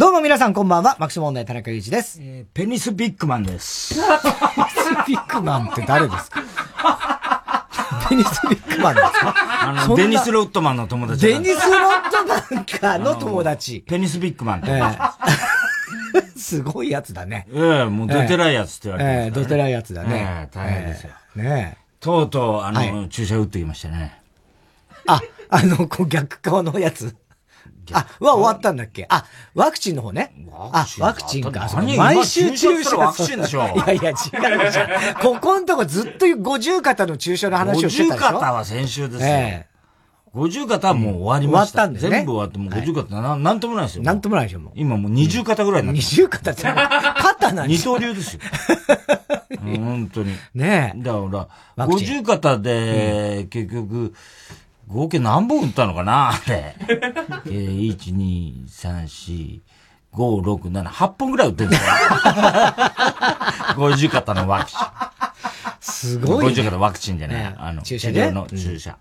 どうも皆さんこんばんは、マクシ問題田中裕一です。えー、ペニスビッグマンです。ペニスビッグマンって誰ですか？ペニスビッグマンですか？あの、デニス・ロットマンの友達デニス・ロットマンかの友達。ペニスビッグマンって。ええ すごいやつだね。ええもうどてらいやつって言われてええどてらいやつだね。ええ大変ですよ。ねとうとう、あの、はい注射打ってきましたね。あ、あの、こう逆側のやつ。あ、は終わったんだっけ？あ、ワクチンの方ね。あ、ワクチンか。何毎週注射ワクチンでしょいやいや、違うじゃん。ここんとこずっと五十肩の注射の話をしてたでしょ？五十肩は先週ですよ。え五十肩はもう終わりました。終わったんですね全部終わって、もう五十肩な、なんともないですよ。なんともないでしょ、もう。今もう二十肩ぐらいになって二重肩って、肩なん二刀流ですよ。うん本当に。ねだから、五十肩で、結局、合計何本打ったのかなあれ。えー、1、2、3、4、5、6、7、8本ぐらい打ってるんですよ。五十肩のワクチン。すごい、五十肩ワクチンじゃない。ねあの、注射ね治療の注射。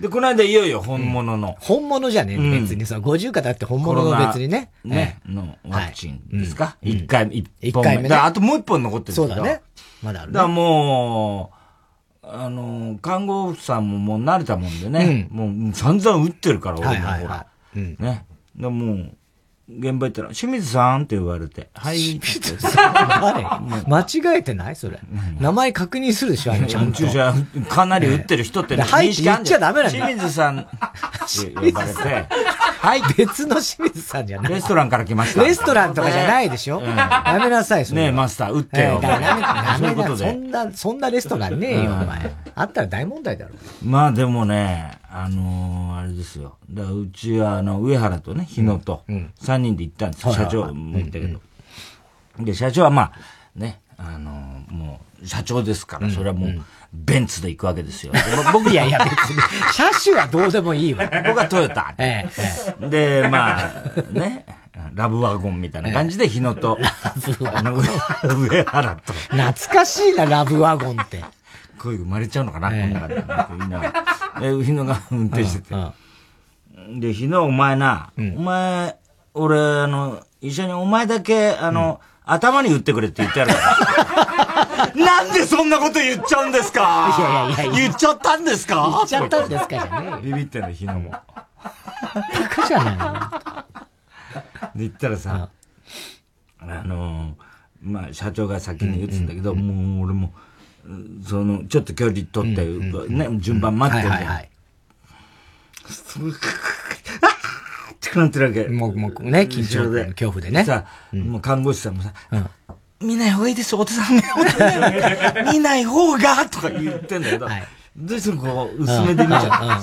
で、この間いよいよ本物の、本物じゃねえ、うん別に。その五十肩って本物の別にね。ね、えのワクチンですか？うん一回、一本目。一回目あともう一本残ってるんですけど。そうだね。まだあるだからね。もう、あの、看護婦さんももう慣れたもんでね、もう散々打ってるから、俺もはいはいほら。はうんね。でもう、現場行ったら、清水さんって言われて、はい。誰 間違えてない？それ。名前確認するでしょ？あれちゃんと。注射、かなり打ってる人ってではいって言っちゃダメなんだ清水さんって呼ばれて、はい。別の清水さんじゃない。レストランから来ました。レストランとかじゃないでしょ？うんやめなさい、それは。ねえ、マスター、打ってよ。ええだダメ、だ。そういうことで。そんな、そんなレストランねえよ、お前。あったら大問題だろ。まあでもね、あのーあれですよ。だからうちは、あの、上原とね、日野と、3人で行ったんですよ。社はいはいはい長も行ったけど。で、社長はまあ、ね、あのーもう、社長ですから、それはもう、ベンツで行くわけですよ。で僕、いやいや、別に。車種はどうでもいいわ。僕はトヨタ。ええ、で、まあ、ね、ラブワゴンみたいな感じで、日野と、上原と、懐かしいな、ラブワゴンって。声生まれちゃうのかな、ええこん中で。なんか言いながらで、日野が運転してて。うんで、日野お前な、お前、俺、あの、医者にお前だけ、あの、頭に打ってくれって言ってやるから。なんでそんなこと言っちゃうんですか？いやいやいや言っちゃったんですか？言っちゃったんですかじゃね。ビビってんの、日野も。バカじゃないの。で、言ったらさ、あの、まあ、社長が先に打つんだけど、もう俺も、うんその、ちょっと距離取って、ね、順番待ってんだよ。はいはいはい。あーってなってるわけ。もう、もうね、緊張で、恐怖でね。さ、もう看護師さんもさ、見ない方がいいです、お父さんが。見ない方がとか言ってんだけど、はいどうしてもこう、薄めで見ちゃ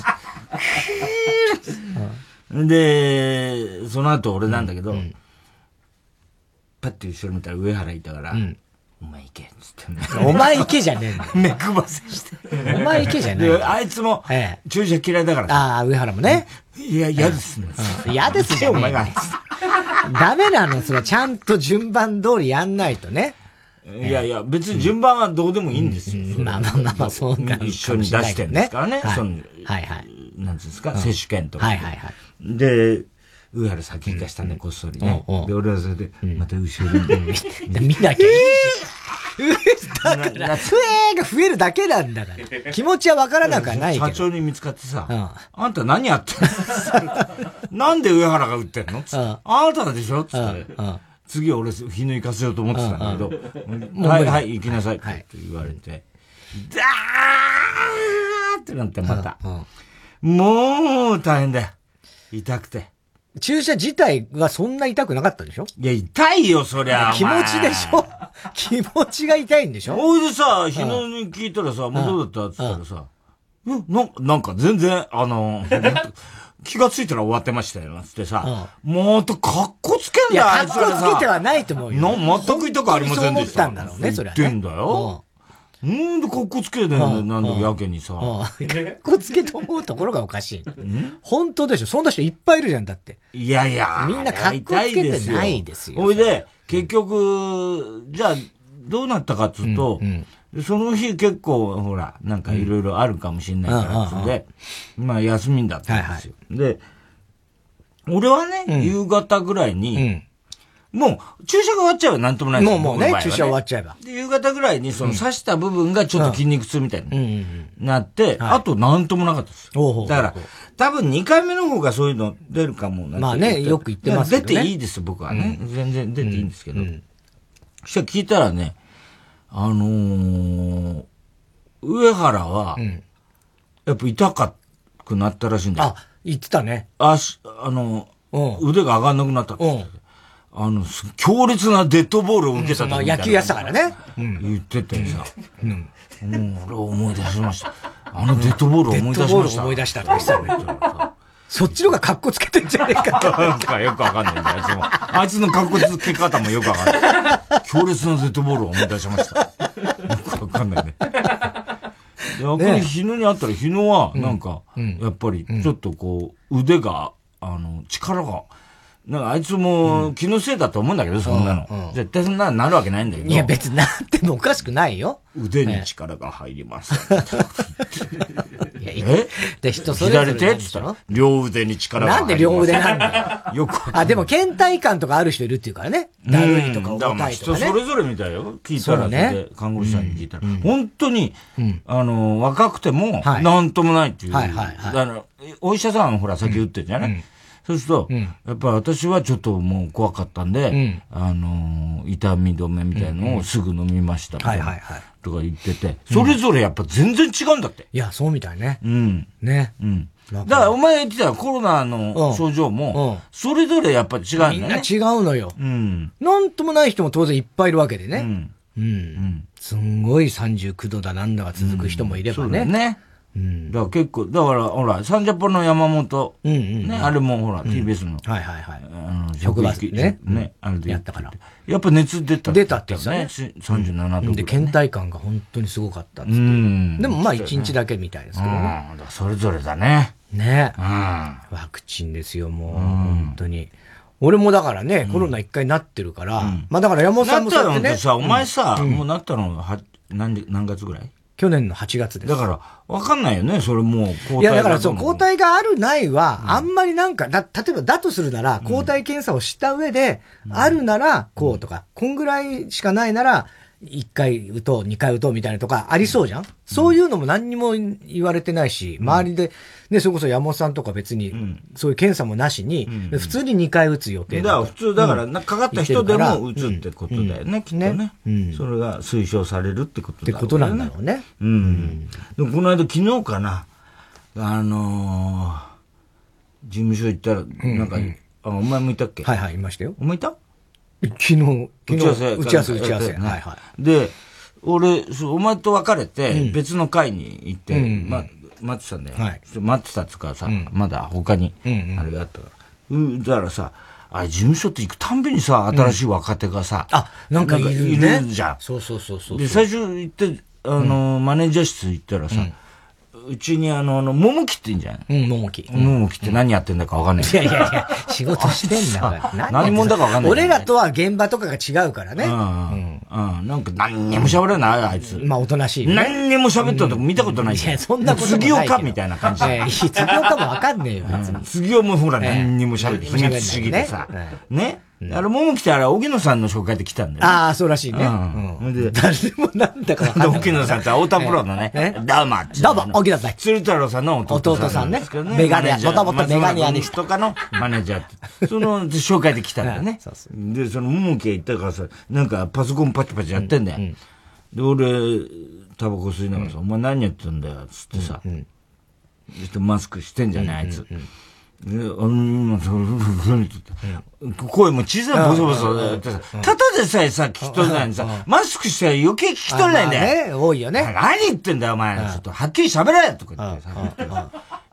って。で、その後俺なんだけど、パッて後ろ見たら上原いたから、お前行け、つってね。お前行けじゃねえんだよ。目くばせして。お前行けじゃねえあいつもええ、注射嫌いだからさ、ああ、上原もね。いや、嫌ですね。嫌ですよ お前が。ダメなの、それちゃんと順番通りやんないとね。いやいや、別に順番はどうでもいいんですよ。まあまあまあまあ、そうか。一緒に出してんですからね。はいはいはい。なんですか、接種券とか。はいはいはい。で、上原先に出したね、こっそりね。で、俺はそれで、また後ろに。で。見なきゃいいし。だから、な笛が増えるだけなんだから。気持ちはわからなくはないけ社ど。長に見つかってさ、うん。あんた何やってんの？なんで上原が打ってんの？あなたでしょ？つって。次俺、日の行かせようと思ってたんだけど、はいはい、行きなさい。ってはい言われて、ダーってなってまた。うんもう大変だよ。痛くて。注射自体はそんな痛くなかったでしょ？いや、痛いよ、そりゃ。気持ちでしょ？気持ちが痛いんでしょ？おいでさ、日野に聞いたらさ、もうどうだったって言ったらさ、うん、なんか、なんか全然、あの、気がついたら終わってましたよ、つってさ、もっと格好つけんだいや、あいつらさ格好つけてはないと思うよ。な、全く痛くありませんでした。そう思ったんだろうね、それはね。言ってんだよ。で格好つけてんのなんでやけにさ。うん。格好つけと思うところがおかしい。本当でしょ？そんな人いっぱいいるじゃん、だって。いやいや。みんな格好つけてないですよほいで、結局、じゃあ、どうなったかっつうと、その日結構、ほら、なんかいろいろあるかもしれないからで、まあ休みだったんですよ。で、俺はね、夕方ぐらいに、もう、注射が終わっちゃえばなんともないもうもうね、注射終わっちゃえば。で、夕方ぐらいにその刺した部分がちょっと筋肉痛みたいになって、あとなんともなかったです。だから、多分2回目の方がそういうの出るかもまあね、よく言ってますけど、出ていいです、僕はね。全然出ていいんですけど。そしたら聞いたらね、あのー、上原は、やっぱ痛かくなったらしいんだよ。あ、言ってたね。足、あの、腕が上がんなくなったってあの、強烈なデッドボールを受けた時、うん、野球やったからね。言っててさ。うん。うん、俺思い出しました。あのデッドボールを思い出しました。デッドボール思い出したって言ってたね。そっちのが格好つけてんじゃねえか。なんかよくわかんないんだ、あいつも。あいつの格好つけ方もよくわかんない。強烈なデッドボールを思い出しました。よくわかんないね。逆に日野にあったら日野は、なんか、やっぱり、ちょっとこう、腕が、あの、力が、なんかあいつも気のせいだと思うんだけど、そんなの。絶対そんななるわけないんだけど。いや別になってもおかしくないよ。腕に力が入ります。え？で、人それぞれ。左手？って言ったら両腕に力が入ります。なんで両腕なんだよ。よくあ、でも倦怠感とかある人いるっていうからね。だるいとか重たいとか、ね。人それぞれみたいよ。聞いたらね。看護師さんに聞いたら。本当に、あの、若くても、なんともないっていう。はいはいはい。お医者さんほら先打ってるじゃない？そうすると、うん、やっぱ私はちょっともう怖かったんで、うん、あのー、痛み止めみたいのをすぐ飲みましたとか、とか言ってて、それぞれやっぱ全然違うんだって。いや、そうみたいね。うん。ね。うん。だからお前言ってたコロナの症状も、それぞれやっぱ違うんだね。みんな違うのよ。うん。なんともない人も当然いっぱいいるわけでね。うん。うん。うん、すんごい39度だなんだが続く人もいればね。うん、そうね。うん、だから結構、だから、ほら、サンジャポの山本、うんうん、ね、あれもほら、TBS の、はいはいはい。あの、職場ね。ね、あれでやったから。やっぱ熱出た出たってね。37度。で、倦怠感が本当にすごかったっつって。うん。でもまあ1日だけみたいですけどね。うん、それぞれだね。ね。うん。ワクチンですよ、もう。本当に。俺もだからね、コロナ一回なってるから、まあだから山本さんもそうやってね。なったの？さ、お前さ、もうなったの？は、何、何月ぐらい？去年の8月です。だから、わかんないよね、それもう、抗体いや、だからそう、抗体があるないは、あんまりなんか、だ、例えばだとするなら、抗体検査をした上で、あるなら、こうとか、こんぐらいしかないなら、1回打とう、2回打とうみたいなとかありそうじゃん、うん、そういうのも何にも言われてないし、周りで、ね、それこそ山本さんとか別に、そういう検査もなしに、うん、普通に2回打つ予定だ。だから普通、だから、かかった人でも打つってことだよね、きっとね。ねそれが推奨されるってことだよね。ってことなんだろうね。うん。でもこの間昨日かな、あのー、事務所行ったら、なんか、あ、お前もいたっけ？はいはい、いましたよ。お前いた？昨日、打ち合わせ。打ち合わせ、打ち合わせ。はいはい。で、俺、お前と別れて、別の会に行って、ま、待ってたんだよ。はい、待ってたっつうかさ、まだ他に、あれがあったから。うん、だからさ、あ事務所って行くたんびにさ、新しい若手がさ、あ、なんかいるじゃん。そうそうそうそう。で、最初行って、あの、マネージャー室行ったらさ、うちにあの、あの、桃木って言うんじゃん。うん、桃木。桃木って何やってんだかわかんない。いやいやいや、仕事してんだから。何者だかわかんない。俺らとは現場とかが違うからね。うん。うん。なんか何にも喋らない、あいつ。まあ、おとなしい。何にも喋ったとこ見たことない。いや、そんなことない。次岡みたいな感じ。え次岡もわかんねえよ、次岡もほら、何にも喋って、秘密主義でさ。ね？あれ、もも来たら、荻野さんの紹介で来たんだよ、ああ、そうらしいね。うん。で、誰もなんだかわかんない。荻野さんって太田プロのね、ダーマどうも、荻野さん。鶴太郎さんの弟さんね。メガネ屋、もともとメガネ屋でした。とかのマネージャーその、紹介で来たんだよね。で、その、ももき行ったからさ、なんかパソコンパチパチやってんだよ。で、俺、タバコ吸いながらさ、お前何やってんだよ、つってさ。マスクしてんじゃねあいつ。声も小さいボソボソで、ただでさえさ、聞き取れないのさ、マスクして余計聞き取れないんだよ。ね、多いよね。何言ってんだよ、お前。ちょっと、はっきり喋れとか言ってさ、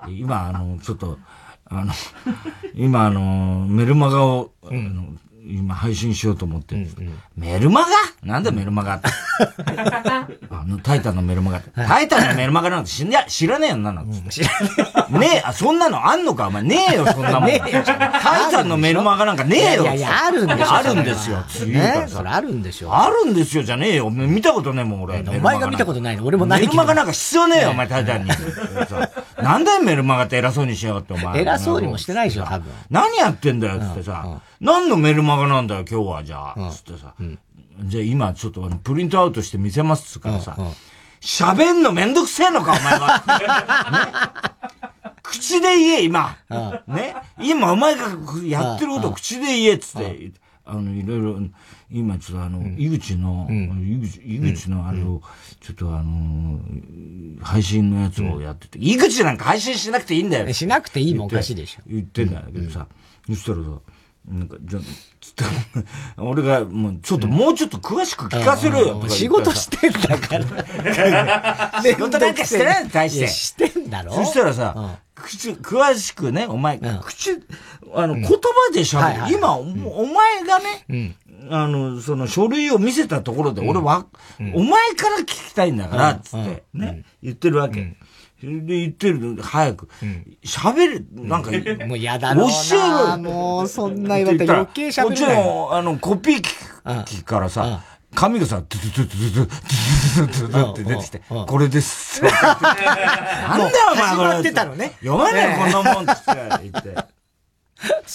今、あの、ちょっと、あの、今、あの、メルマガを、あの今配信しようと思ってるんです、うんうん、メルマガ？なんだメルマガって。あの、タイタンのメルマガって。タイタンのメルマガなんて知ら知らねえよな、なんて。知らねえ。ねえ、あ、そんなのあんのか？お前、ねえよ、そんなもん。ねえよ。タイタンのメルマガなんかねえよ。いやいや、あるんですよ。あるんですよ。次ねそれあるんでしょ。あるんですよ、じゃねえよ。見たことねえもん、俺。お前が見たことないの俺もないメルマガなんか必要ねえよ、お前、タイタンに。なんだよ、メルマガって偉そうにしやがって、お前。偉そうにもしてないでしょ、多分。何やってんだよ、つってさ。何のメルマガなんだよ、今日は、じゃあ。つってさ。じゃあ今ちょっとプリントアウトして見せますっつうからさ。喋んのめんどくせえのか、お前は。口で言え、今。ね。今、お前がやってること口で言え、つって。あの、いろいろ、今ちょっとあの、井口の、井口、井口のあれを、ちょっとあの、配信のやつをやってて、井口なんか配信しなくていいんだよ。しなくていいもおかしいでしょ。言ってんだけどさ、そしたらさ、なんか、じゃつって、俺が、もう、ちょっと、もうちょっと詳しく聞かせるよ、仕事してんだから。仕事なんかしてない大して。してんだろ。そしたらさ、口、詳しくね、お前、口、あの、言葉で喋る。今、お前がね、あの、その書類を見せたところで、俺は、お前から聞きたいんだから、つって、ね、言ってるわけ。で言ってるの、早く。喋、る、なんか、もう嫌だな。教える。もう、そんな言われたら余計喋る。もちろん、あの、コピー機からさ、紙がさ、トゥトゥトゥトゥトゥ、トゥトゥトゥトゥって出てきて、これです。なんだよ、お前、これ。ってたのね。読まねえこんなもんって言って。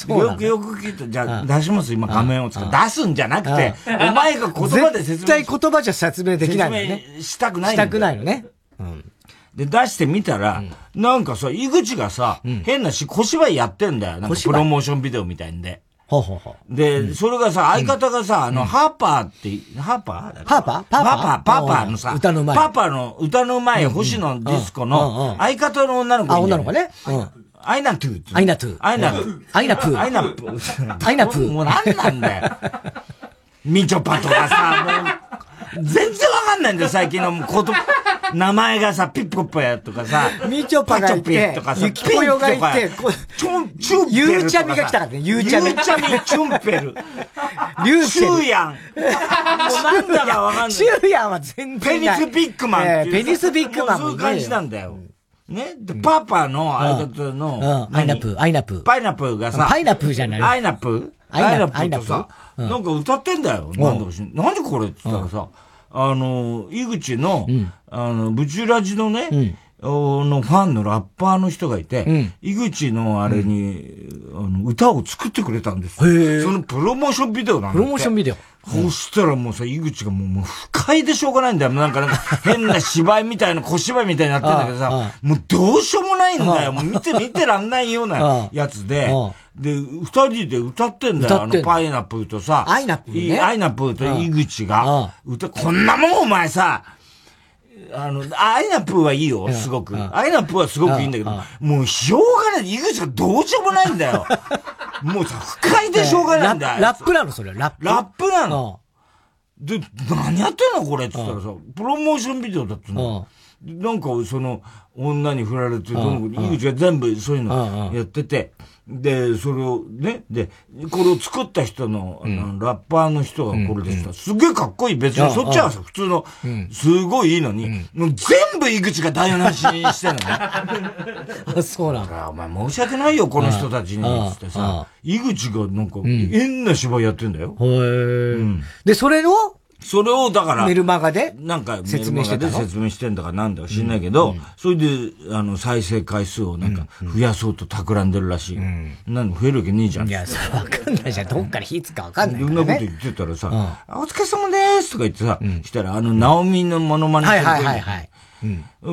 よくよく聞いて、じゃあ出します、今画面を使って。出すんじゃなくて、お前が言葉で説明絶対言葉じゃ説明できないのね。したくないしたくないのね。うん。で、出してみたら、うん、なんかさ、井口がさ、うん、変なし、小芝居やってんだよ。なんかプロモーションビデオみたいんで。ほうほうほう。で、うん、それがさ、相方がさ、あの、ハーパーって、ハーパー？ハーパー？パー？パーパー？パーのさ、歌の前。パパの歌の前、星野ディスコの相方の女の子あ、女の子ね。うん。アイナトゥー。アイナトゥー。アイナトゥー。アイナプー。アイナプー。アイナプー。もうなんなんだよ。みちょぱとかさ、もう、全然わかんないんだよ、最近の言葉。名前がさ、ピッポッポやとかさ、みちょぱがいて、とかさ、ゆきぽよがいて、チョン、チュンペル。ゆうちゃみが来たからね、ゆうちゃみ。ゆうちゃみ、チュンペル。リュウチュウヤン。もうなんだかわかんない。チュウヤンは全然ペニスビッグマン。ペニスビッグマン。そういう感じなんだよ。ねで、パパの相方の、アイナプー、アイナプー。パイナプーがさ、パイナプーじゃないアイナプーアイナプーとさ、なんか歌ってんだよ。なんだかし何これって言ったらさ、あの、井口の、あの、ブチュラジのね、のファンのラッパーの人がいて、うん、井口のあれに、うん、あの歌を作ってくれたんですそのプロモーションビデオなんだプロモーションビデオ。そしたらもうさ、井口がもう、もう不快でしょうがないんだよ。なんかなんか変な芝居みたいな、小芝居みたいになってんだけどさ、もうどうしようもないんだよ。もう見て見てらんないようなやつで、で、二人で歌ってんだよ。あの、パイナップルとさ、アイナップル、ね、アイナップルと井口が、歌、こんなもんお前さ、あの、アイナプーはいいよ、すごく。アイナプーはすごくいいんだけど、もうしょうがない。井口がどうしようもないんだよ。もうさ、不快でしょうがないんだよ。ラップなのそれ、ラップ。ラップなの。で、何やってんのこれって言ったらさ、プロモーションビデオだったの。なんか、その、女に振られて、井口が全部そういうのやってて、で、それをね、で、これを作った人の、うん、ラッパーの人がこれでした。うん、すげえかっこいい。別にそっちはさ、普通の、すごいいいのに、もう全部井口が台無しにしてんのね。あ、そうなんだ。お前申し訳ないよ、この人たちに。つってさ、井口がなんか、変な芝居やってんだよ。へえ。で、それをそれをだから、メルマガで？なんか、説明して説明してんだかなんだか知んないけど、それで、あの、再生回数をなんか、増やそうと企んでるらしい。なん増えるわけねえじゃん。いや、わかんないじゃん。どっから火つかわかんない。いろんなこと言ってたらさ、お疲れ様ですとか言ってさ、したら、あの、ナオミのモノマネはいはいはいはい。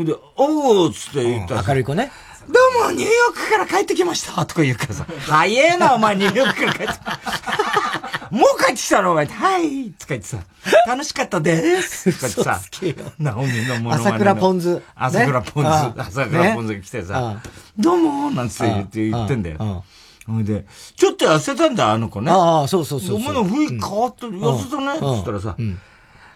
で、おーつって言ったら。明るい子ね。どうも、ニューヨークから帰ってきました。とか言うからさ、早えな、お前、ニューヨークから帰って。もう帰ってきたの？お前、はいとか言ってさ、楽しかったです。とか言ってさ、ナオミのもの。朝倉ポンズ。朝倉ポンズ。朝倉ポンズが来てさ、どうもなんつって言ってんだよ。ほいで、ちょっと痩せたんだ、あの子ね。ああ、そうそうそう。お前の雰囲気変わってる、痩せたね、つったらさ、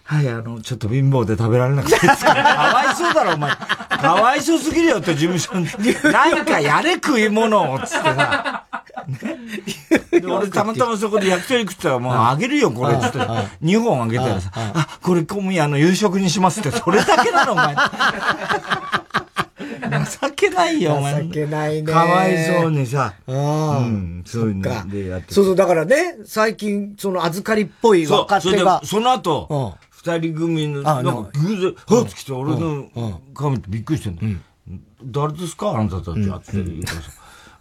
はい、あの、ちょっと貧乏で食べられなくて。かわいそうだろ、お前。かわいそうすぎるよって事務所に。なんかやれ食い物を、つってさ。ね、俺たまたまそこで焼き鳥食ったら、もうあげるよ、これ、つって。2本あげたらさ、あ、これ今夜の夕食にしますって、それだけなの、お前。情けないよ、お前。情けないね。かわいそうにさ。うん。そういうのでやってそうそう、だからね、最近、その預かりっぽい若手が。その後、二人組の、なんか偶然、はっつ来て俺の髪ってびっくりしてんだ。誰ですか？あなたたちは。って言うからさ。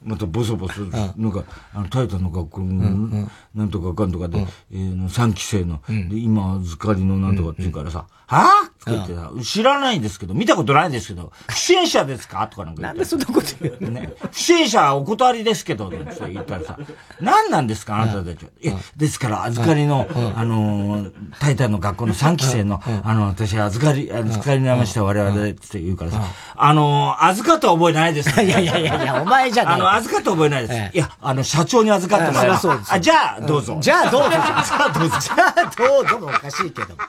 またボソボソ、なんか、あの、タイタンの学校の、なんとかかんとかで、えー、3期生の、で、今、預かりのなんとかって言うからさ、は？ぁとか言ってさ、知らないんですけど、見たことないですけど、不審者ですか？とかなんか言って。なんでそんなこと言うの？ね。不審者お断りですけど、って言ったらさ、何なんですか？あなたたちは。いや、ですから、預かりの、あの、タイタンの学校の3期生の、あの、私、預かり、預かりになりました我々って言うからさ、あの、預かった覚えないです。いやいやいやいや、お前じゃねあの、預かった覚えないです。いや、あの、社長に預かってもらいます。あ、じゃあ、どうぞ。じゃあ、どうぞ。じゃあ、どうぞ。じゃあ、どうぞ。もおかしいけど。って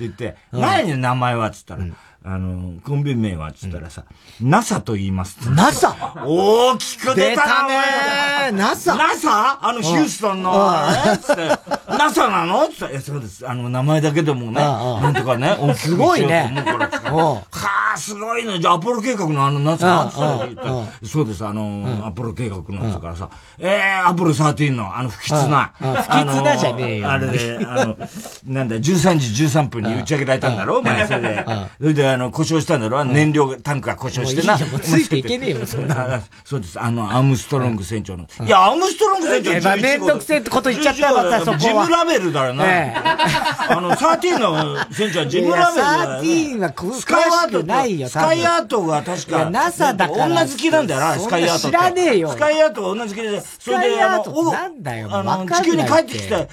言って、何名前はっつったら、あの、コンビ名はっつったらさ、NASA と言います。NASA? 大きく出たね NASA? NASA? あの、ヒューストンの、つって、NASA なの？つって、そうです。あの、名前だけでもね、なんとかね、すごいね。はあ、すごいね。じゃあ、アポロ計画のあの、NASA? そうです。あの、アポロ計画のだからさ、えー、アポロ13の、あの、不吉な。不吉なじゃねえよ。あれで、あの、なんだ、13時13分に打ち上げられたんだろ？お前、それで。それで、あの、故障したんだろ？燃料タンクが故障してな。もうついていけねえよ、そんな。そうです。あの、アームストロング船長の。いや、アームストロング船長の。めんどくせえってこと言っちゃったまたそこは。ジムラベルだよな。あの、13の船長はジムラベルだよ。13はスカイアートないよ、スカイアートが確か。NASA だから。女好きなんだよな、スカイアート。知らねえよ。スカイアートは女好きで、それで、あの、なんだよ、あの、地球に帰ってきた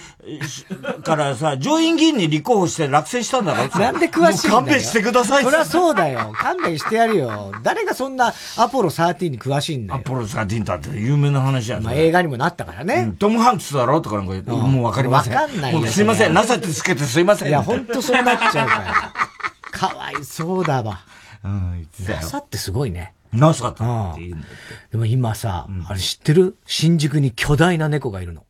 からさ、上院議員に立候補して落選したんだろ？なんで詳しいんだよ。勘弁してください。そりゃそうだよ。勘弁してやるよ。誰がそんなアポロ13に詳しいんだよ。アポロ13だって有名な話やまあ映画にもなったからね。トム・ハンクスだろとかなんか言って、もうわかりません。わかんないよ。すいません。ってつけてすいません。いや、ほんとそうなっちゃうから。かわいそうだわ。うん、NASA ってすごいね。NASA って言うんだって。でも今さ、あれ知ってる？新宿に巨大な猫がいるの。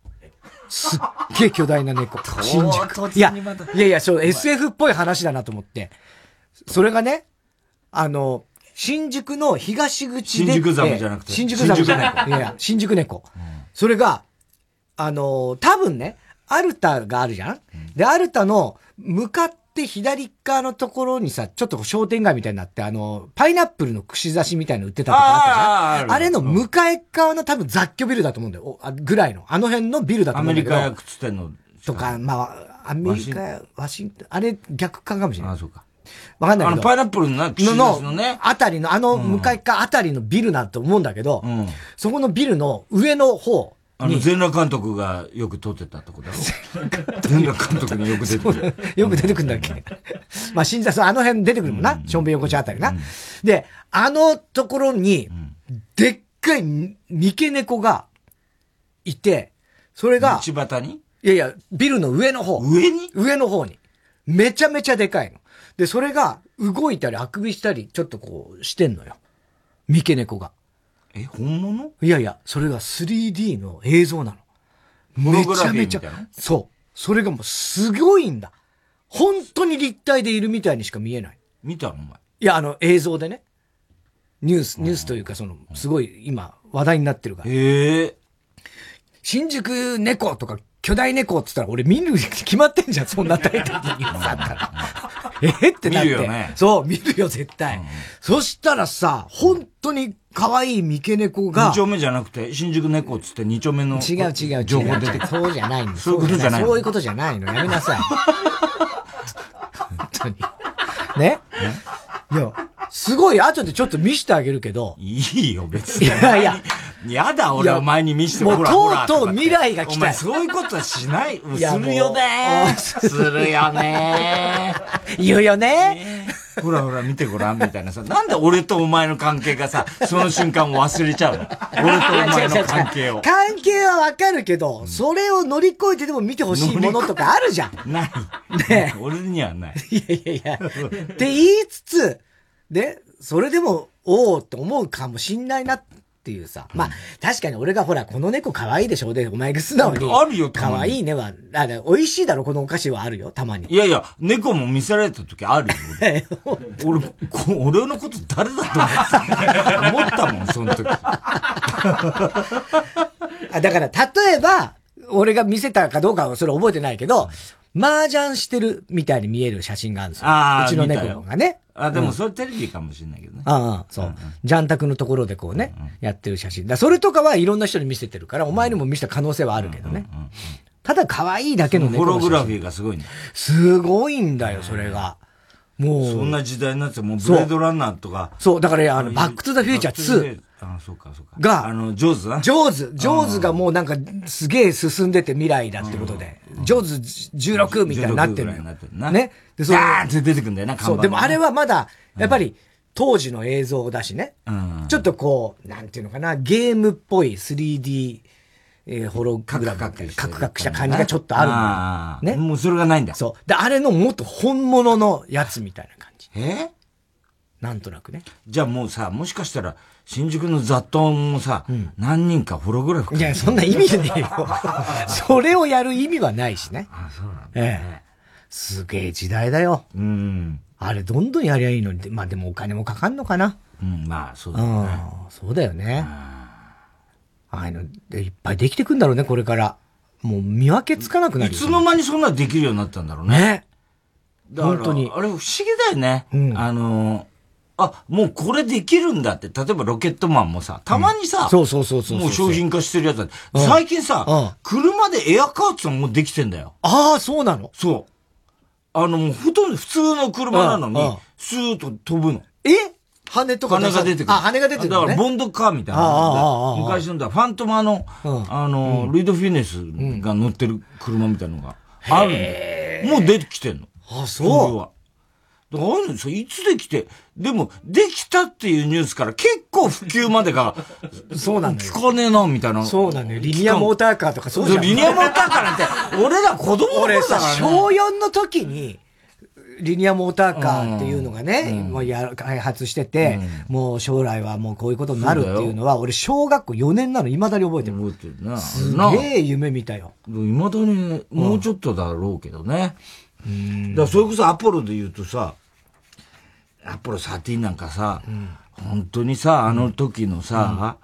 すっげえ巨大な猫。新宿。いや、いやいや、そう、SF っぽい話だなと思って。それがね、あの、新宿の東口で。新宿ザメじゃなくて。新宿ザメじゃない。いやいや、新宿猫。うん、それが、あの、多分ね、アルタがあるじゃん、うん、で、アルタの向かって左側のところにさ、ちょっと商店街みたいになって、あの、パイナップルの串刺しみたいの売ってたとかあったじゃん？あれの向かい側の多分雑居ビルだと思うんだよ。ぐらいの。あの辺のビルだと思うんだけど。アメリカ靴店の。とか、まあ、アメリカ、ワシントン、あれ逆かかもしれない。あ、そうか。わかんないけど。あの、パイナップルのな、のの、ね、あたりの、あの、向かいかあたりのビルなんて思うんだけど、うん、そこのビルの上の方あの、全裸監督がよく撮ってたと？こだろ全裸監督によく出てくる。よく出てくるんだっけ？まあ、新座さん、あの辺出てくるもんな。正面横丁あたりな、うん。で、あのところに、でっかい三毛猫がいて、それが、道端に？いやいや、ビルの上の方。上に？上の方に。めちゃめちゃでかいの。で、それが動いたりあくびしたり、ちょっとこうしてんのよ。三毛猫が。え、本物？いやいや、それが 3D の映像なの。めちゃめちゃ。そう。それがもうすごいんだ。本当に立体でいるみたいにしか見えない。見たのお前？いや、あの、映像でね。ニュース、ニュースというか、その、すごい今、話題になってるから。へえ。新宿猫とか巨大猫って言ったら俺見るに決まってんじゃん、そんなタイトルに言ったら。えってなって。見るよね。そう、見るよ、絶対。うん、そしたらさ、本当に可愛い三毛猫が。二丁目じゃなくて、新宿猫っつって二丁目の。違う違う違う。情報出てそうじゃないの。そういうことじゃないそういうことじゃないの。やめなさい。本当に。ね？いや、すごい、後でちょっと見してあげるけど。いいよ、別に。いやいや。やだ、俺お前に見してもらもうとうとう未来が来た。お前そういうことはしない。するよねするよね言うよねほらほら見てごらんみたいなさ。なんで俺とお前の関係がさ、その瞬間を忘れちゃうの俺とお前の関係を。関係はわかるけど、それを乗り越えてでも見てほしいものとかあるじゃん。ない。ね俺にはない。いやいやいや。って言いつつ、で、それでも、おおって思うかもしんないなっていうさ。まあ、確かに俺がほら、この猫可愛いでしょ？で、お前が素直に。あるよ、可愛いねは、あ、美味しいだろ、このお菓子はあるよ、たまに。いやいや、猫も見せられた時あるよ。俺、俺俺のこと誰だと思った思ったもん、その時。あだから、例えば、俺が見せたかどうかはそれ覚えてないけど、麻雀してるみたいに見える写真があるんですよ。あうちの猫がね。あ、でもそれテレビかもしれないけどね。ああ、そう。ジャンタクのところでこうね、やってる写真。だそれとかはいろんな人に見せてるから、お前にも見せた可能性はあるけどね。ただ可愛いだけの猫ホログラフィーがすごいんだすごいんだよ、それが。もう。そんな時代になってもうブレードランナーとか。そう、だからあの、バックトゥザフューチャー2。あそうか、そうか。が、あの、ジョーズな。ジョーズ、ジョーズがもうなんか、すげえ進んでて未来だってことで、ジョーズ16みたいになってるのよ。ね。で、そう。ーって出てくんだよな、そう、でもあれはまだ、やっぱり、当時の映像だしね。ちょっとこう、なんていうのかな、ゲームっぽい 3D、えー、ホログラムカクカクした感じがちょっとあるのね？もうそれがないんだ。そう。で、あれのもっと本物のやつみたいな感じ。え？なんとなくね。じゃあもうさ、もしかしたら、新宿の雑踏もさ、うん、何人かホログラフいや、そんな意味ねえよ。それをやる意味はないしね。あ、そうなんだ、ね、ええ。すげえ時代だよ。うん。あれ、どんどんやりゃいいのに、まあでもお金もかかんのかな。うん、まあ、そうだよね。そうだよね。ああいうの、いっぱいできてくんだろうね、これから。もう見分けつかなくなる、いつの間にそんなできるようになったんだろうね。ね。本当に。あれ不思議だよね。うん、あのあ、もうこれできるんだって。例えばロケットマンもさ、たまにさ、うん、そうそうそうそうもう商品化してるやつだ、うん、最近さ、うん、車でエアカーツもできてんだよ。ああ、そうなの？そう。あの、もうほとんど普通の車なのに、スーッと飛ぶの。え？羽とか羽が出てくる。あ、羽が出てくる、ね。だから、ボンドカーみたいな。昔のだ、ファントマの、あの、ルイド・フィネスが乗ってる車みたいなのがあるんだよ。もう出てきてんの。あ、そう。だからああいつできて、でも、できたっていうニュースから結構普及までが、そうなんだよ。聞かねえな、みたいな。そうなんだよ。リニアモーターカーとかそうじゃん。リニアモーターカーなんて、俺ら子供俺さ、小4の時に、リニアモーターカーっていうのがね、うん、もうや開発してて、うん、もう将来はもうこういうことになるっていうのは、俺小学校4年なの。未だに覚えてる。覚えてるな。すげえ夢見たよ。未だにもうちょっとだろうけどね。うん、だからそれこそアポロで言うとさ、アポロ13なんかさ、うん、本当にさ、あの時のさ、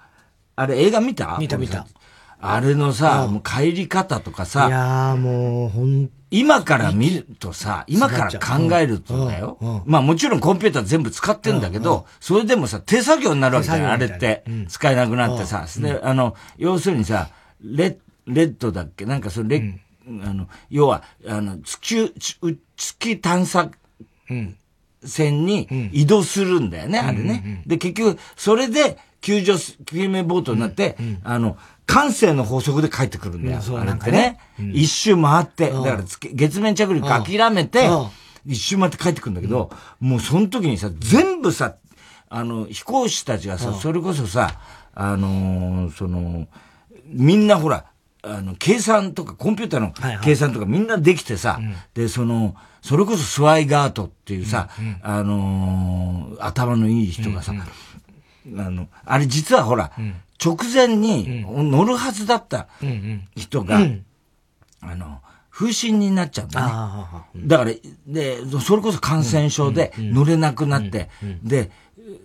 あれ映画見た？見た見た。あれのさ、もう帰り方とかさ、いやもう、ほん今から見るとさ、今から考えるとだよ。まあもちろんコンピューター全部使ってんだけど、それでもさ、手作業になるわけだよ、あれって。使えなくなってさ。で、あの、要するにさ、レレッドだっけ？なんかそのレ、あの、要は、あの、月、月探査、船に移動するんだよね、あれね。で、結局、それで、救助、救命ボートになって、あの、感性の法則で帰ってくるんだよ。うん、あれってね。うん、一周回って、だから月面着陸諦めて、一周回って帰ってくるんだけど、もうその時にさ、全部さ、あの、飛行士たちがさ、それこそさ、あのー、その、みんなほら、あの、計算とか、コンピューターの計算とかみんなできてさ、はいはい、で、その、それこそスワイガートっていうさ、うんうん、あのー、頭のいい人がさ、うんうん、あの、あれ実はほら、うん。直前に乗るはずだった人が、あの、風疹になっちゃうんだね。だから、で、それこそ感染症で乗れなくなって、で、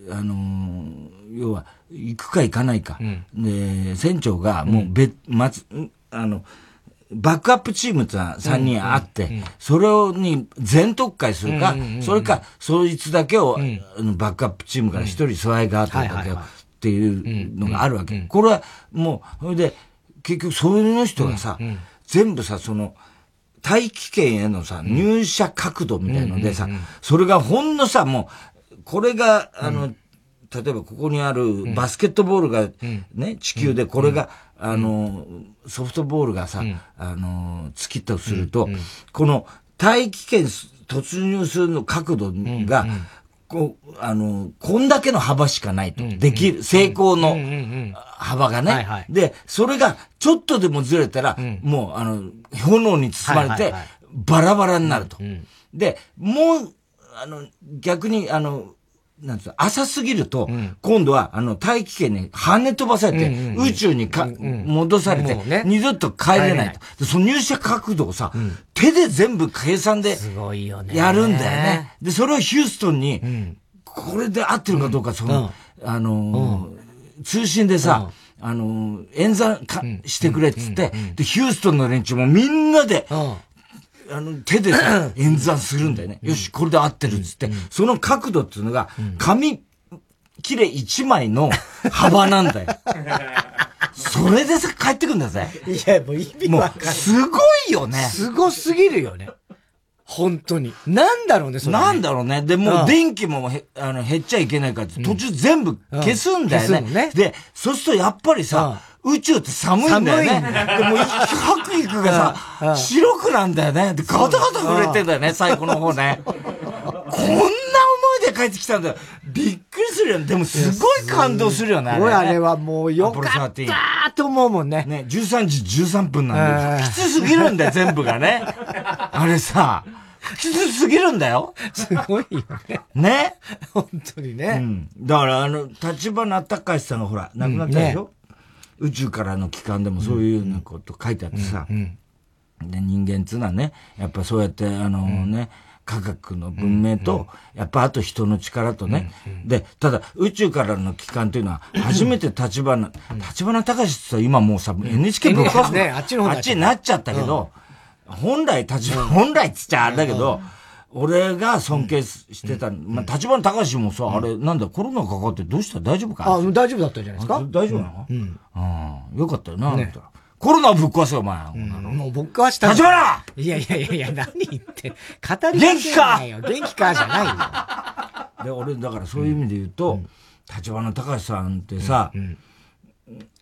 あのー、要は、行くか行かないか。で、船長がもう別、まつ、あの、バックアップチームって3人あって、それに全特会するか、それか、そいつだけを、バックアップチームから一人スワイガーとだけをっていうのがあるわけ。これはもう、それで、結局そういうの人がさ、全部さ、その、大気圏へのさ、入射角度みたいのでさ、それがほんのさ、もう、これが、あの、例えばここにあるバスケットボールが、ね、地球でこれが、あの、ソフトボールがさ、あの、月とすると、この大気圏突入するの角度が、こう、あの、こんだけの幅しかないと。できる、成功の幅がね。で、それがちょっとでもずれたら、もう、あの、炎に包まれて、バラバラになると。で、もう、あの、逆に、あの、なんつう浅すぎると、今度は、あの、大気圏に跳ね飛ばされて、宇宙にか、戻されて、二度と帰れないと。その入射角度をさ、手で全部計算で、やるんだよね。で、それをヒューストンに、これで合ってるかどうか、その、あの、通信でさ、あの、演算かしてくれっつって、で、ヒューストンの連中もみんなで、あの、手でさ、演算するんだよね。よし、これで合ってるっつって、その角度っていうのが、紙、切れ1枚の幅なんだよ。それでさ、帰ってくんだぜ。いや、もう意味わかんない。すごいよね。すごすぎるよね。本当に。なんだろうね、それ、ね、なんだろうね。で、もう電気もへ、あの、減っちゃいけないから途中全部消すんだよね。うんねで、そうするとやっぱりさ、宇宙って寒いんだよね。でも、白肉がさ、白くなんだよね。で、ガタガタ震えてんだよね、最後の方ね。こんな思いで帰ってきたんだよ。びっくりするよね。でも、すごい感動するよね。すごい、あれはもうよかったと思うもんね。ね、13時13分なんだよ。きつすぎるんだよ、全部がね。あれさ、きつすぎるんだよ。すごいよね。ね本当にね。うん。だから、あの、立花隆さんがほら、亡くなったでしょ、宇宙からの帰還でもそういうようなこと書いてあってさ、で人間っつうのはね、やっぱそうやってあのね、科学の文明と、やっぱあと人の力とね。で、ただ宇宙からの帰還というのは、初めて立花、立花隆って今もうさ、NHK ぶっ壊すね、あっちのあっちになっちゃったけど、本来立花、本来っつっちゃあれだけど、俺が尊敬してた、まあ、立花隆もさ、あれ、なんだ、コロナかかってどうした？大丈夫か？あ、大丈夫だったんじゃないですか？大丈夫なの？うん。ああ、よかったよな、ね、コロナぶっ壊せよ、お前。もうぶっ壊した。立花！いやいやいやいや、何言って。語り元気か元気か？じゃないよ。で、俺、だからそういう意味で言うと、立花隆さんってさ、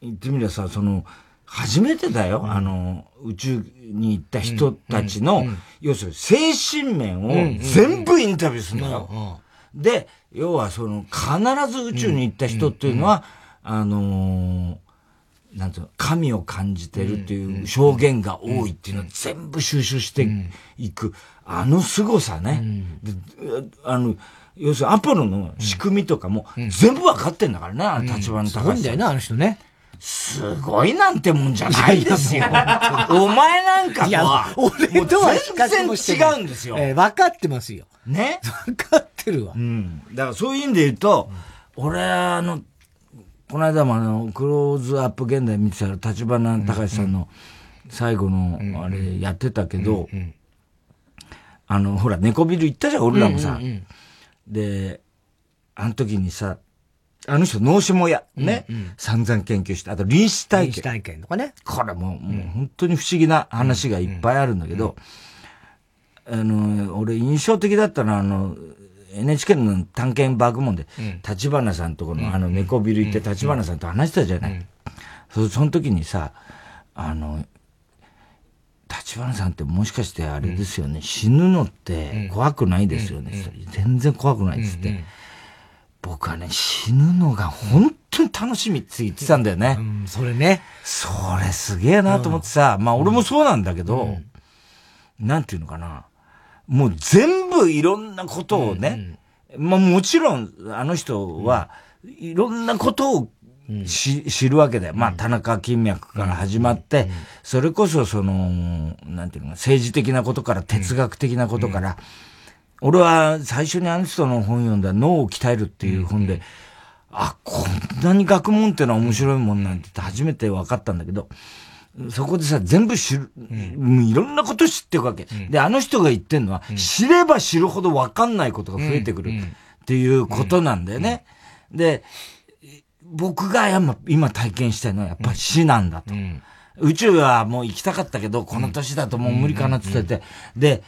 言ってみりゃさ、その、初めてだよ、あの、宇宙に行った人たちの、要するに精神面を全部インタビューするんだよ。で、要はその、必ず宇宙に行った人っていうのは、あのなんていうの、神を感じてるっていう証言が多いっていうのを全部収集していく、あの凄さね。あの、要するにアポロの仕組みとかも全部わかってんだからね、あの立場の高さ。すごいんだよな、あの人ね。すごいなんてもんじゃないですよ。お前なんかは、俺とは全然違うんですよ。えー、分かってますよ。ね？分かってるわ。うん。だからそういう意味で言うと、うん、俺、あの、この間もあの、クローズアップ現代見てたら、立花隆さんの最後の、あれやってたけど、うんうん、あの、ほら、猫ビル行ったじゃん、俺らもさ。で、あの時にさ、あの人、脳死もや、ね、うんうん、散々研究して、あと臨死体験。臨死体験とかね。これもう、もう本当に不思議な話がいっぱいあるんだけど、あの、俺印象的だったのは、あの、NHK の探検爆問で、立花さんとこの、あの、猫ビル行って立花さんと話したじゃない。そその時にさ、あの、立花さんってもしかしてあれですよね、死ぬのって怖くないですよね、全然怖くないっつって。僕はね、死ぬのが本当に楽しみって言ってたんだよね。うん、それね。それすげえなと思ってさ、うん、まあ俺もそうなんだけど、うん、なんていうのかな。もう全部いろんなことをね、うんうん、まあもちろんあの人はいろんなことをし、知るわけだよ。まあ、田中金脈から始まって、それこそその、なんていうの政治的なことから哲学的なことから、俺は最初にあの人の本読んだ脳を鍛えるっていう本で、あ、こんなに学問ってのは面白いもんなんて初めて分かったんだけど、そこでさ、全部知る、うん、いろんなこと知っていくわけ、うん、で、あの人が言ってんのは、うん、知れば知るほど分かんないことが増えてくるっていうことなんだよね。で、僕が今体験したいのはやっぱり死なんだと。宇宙はもう行きたかったけど、この年だともう無理かなって言ってて、で、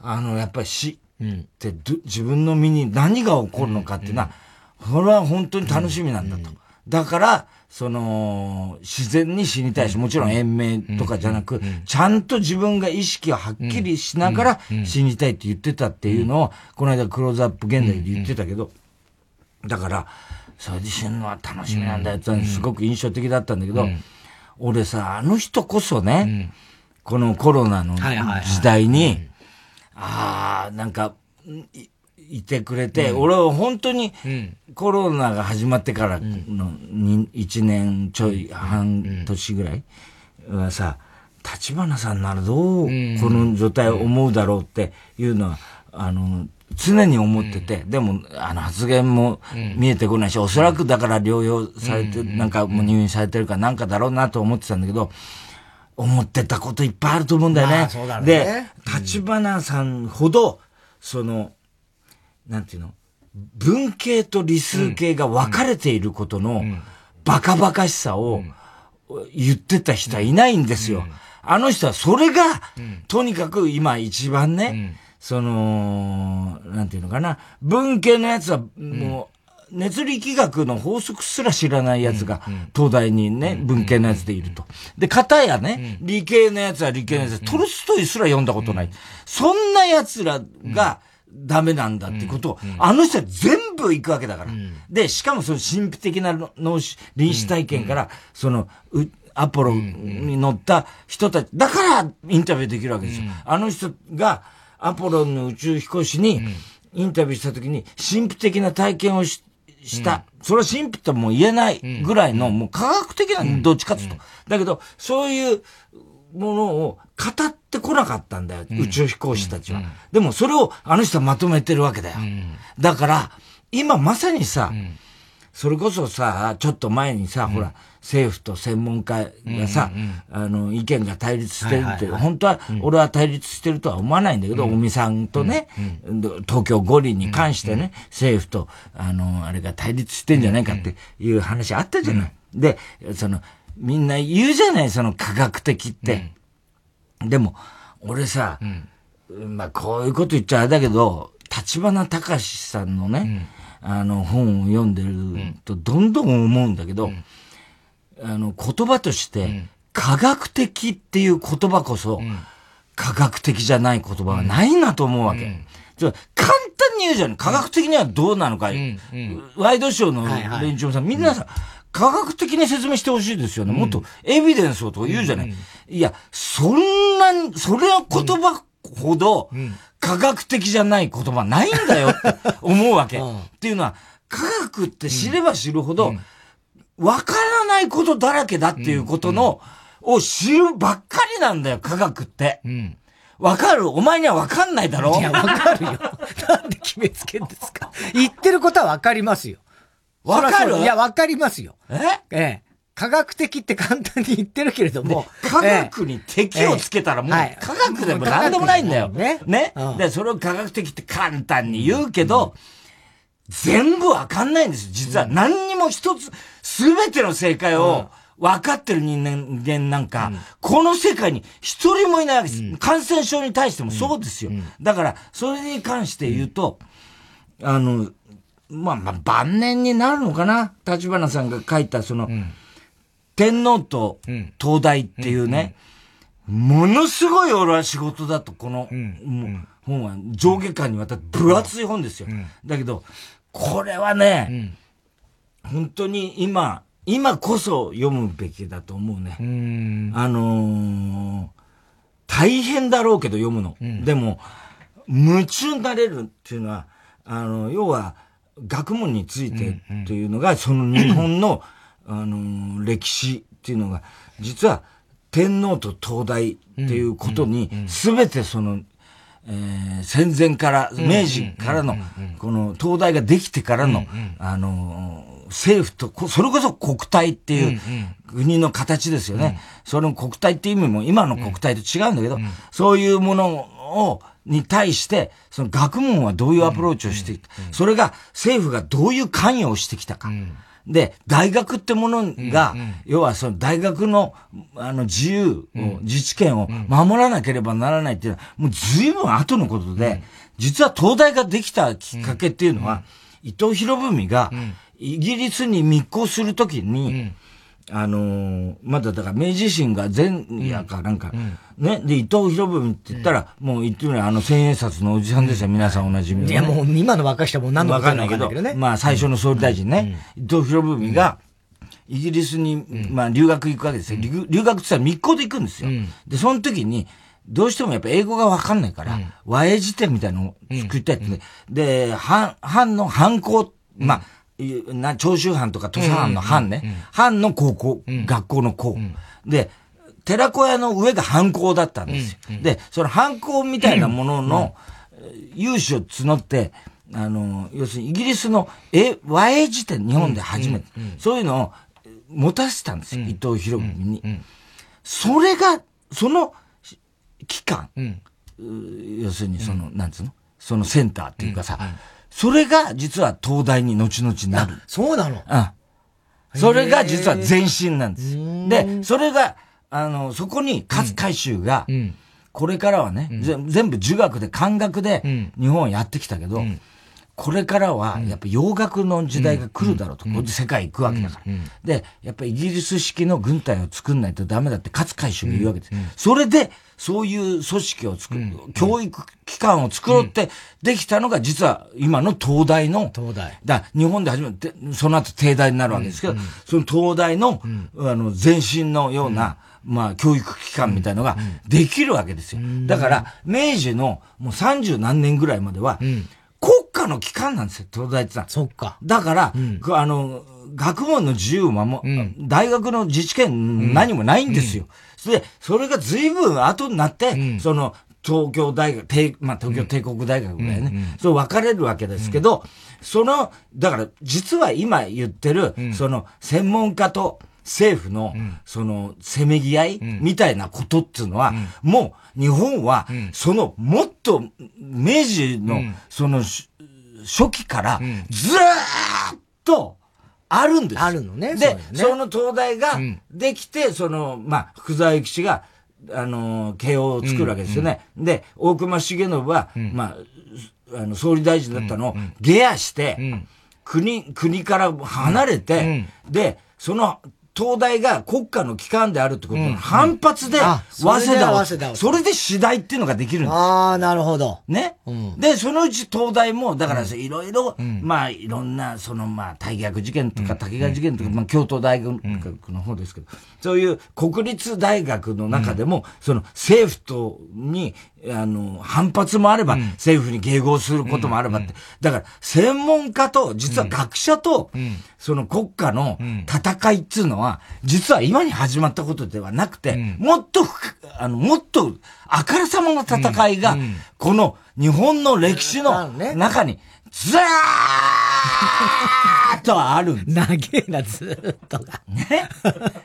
あの、やっぱり死、って自分の身に何が起こるのかっていうのは、それは本当に楽しみなんだと。だから、その、自然に死にたいし、もちろん延命とかじゃなく、ちゃんと自分が意識をはっきりしながら死にたいって言ってたっていうのを、この間クローズアップ現代で言ってたけど、だから、それで死ぬのは楽しみなんだよってすごく印象的だったんだけど、俺さ、あの人こそね、このコロナの時代に、ああ、なんか、い、いてくれて、うん、俺は本当にコロナが始まってからの1年ちょい、半年ぐらいはさ、立花さんならどうこの状態を思うだろうっていうのは、あの、常に思ってて、でも、あの発言も見えてこないし、おそらくだから療養されて、なんかもう入院されてるかなんかだろうなと思ってたんだけど、思ってたこといっぱいあると思うんだよね。まあ、そうだね。で、立花さんほど、その、なんていうの？文系と理数系が分かれていることのバカバカしさを言ってた人はいないんですよ。あの人はそれが、とにかく今一番ね、その、なんていうのかな、文系のやつはもう、熱力学の法則すら知らないやつが、東大にね、文系のやつでいると。で、片やね、理系のやつは理系のやつ、トルストイすら読んだことない。そんなやつらが、ダメなんだってことを、あの人は全部行くわけだから。で、しかもその神秘的な脳死、臨死体験から、その、アポロに乗った人たち、だからインタビューできるわけですよ。あの人が、アポロの宇宙飛行士に、インタビューした時に、神秘的な体験をしした。それは神秘とも言えないぐらいの、もう科学的などっちかっつうと。だけど、そういうものを語ってこなかったんだよ、宇宙飛行士たちは。でもそれをあの人はまとめてるわけだよ。だから、今まさにさ、それこそさ、ちょっと前にさ、ほら、政府と専門家がさ、あの、意見が対立してるって、本当は、俺は対立してるとは思わないんだけど、尾身さんとね、東京五輪に関してね、政府と、あの、あれが対立してんじゃないかっていう話あったじゃない。で、その、みんな言うじゃない、その科学的って。でも、俺さ、まあ、こういうこと言っちゃあれだけど、立花隆さんのね、あの、本を読んでると、どんどん思うんだけど、あの、言葉として、科学的っていう言葉こそ、科学的じゃない言葉はないなと思うわけ。簡単に言うじゃん。科学的にはどうなのか。ワイドショーの連中もさ、みんなさ、科学的に説明してほしいですよね。もっとエビデンスをとか言うじゃない。いや、そんなに、それは言葉ほど、科学的じゃない言葉ないんだよって思うわけ。っていうのは、科学って知れば知るほど、わからないことだらけだっていうことの、を知るばっかりなんだよ、科学って。わかる？お前にはわかんないだろ？いや、わかるよ。なんで決めつけんですか？言ってることはわかりますよ。わかる？いや、わかりますよ。え？ええ。科学的って簡単に言ってるけれども。科学に敵をつけたらもう、科学でも何でもないんだよ。ね。ね。で、それを科学的って簡単に言うけど、全部わかんないんです。実は何にも一つ、すべての正解を分かってる人間なんか、この世界に一人もいないわけです。感染症に対してもそうですよ。だから、それに関して言うと、あの、まあまあ晩年になるのかな立花さんが書いたその、天皇と東大っていうね、ものすごい俺は仕事だと、この、本は上下巻にわたって分厚い本ですよ。だけど、これはね、本当に今、今こそ読むべきだと思うね。うあのー、大変だろうけど読むの。でも、夢中になれるっていうのは、あの、要は、学問についてっていうのが、その日本のあの、歴史っていうのが、実は天皇と東大っていうことに、すべてその、えー、戦前から、明治からの、この東大ができてからの、あの、政府と、それこそ国体っていう国の形ですよね。その国体っていう意味も今の国体と違うんだけど、そういうものを、に対して、その学問はどういうアプローチをしていた、それが政府がどういう関与をしてきたか。で、大学ってものが、うんうん、要はその大学の、あの、自由を、うん、自治権を守らなければならないっていうのは、もう随分後のことで、うん、実は東大ができたきっかけっていうのは、伊藤博文が、イギリスに密航するときに、あのー、まだだから明治維新が前夜かなんか、うん。ね、で、伊藤博文って言ったら、うん、もう言ってみればあの千円札のおじさんですよ、皆さんおなじみの、ね、いやもう今の若い人はもう何度もわかんないけど、ね、まあ最初の総理大臣ね、伊藤博文が、イギリスに、まあ留学行くわけですよ。留留学って言ったら密航で行くんですよ。で、その時に、どうしてもやっぱ英語がわかんないから、和英辞典みたいなのを作りたいって、で、藩、藩の藩校、まあ、な、長州藩とか土佐藩の藩ね。藩の高校、学校の校。で、寺子屋の上が藩校だったんですよ。で、その藩校みたいなものの、融資を募って、あの、要するにイギリスの、え、和英辞典、日本で初めて、そういうのを持たせたんですよ、伊藤博文に。それが、その期間、要するにその、なんつうの？そのセンターっていうかさ、それが実は東大に後々なる。そうなの？うん。それが実は前身なんです。で、それが、あの、そこに勝海舟が、これからはね、全部儒学で漢学で日本をやってきたけど、これからは、やっぱ洋楽の時代が来るだろうと。これで世界行くわけだから。で、やっぱりイギリス式の軍隊を作んないとダメだって勝海舟が言うわけです。それで、そういう組織を作る、教育機関を作ろうってできたのが実は今の東大の、東大。だ日本で初めて、その後帝大になるわけですけど、その東大の、あの、前身のような、まあ、教育機関みたいのができるわけですよ。だから、明治のもう三十何年ぐらいまでは、国家の機関なんですよ、東大ってそっか。だから、うん、あの、学問の自由を守、うん、大学の自治権何もないんですよ。うん、で、それが随分後になって、その、東京大学、帝、まあ、東京帝国大学ぐらいね、そう分かれるわけですけど、その、だから、実は今言ってる、その、専門家と、政府の、その、せめぎ合いみたいなことっていうのは、もう、日本は、その、もっと、明治の、その、初期から、ずーっと、あるんです。あるのね。で、その東大ができて、その、まあ、福沢諭吉が、あの、慶応を作るわけですよね。で、大隈重信は、まあ、あの、総理大臣だったのを、下野して、国、国から離れて、で、その東大が国家の機関であるってことの反発で、早稲田を、それで次第っていうのができるんです。ああ、なるほど。ね、うん、で、そのうち東大も、だからいろいろ、まあいろんな、そのまあ大逆事件とか竹川事件とか、まあ京都大学の方ですけど、そういう国立大学の中でも、その政府とに、あの、反発もあれば、政府に迎合することもあればって。だから、専門家と、実は学者と、その国家の戦いっていうのは、実は今に始まったことではなくて、もっと、あの、もっと、あからさまな戦いが、この日本の歴史の中に、ずーっとあるんです。長えな、ずーっと。が。ね。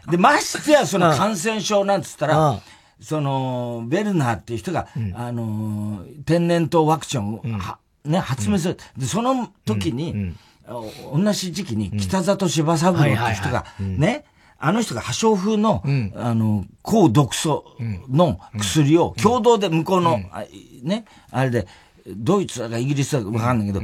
で、ましてや、その感染症なんつったら、その、ベルナーっていう人が、うん、あの、天然痘ワクチンを、うん、ね、発明する。で、その時に、同じ時期に北里柴三郎っていう人が、ね、あの人が破傷風の、あの、抗毒素の薬を共同で向こうの、ね、あれで、ドイツだかイギリスだかわかんないけど、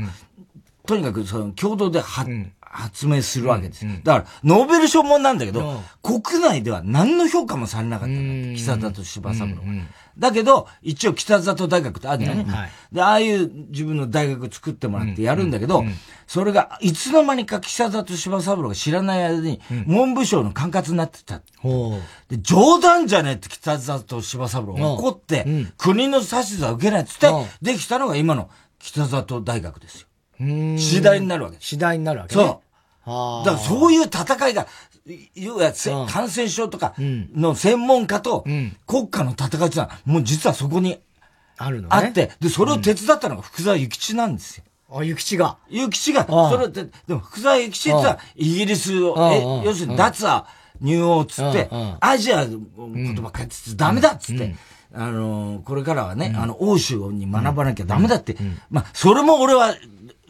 とにかくその共同では、発明するわけです。だから、ノーベル賞もなんだけど、国内では何の評価もされなかったんだ北里柴三郎。だけど、一応北里大学ってあるじゃない、で、ああいう自分の大学作ってもらってやるんだけど、それが、いつの間にか北里柴三郎が知らない間に、文部省の管轄になってた。で、冗談じゃねえって北里柴三郎が怒って、国の指図は受けないっつって、できたのが今の北里大学ですよ。次第になるわけ。次第になるわけね。そう。だからそういう戦いが、要は、感染症とかの専門家と国家の戦いってのは、もう実はそこにあるのあって、で、それを手伝ったのが福沢諭吉なんですよ。あ、諭吉が。諭吉が、それって、でも福沢諭吉ってはイギリスを、え、要するに脱ア、入王っつって、アジアのことばっかりっつってダメだっつって、あの、これからはね、あの、欧州に学ばなきゃダメだって、まあ、それも俺は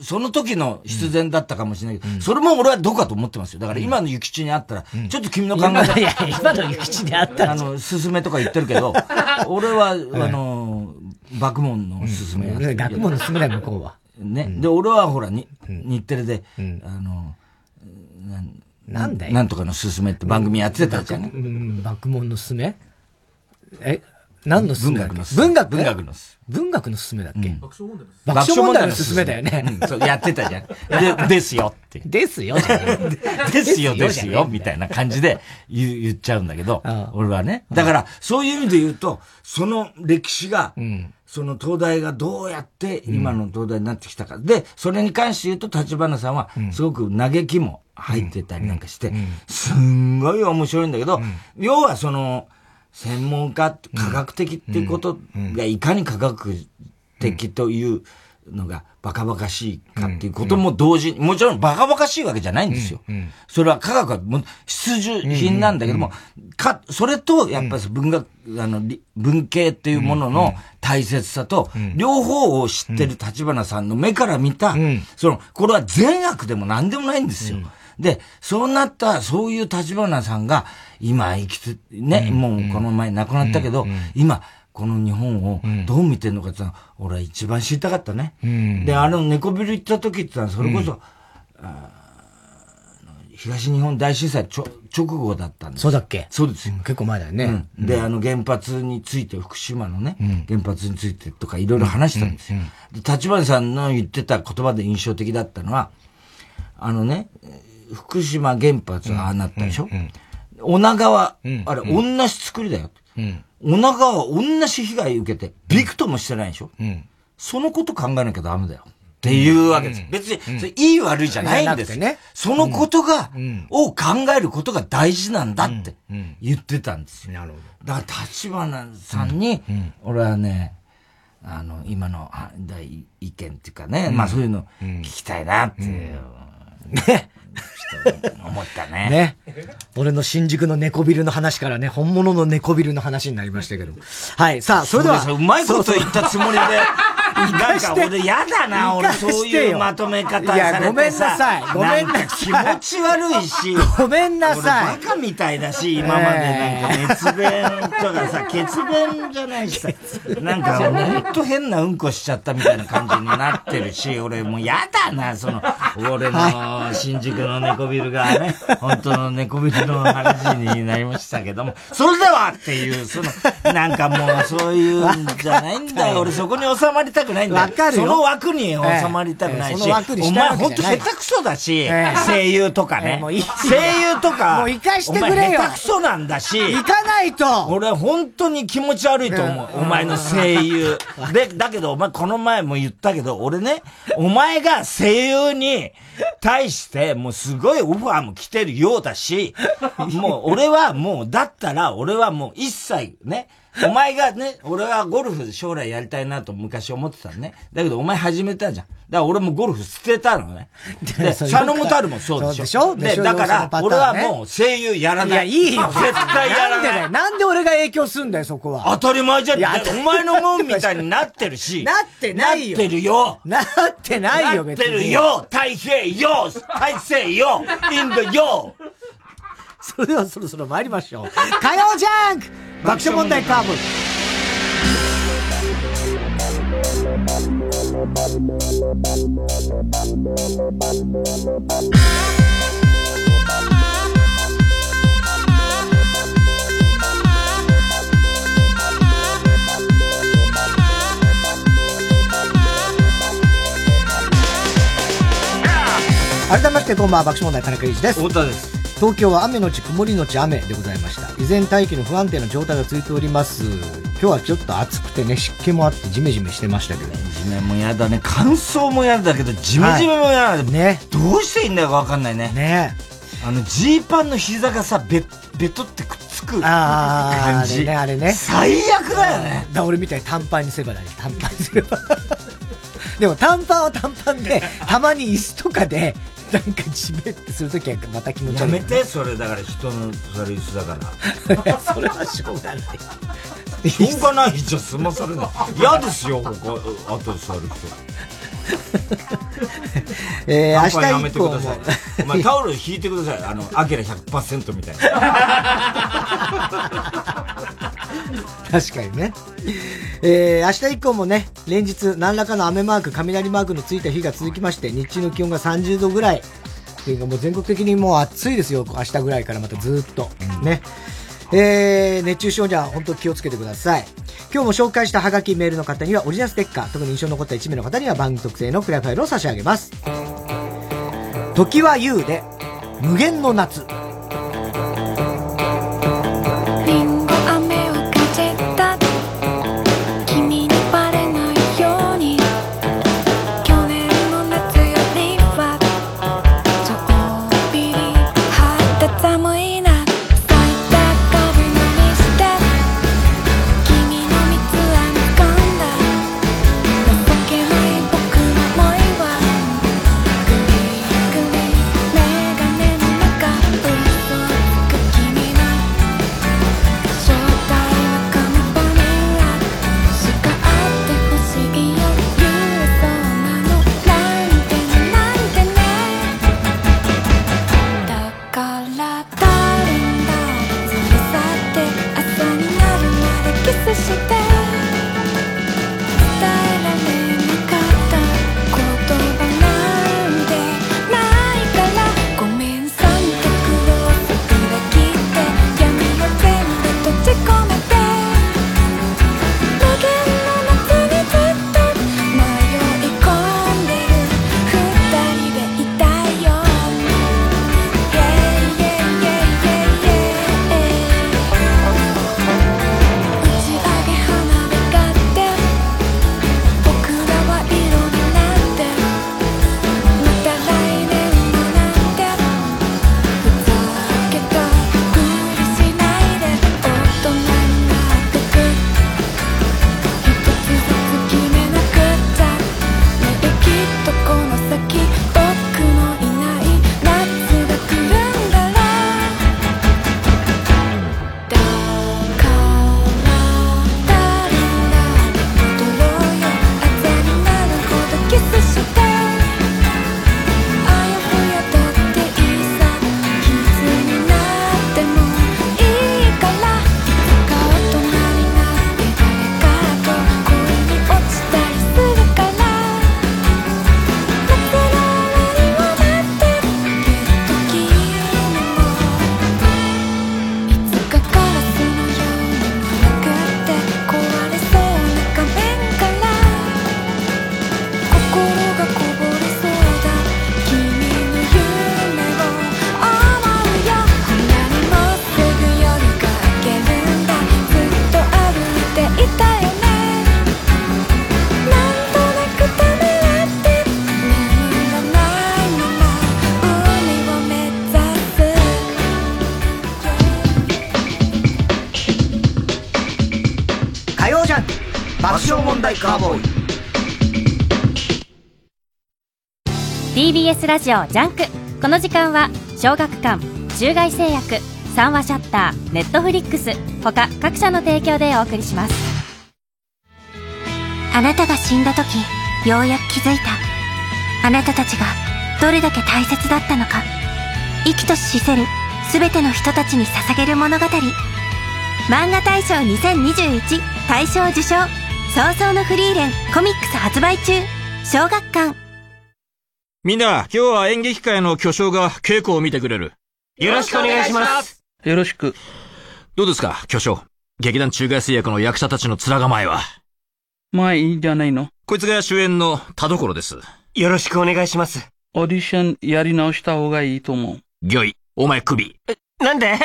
その時の必然だったかもしれないけど、うん、それも俺はどうかと思ってますよ。だから今の諭吉にあったら、ちょっと君の考え方。いや、今の諭吉にあったら。あの、すすめとか言ってるけど、俺は、あの、学問のすすめや、うん、学問のすすめだよ、向こうは。ね。で、俺はほら、に、日テレで、あの、ななんだよ。なんとかのすすめって番組やってたじゃん。学問のすすめ？え？何のすすめ文学のすすめ。文学？文学のす文学のすすめだっけ、爆笑問題爆笑問題のすすめだよね。そう、やってたじゃん。で、ですよって。ですよ。ですよ、ですよ、みたいな感じで言言っちゃうんだけど、俺はね。だから、そういう意味で言うと、その歴史が、その東大がどうやって今の東大になってきたか。で、それに関して言うと、立花さんは、すごく嘆きも入ってたりなんかして、すんごい面白いんだけど、要はその、専門家、科学的っていうことがいかに科学的という、のがバカバカしいかっていうことも同時に、もちろんバカバカしいわけじゃないんですよ。それは科学はも必需品なんだけども、か、それと、やっぱり文学、あの、文系っていうものの大切さと、両方を知ってる立花さんの目から見た、その、これは善悪でも何でもないんですよ。で、そうなった、そういう立花さんが、今生きて、ね、もうこの前亡くなったけど、今、この日本をどう見てんのかって俺は一番知りたかったね。うん、で、あの猫ビル行った時ってのはそれこそ、うん、東日本大震災ちょ直後だったんです。そうだっけ？そうですよ、結構前だよね。で、あの原発について、福島のね、原発についてとかいろいろ話したんですよ。で、立花さんの言ってた言葉で印象的だったのは、あのね、福島原発はああなったでしょ、女川、あれ、同じ作りだよ。うん。女川は同じ被害受けて、びくともしてないでしょ、うん、そのこと考えなきゃダメだよ。っていうわけです。うん、別に、それいい悪いじゃないんです。ね、そのことが、うん、を考えることが大事なんだって言ってたんですよ。なるほど。だから、立花さんに、俺はね、あの、今の意見っていうかね、まあそういうの聞きたいなっていう。ね。思ったね。ね。俺の新宿の猫ビルの話からね、本物の猫ビルの話になりましたけど。はい。さあ、それでは。うまいこと言ったつもりで。なんか俺嫌だな、俺そういうまとめ方されてさ。いや、ごめんなさい。ごめんなさい。気持ち悪いし。ごめんなさい。バカみたいだし、今までなんか熱弁とかさ、血便じゃないしさ、なんかほんと変なうんこしちゃったみたいな感じになってるし、俺もう嫌だな、その、俺の新宿の猫ビルがね、本当の猫ビルの話になりましたけども、それではっていう、その、なんかもうそういうんじゃないんだよ。俺そこに収まりたくないんだよ。わかるその枠に収まりたくないし、お前ほんと下手くそだし、声優とかね。声優とか、もう行かしてくれよ。下手くそなんだし、行かないと俺本当に気持ち悪いと思う。お前の声優。で、だけどお前この前も言ったけど、俺ね、お前が声優に対して、もうすごいオファーも来てるようだし、もう俺はもう、だったら俺はもう一切ね、お前がね、俺はゴルフ将来やりたいなと昔思ってたのね。だけどお前始めたじゃん。だから俺もゴルフ捨てたのね。で、佐野元春もそうでしょ。でしょで、だから、俺はもう声優やらない。いや、いいよ。絶対やらない。なんでだよ。なんで俺が影響すんだよ、そこは。当たり前じゃん。お前のもんみたいになってるし。なってないよ。なってるよ。なってないよ、別に。なってるよ。太平洋。大西洋。インド洋。それではそろそろ参りましょう。火曜ジャンク爆笑問題カーブ。改めましてこんばんは爆笑問題田中裕二です太田です東京は雨のち曇りのち雨でございました。依然大気の不安定な状態が続いております。今日はちょっと暑くてね、湿気もあってジメジメしてましたけど。ジメも嫌だね。乾燥も嫌だけど、ジメジメも嫌だ、はい、ね。どうしていいんだよかわかんないね。ね。あの、ジーパンの膝がさ、べ、べとってくっつく感じ。あね、あれね。最悪だよね。だ俺みたいに短パンにすればいい。短パンにすれば。でも短パンは短パンで、たまに椅子とかで、なんかじめってするときはまた気持ち悪い。やめて、それだから人の座る椅子だから。それはしょうがない。しょうがないじゃ済まされない。嫌ですよ、ここ、後で座る人。えー、明日やめてください。お前 タオル引いてください。あの、アキラ100%みたいな。確かにね。えー、明日以降もね、連日何らかの雨マーク、雷マークのついた日が続きまして、日中の気温が30度ぐらい。っていうかもう全国的にもう暑いですよ。明日ぐらいからまたずっと。うん、ね。えー、熱中症には本当気をつけてください。今日も紹介したハガキメールの方にはオリジナルステッカー、特に印象に残った1名の方には番組特製のクラファイルを差し上げます。時は優で、無限の夏。TBS ラジオジャンク。この時間は小学館中外製薬三和シヤッターネットフリックス他各社の提供でお送りします。あなたが死んだ時ようやく気づいた。あなたたちがどれだけ大切だったのか。生きとし死せる全ての人たちに捧げる物語。マンガ大賞2021大賞受賞。葬送のフリーレンコミックス発売中。小学館。みんな、今日は演劇界の巨匠が稽古を見てくれる。よろしくお願いします。よろしく。どうですか、巨匠？劇団中外製薬の役者たちの面構えは？まあいいんじゃないの？こいつが主演の田所です。よろしくお願いします。オーディションやり直した方がいいと思う。ギョイ、お前首。なんで？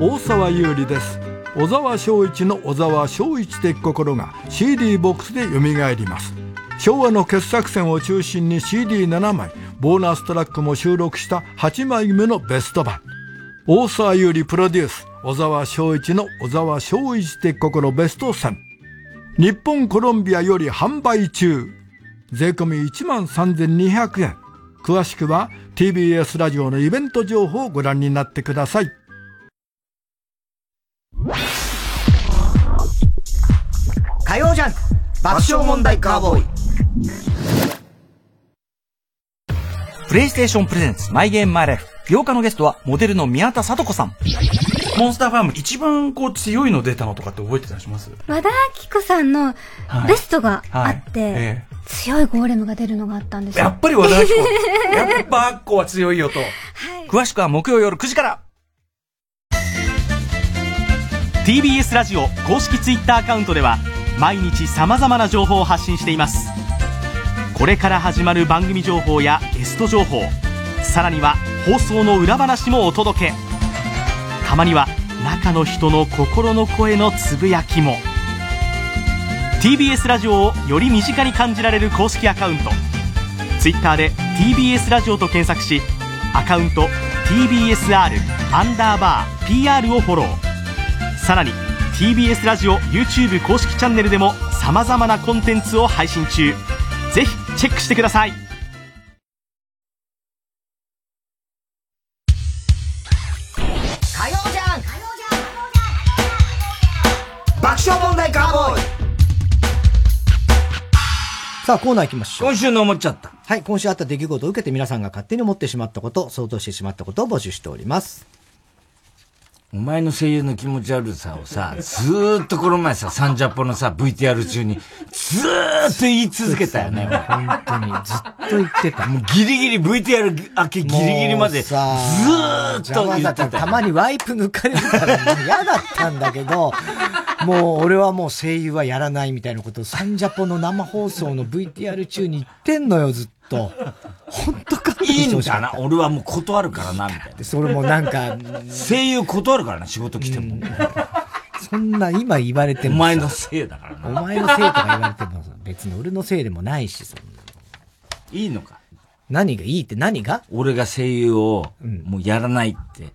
大沢優里です小沢昭一の小沢昭一的心が CD ボックスで蘇ります昭和の傑作選を中心に CD7 枚ボーナストラックも収録した8枚目のベスト版。大沢優里プロデュース小沢昭一の小沢昭一的心ベスト10日本コロンビアより販売中。税込1万3200円。詳しくは TBS ラジオのイベント情報をご覧になってください。火曜ジャン爆笑問題カーボーイ。プレイステーションプレゼンツマイゲームマイライフ8日のゲストはモデルの宮田聡子さん。モンスターファーム一番こう強いの出たのとかって覚えてたりします？和田明子さんのベストがあって、はい。え強いゴーレムが出るのがあったんですよ。えやっぱり和田明子。やっぱアッコは強いよと、詳しくは木曜夜9時から。TBS ラジオ公式 Twitter アカウントでは毎日様々な情報を発信していますこれから始まる番組情報やゲスト情報さらには放送の裏話もお届け。たまには中の人の心の声のつぶやきも。TBS ラジオをより身近に感じられる公式アカウント。Twitter で TBS ラジオと検索しアカウント TBSR アンダーバー PR をフォロー。さらに TBS ラジオ YouTube 公式チャンネルでも様々なコンテンツを配信中。ぜひチェックしてください火曜ジャンク爆笑問題カーボーイさあ、コーナー行きましょう。今週の思っちゃった。はい、今週あった出来事を受けて皆さんが勝手に思ってしまったこと、想像してしまったことを募集しております。お前の声優の気持ち悪さをさ、ずーっとこの前さ、サンジャポのさ、VTR 中に、ずーっと言い続けたよね。本当に、ずっと言ってた。もうギリギリ VTR 明けギリギリまで、ずさーっと言ってたよ。たまにワイプ抜かれるから嫌だったんだけど、もう俺はもう声優はやらないみたいなことをサンジャポの生放送の VTR 中に言ってんのよ、ずっと。本当かいいんだな。俺はもう断るからな、みたいな。それもなんか、声優断るからな、仕事来ても。そんな今言われても。お前のせいだからな。お前のせいとか言われても、別に俺のせいでもないし、そんな。いいのか？何がいいって何が？俺が声優を、もうやらないって。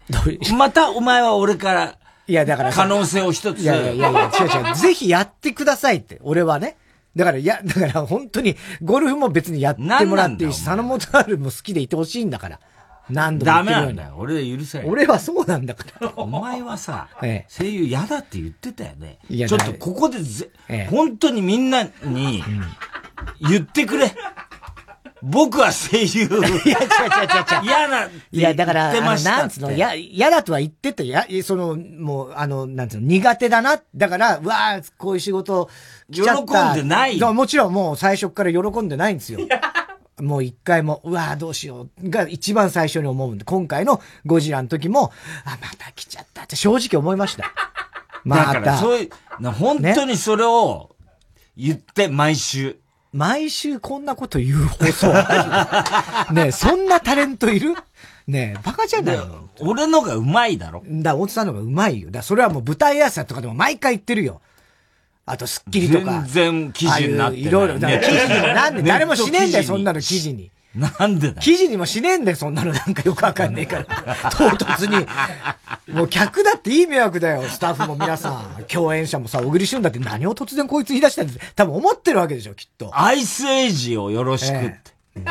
またお前は俺から、いや、だから可能性を一つ。いやいやいや、違う違う。ぜひやってくださいって、俺はね。だから、いや、だから本当に、ゴルフも別にやってもらっていいし、佐野元春も好きでいてほしいんだから。何度もダメなんだよ。俺は許せない。俺はそうなんだから。お前はさ、ええ声優嫌だって言ってたよね。いやちょっとここでぜ、ええ本当にみんなに言ってくれ。僕は声優。いや、違う違う違う違う。嫌ないや、だから、なんつうの、や、嫌だとは言ってて、や、その、もう、あの、なんつうの、苦手だな。だから、うわあこういう仕事喜んでないもちろんもう最初から喜んでないんですよ。もう一回も、うわあどうしようが一番最初に思うんで、今回のゴジラの時も、あ、また来ちゃったって正直思いました。まだた。からそういう、な本当にそれを言って、毎週。毎週こんなこと言う放送ねえ、そんなタレントいる？ねえ、バカじゃないの俺のがうまいだろ。だ、大津さんの方がうまいよ。だ、それはもう舞台挨拶とかでも毎回言ってるよ。あと、スッキリとか。全然記事になってないいろいろ。だから記事にもなんで、誰もしねえんだよ、そんなの記事に。なんでだ記事にもしねえんだよ、そんなのなんかよくわかんねえから。唐突に。もう客だっていい迷惑だよ、スタッフも皆さん。共演者もさ、小栗旬だって何を突然こいつ言い出したんです多分思ってるわけでしょ、きっと。アイスエイジをよろしくって。ええ、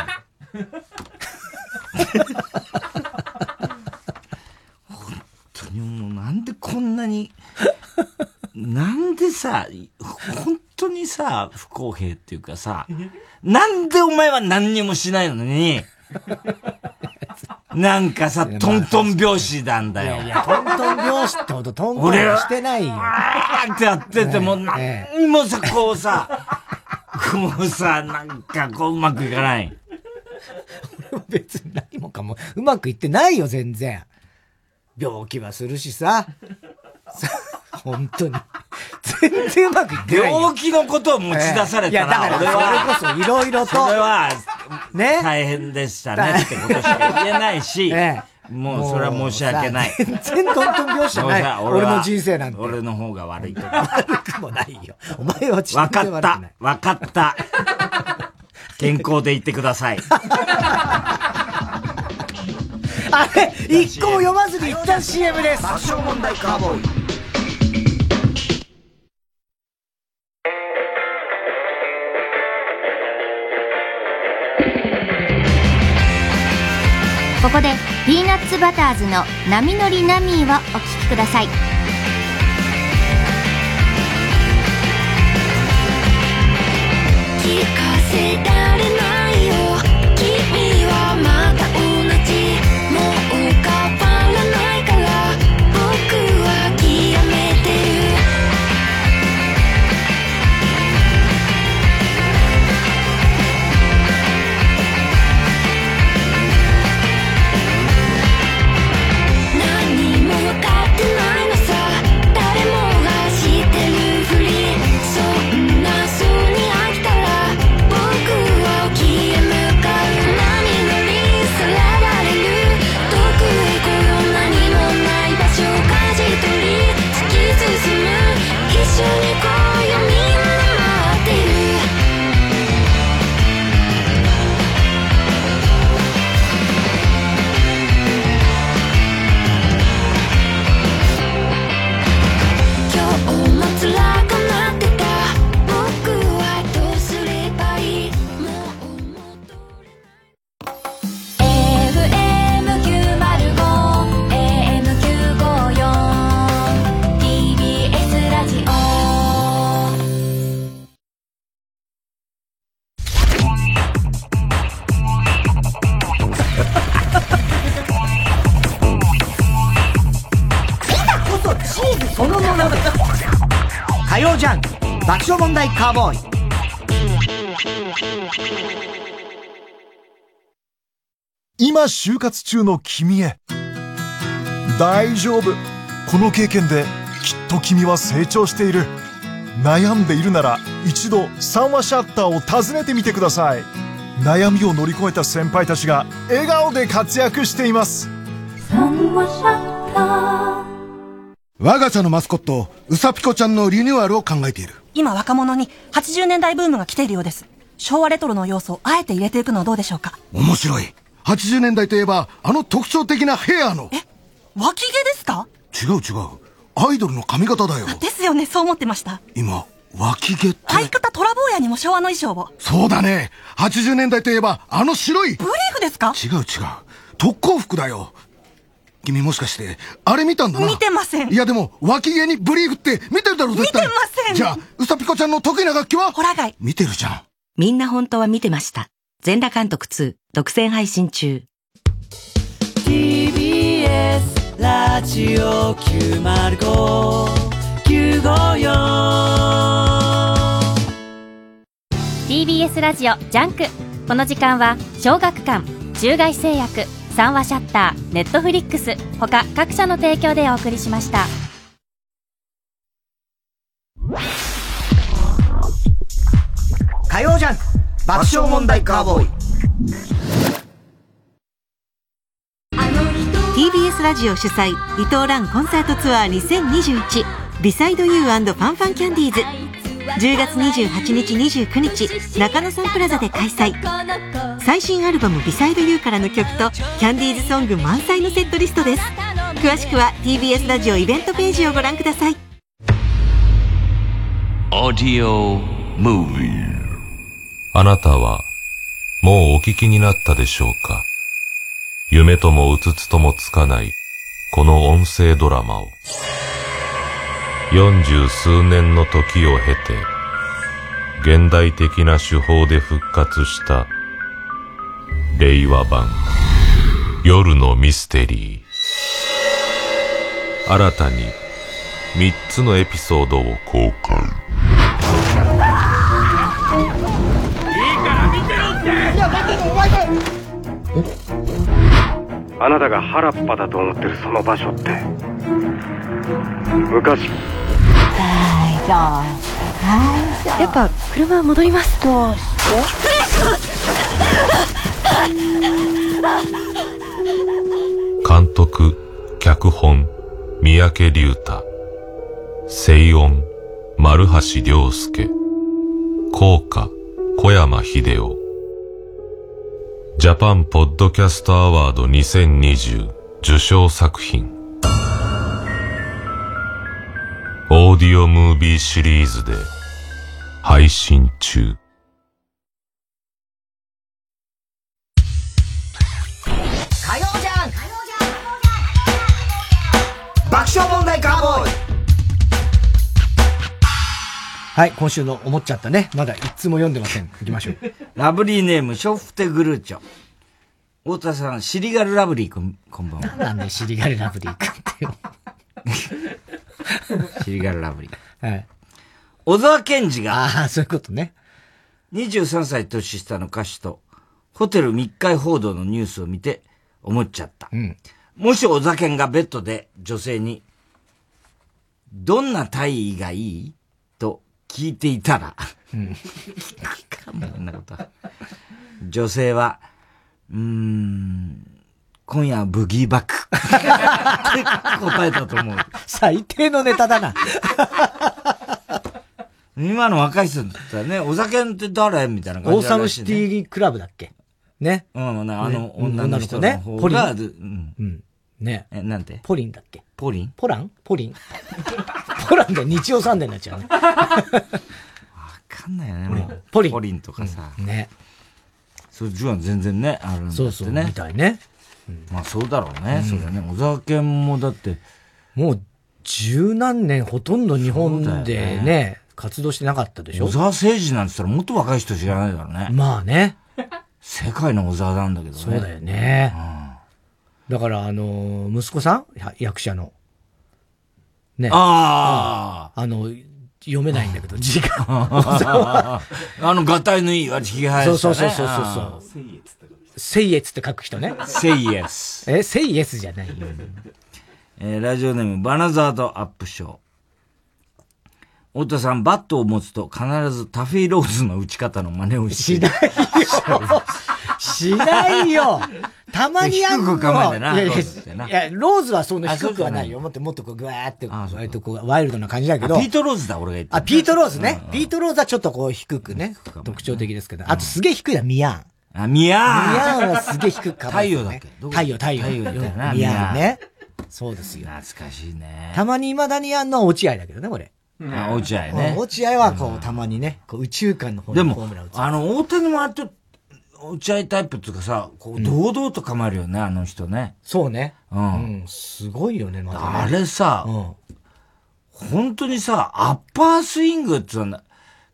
本当にもうなんでこんなに、さ、本当にさ、不公平っていうかさ、なんでお前は何にもしないのに、なんかさ、トントン拍子なんだよ。いやいや、トントン拍子ってほどトントンしてないよ。あーってやってても、何にもさ、こうさ、もうさ、なんかこううまくいかない。俺は別に何もかもうまくいってないよ、全然。病気はするしさ。本当に。全然うまくいってない病気のことを持ち出されたら、いや、だから、それこそいろいろと。それは、ね？大変でしたねってことしか言えないし、もうそれは申し訳ない。全然トントン拍子じゃない。俺の人生なんて。俺の方が悪いと悪くもないよ。お前はわかった。わかった。健康でいってください。あれ？一個も読まずに一旦 CM です。爆笑問題カーボーイ。ここでピーナッツバターズの波乗りナミーをお聴きください。聞かせたカーボーイ今就活中の君へ.大丈夫この経験できっと君は成長している悩んでいるなら一度三話シャッターを訪ねてみてください悩みを乗り越えた先輩たちが笑顔で活躍しています我が社のマスコット、うさぴこちゃんのリニューアルを考えている。今若者に80年代ブームが来ているようです。昭和レトロの要素をあえて入れていくのはどうでしょうか？面白い。80年代といえば、あの特徴的なヘアの。え脇毛ですか？違う違う。アイドルの髪型だよ。ですよね、そう思ってました。今、脇毛って。相方トラ坊やにも昭和の衣装を。そうだね。80年代といえば、あの白い。ブリーフですか？違う違う。特攻服だよ。君もしかして、あれ見たんだな。見てません。いやでも、脇毛にブリーフって見てるだろ、絶対。見てません。じゃあ、うさぴこちゃんの得意な楽器は？ホラガイ。見てるじゃん。みんな本当は見てました。全裸監督2、独占配信中。TBS ラジオ905954 TBS ラジオジャンクこの時間は小学館中外製薬三和シヤッターネットフリックス他各社の提供でお送りしました火曜ジャン爆笑問題カーボーイ。TBS ラジオ主催伊藤蘭コンサートツアー2021ビサイドユーファンファンキャンディーズ。10月28日29日中野サンプラザで開催。最新アルバム「ビサイドユーからの曲とキャンディーズソング満載のセットリストです。詳しくは TBS ラジオイベントページをご覧ください。Audio Movie. あなたはもうお聞きになったでしょうか？夢ともうつつともつかないこの音声ドラマを。四十数年の時を経て現代的な手法で復活した令和版夜のミステリー。新たに3つのエピソードを公開。あなたが原っぱだと思ってるその場所って。昔。やっぱ車戻ります。どう 監督脚本三宅龍太声音丸橋良介効果小山秀夫。ジャパンポッドキャストアワード2020受賞作品。オーディオムービーシリーズで配信中。爆笑問題カーボーイ。はい、今週の思っちゃったね。まだ一通も読んでません。行きましょう。ラブリーネーム、ショフテグルーチョ。太田さん、シリガルラブリー君、こんばんは。なんでシリガルラブリー君ってよ。シリガルラブリー。はい。小沢健二が、ああ、そういうことね。23歳年下の歌手と、ホテル密会報道のニュースを見て思っちゃった。もし小沢健がベッドで女性に、どんな体位がいい？と聞いていたら、うん。かも、そんなことは。女性は、うーん、今夜はブギーバック。って答えたと思う。最低のネタだな。今の若い人だったらね、お酒って誰みたいな感オーサムシティクラブだっけ？ね。うん、なあねの女の人のね方。ポリン。うん。ね。え、なんて？ポリンだっけ？ポリン？ポラン？ポリン？ポランで日曜サンデーになっちゃうね。わかんないよね、もう。ポリンポリンとかさ。ね。そっちは全然ね、あるんだってね。そうそうみたいね。まあそうだろうね、うんそね。小沢健もだって。もう、十何年ほとんど日本でよね、活動してなかったでしょ？小沢誠二なんて言ったらもっと若い人知らないからね。まあね。世界の小沢なんだけどね。そうだよね。だから、あの、息子さん？や役者の。ね。ああ。あの、読めないんだけど、字が。あの、がたいのいい、あひげ生や。そうそうそうそうそう。セイエツって書く人ね。セイエス。え、セイエスじゃないよ。えーラジオネーム、バナザードアップショー。太田さん、バットを持つと必ずタフィーローズの打ち方の真似をしてしないよ。しないよ。たまにやんの低く構えてないやいやいや、ローズはそんな低くはないいよ。もっともっとこう、ぐわーって、割とこう、ワイルドな感じだけど。あピートローズだ、俺が言ってあ、ピートローズね。ピートローズはちょっとこう低くね。特徴的ですけど。あとすげえ低いのはミヤン。あ、ミヤーンミヤンはすげえ低くか太陽だっけ？太陽、太陽。太陽だよなミヤンね。そうですよ。懐かしいね。たまに未だにやんのは落合だけどね、これ。あ落合ねうん落合はこう、たまにね、こう宇宙間の方でもにホームラン打、つ。あの、大谷もあと、落合タイプっていうかさ、こう、堂々と構えるよね、あの人ね。そうね。うんうんすごいよね、まだね。あれさ、本当にさ、アッパースイングって言うんだ。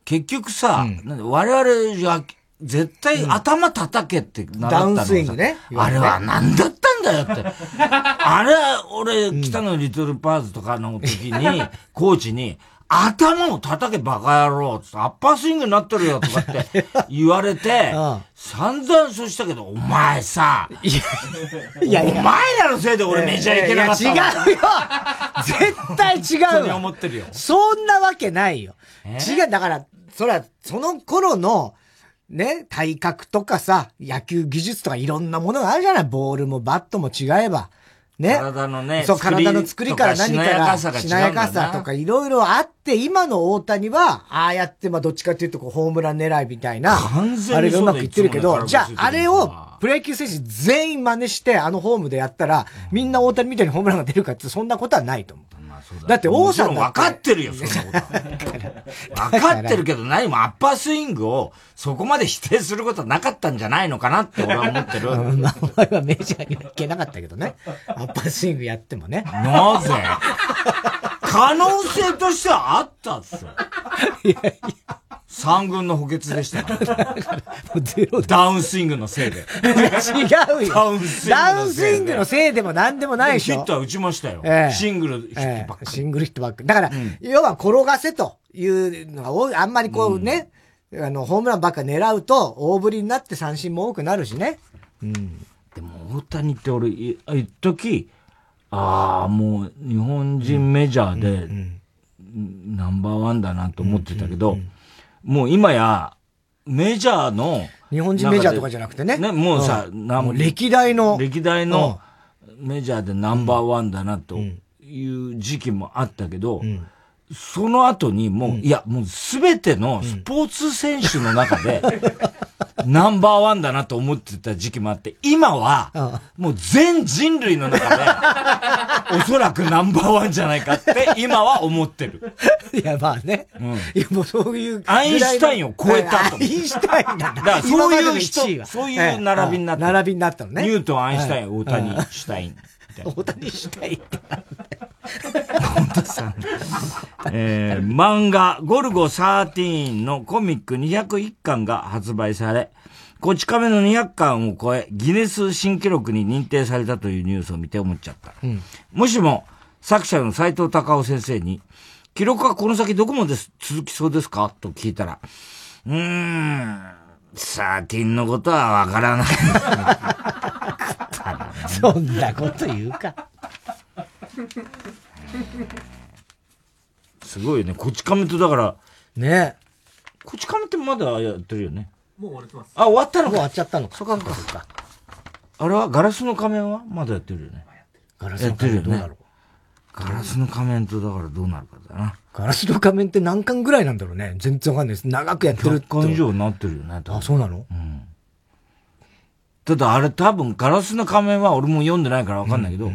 結局さ、我々や、絶対頭叩けって習ったのさダウンスイングねあれは何だったんだよって。あれ、俺、北のリトルパーズとかの時に、コーチに、頭を叩けバカ野郎つって、アッパースイングになってるよとかって 言われて、散々そうしたけど、お前さ、いやいやお前らのせいで俺メジャー行けなかったわいやいや違うよ絶対違うわ思ってるよ。そんなわけないよ。え？違う、だから、それは、その頃の、ね、体格とかさ、野球技術とかいろんなものがあるじゃない。ボールもバットも違えば。ね。体のねそう、体の作りから何から、しなやかさとかいろいろあって、今の大谷は、ああやって、まあどっちかっていうとこう、ホームラン狙いみたいな、完全にあれがうまくいってるけど、じゃあ、あれを、プロ野球選手全員真似して、あのホームでやったら、みんな大谷みたいにホームランが出るかって、そんなことはないと思う。だって王さん分かってるよ、そんなこと。分かってるけど何もアッパースイングをそこまで否定することはなかったんじゃないのかなって俺は思ってる。うんまあ、お前はメジャーには行けなかったけどね。アッパースイングやってもね。なぜ？可能性としてはあったっすよ。三軍の補欠でしたから。ダウンスイングのせいで。違うよ。ダウンスイングのせいで。も何でもないでしょ。ヒットは打ちましたよ。ええシングルヒットばっかシングルヒットばっかり。だから、要は転がせというのが多い。あんまりこうね、あの、ホームランばっか狙うと、大振りになって三振も多くなるしね。うん。でも大谷って俺、い一時ああ、もう日本人メジャーで、ナンバーワンだなと思ってたけど、もう今や、メジャーの、日本人メジャーとかじゃなくてね。ね、もうさ、うん。なんもう歴代の。歴代のメジャーでナンバーワンだなという時期もあったけど、その後にもう、いや、もうすべてのスポーツ選手の中で、ナンバーワンだなと思ってた時期もあって、今は、もう全人類の中で、おそらくナンバーワンじゃないかって、今は思ってる。いや、まあね。いや、もうそういう。アインシュタインを超えたとアインシュタインだ。だからそういう人、そういう並びになった。並びになったのね。ニュートン、アインシュタイン、はい大谷、シュタイン。大谷シュタインってなんだえー漫画、ゴルゴ13のコミック201巻が発売され、こち亀の200巻を超え、ギネス新記録に認定されたというニュースを見て思っちゃった。うん。もしも、作者の斎藤隆夫先生に、記録はこの先どこまで続きそうですか？と聞いたら、うーん、13のことはわからない。そんなこと言うか。すごいよね。こち亀とだから、ねこち亀ってまだやってるよね。もう終われてます。あ、終わったのか。終わっちゃったのか。そっかそっかそっか。あれはガラスの仮面はまだやってるよね。ガラスの仮面どうなるガラスの仮面とだからどうなるかだな。ガラスの仮面って何巻ぐらいなんだろうね。全然わかんないです。長くやってる100巻以上になってるよね。あ、そうなの？うん。ただあれ多分ガラスの仮面は俺も読んでないからわかんないけど、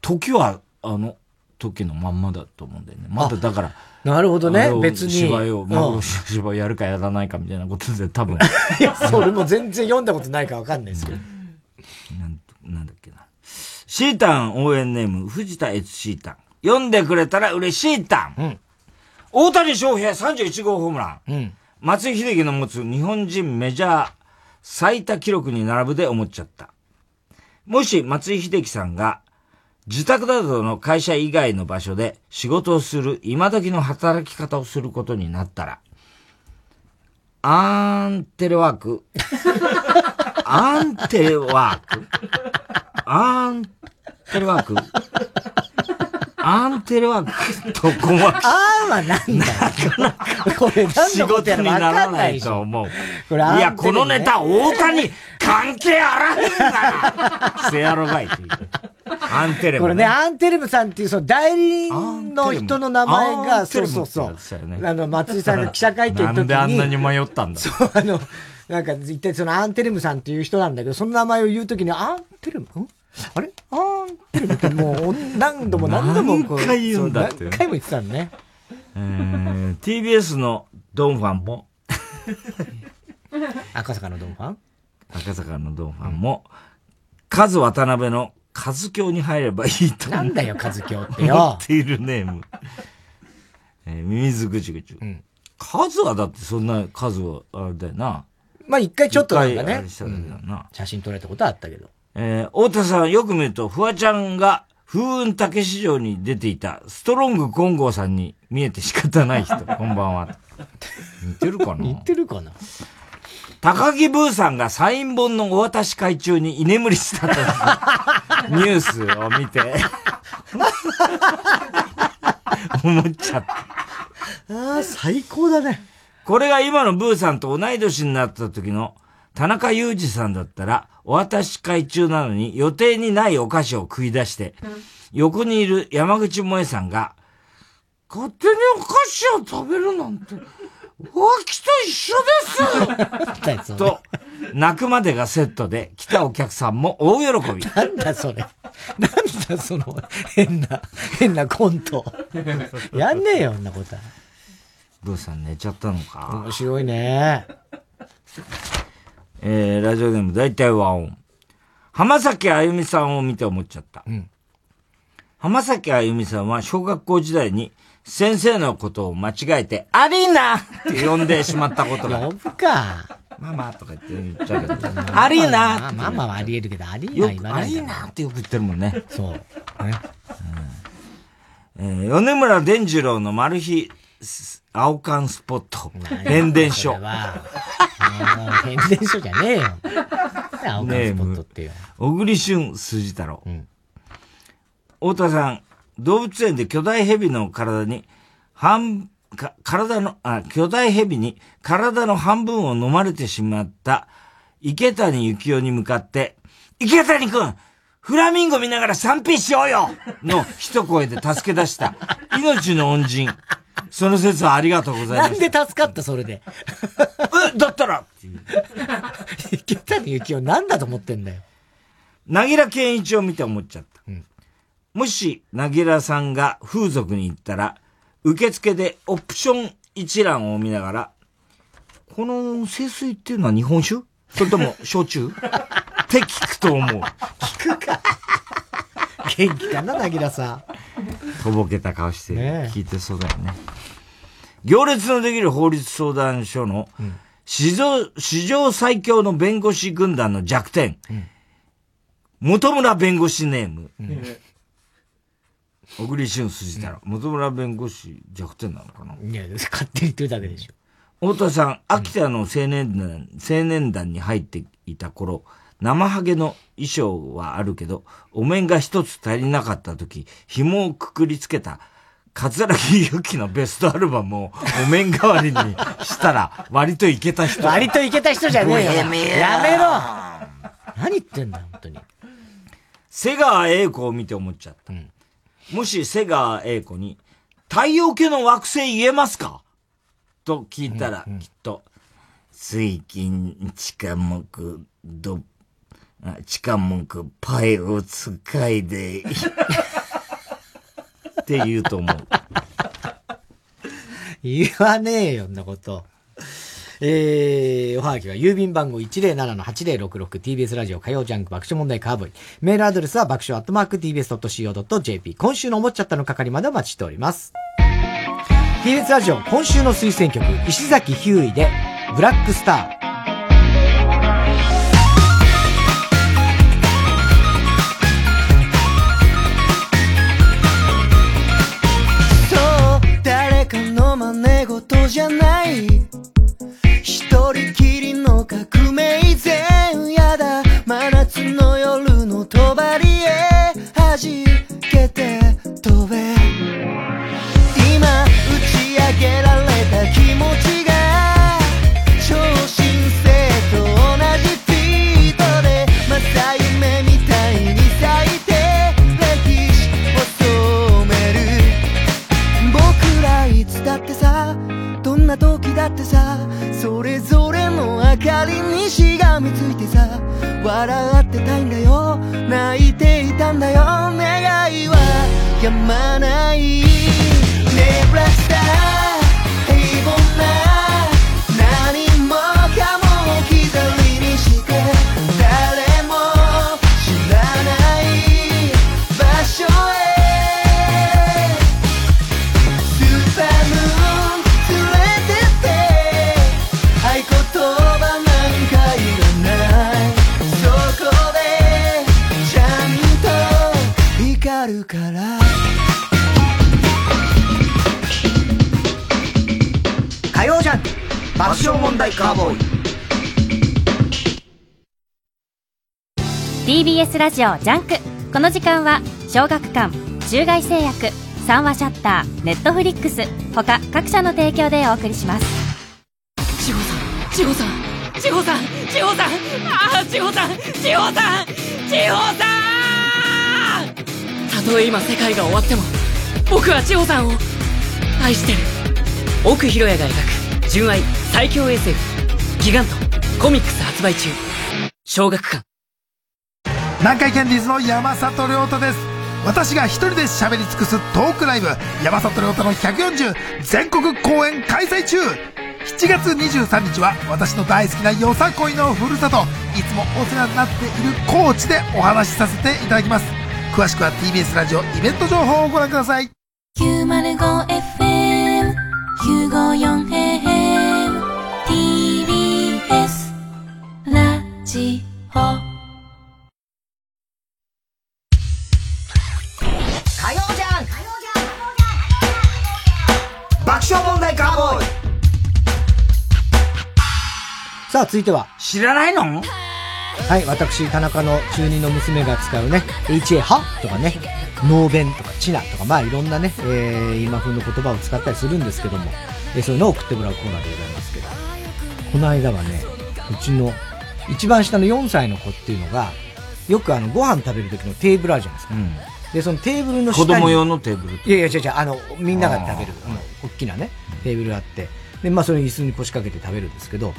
時はあの時のまんまだと思うんだよね。まだだから。なるほどね別に芝居を、うん幻の芝居やるかやらないかみたいなことで多分。いや、それも全然読んだことないからわかんないですけど。なんだっけな。シータン応援ネーム、藤田悦シータン。読んでくれたら嬉しいタン。大谷翔平31号ホームラン。うん。松井秀喜の持つ日本人メジャー最多記録に並ぶで思っちゃった。もし松井秀喜さんが自宅などの会社以外の場所で仕事をする今時の働き方をすることになったら、アーンテレワーク。アンテレワーク。アンテレワークアンテレワークと困る。あーはなんだよ。これ何仕のこと事にならない。と思う。これねいや、このネタ、大谷、関係あらへんがな。せやろがいって言う。アンテレム、これね、アンテレムさんっていうその代理人の人の名前アが、そうそうそう。ねあの、松井さんの記者会見の時に。なんであんなに迷ったんだそう、あの、なんか一体そのアンテレムさんっていう人なんだけど、その名前を言うときに、アンテレム？ん？あれ？アンテレムってもう何度も何度もこう。何回言うんだって何回も言ってたのね。えー TBS のドンファンも、赤坂のドンファン？赤坂のドンファンも、カズ渡辺のカズ教に入ればいいと。なんだよカズ教ってよ思っているネーム。えー、ミミズぐちぐち。カズはだってそんな数は、あれだよな。まあ一回ちょっとなんかね。写真撮られたことはあったけど。えー、太田さんよく見ると、フワちゃんが風雲竹市場に出ていたストロング金剛さんに見えて仕方ない人、こんばんは。似てるかな？似てるかな？高木ブーさんがサイン本のお渡し会中に居眠りしたとニュースを見て、思っちゃった。ああ、最高だね。これが今のブーさんと同い年になった時の田中裕二さんだったら、お渡し会中なのに予定にないお菓子を食い出して、横にいる山口萌さんが、勝手にお菓子を食べるなんて、脇と一緒ですと、泣くまでがセットで、来たお客さんも大喜び。なんだそれ。なんだその、変な、変なコント。やんねえよ、そんなことは。ブーさん寝ちゃったのか。面白いね。えー、ラジオネーム大体和音。浜崎あゆみさんを見て思っちゃった。浜崎あゆみさんは小学校時代に先生のことを間違えて、アリーナって呼んでしまったことが。呼ぶか。ママとか言って言っちゃうけど。アリーナママはあり得るけど、アリーナ言わないくアリーナってよく言ってるもんね。そう。えー、米村伝次郎のマル秘ス青缶スポット。変電所。変電所じゃねえよ。青缶スポットっていう。小栗旬筋太郎。太田さん、動物園で巨大蛇の体に、半、か、体の、あ、巨大蛇に体の半分を飲まれてしまった池谷幸雄に向かって、池谷くんフラミンゴ見ながら賛否しようよの一声で助け出した命の恩人。その説はありがとうございます。なんで助かった、それで？え、だったら池谷幸雄なんだと思ってんだよ。なぎら健一を見て思っちゃった。もし、なぎらさんが風俗に行ったら、受付でオプション一覧を見ながら、この清水っていうのは日本酒？それとも焼酎？って聞くと思う。聞くか。元気かな、なぎらさん。とぼけた顔して聞いてそうだよね。行列のできる法律相談所の史上、史上最強の弁護士軍団の弱点。元村弁護士ネーム。小栗旬筋太郎。元村弁護士弱点なのかな？いや、勝手に言ってるだけでしょ。太田さん、秋田の青年団、青年団に入っていた頃、生ハゲの衣装はあるけど、お面が一つ足りなかった時、紐をくくりつけた、桂木由紀のベストアルバムを お面代わりにしたら、割といけた人。割といけた人じゃねえよ。やめろやめろ何言ってんだよ、本当に。瀬川栄子を見て思っちゃった。もし瀬川栄子に、太陽系の惑星言えますか？と聞いたら、きっと、水金地下木、ど、あ地下木、パイを使いで、って言うと思う。言わねえよ、んなこと。えー、おはがきは郵便番号 107-8066TBS ラジオ火曜ジャンク爆笑問題カーボイ。メールアドレスは爆笑アットマーク TBS.CO.JP。今週の思っちゃったの係までお待ちしております。TBS ラジオ今週の推薦曲、石崎ひゅーいで、ブラックスター。じゃない。一人きりの革命前夜だ。真夏の夜の帳へ恥じ笑ってたいんだよ。泣いていたんだよ。願いは止まない。ねえブラスターカーボーイ。TBS ラジオジャンク。この時間は小学館中外製薬三和シヤッターネットフリックス他各社の提供でお送りします。千穂さん千穂さん千穂さん千穂さんああ千穂さん千穂さん千穂さん！たとえ今世界が終わっても僕は千穂さんを愛してる。奥博也が描く純愛最強 SF ギガントコミックス発売中。小学館。南海キャンディーズの山里亮太です。私が一人で喋り尽くすトークライブ。山里亮太の140全国公演開催中。7月23日は私の大好きなよさこいのふるさと。いつもお世話になっている高知でお話しさせていただきます。詳しくは TBS ラジオイベント情報をご覧ください。905FM ジオ火曜じゃん。爆笑問題カーボーイ。さあ、続いては。知らないの？はい、私、田中の中二の娘が使うね、HA は？とかね、ノーベンとかチナとか、まあいろんなね、えー、今風の言葉を使ったりするんですけども、えーそういうのを送ってもらうコーナーでございますけど、この間はね、うちの一番下の4歳の子っていうのが、よくあの、ご飯食べる時のテーブルあるじゃないですか。で、そのテーブルの下に。子供用のテーブルいやいや、違う違う、あの、みんなが食べる、あの、大きなね、テーブルがあって、で、まあ、それに椅子に腰掛けて食べるんですけど、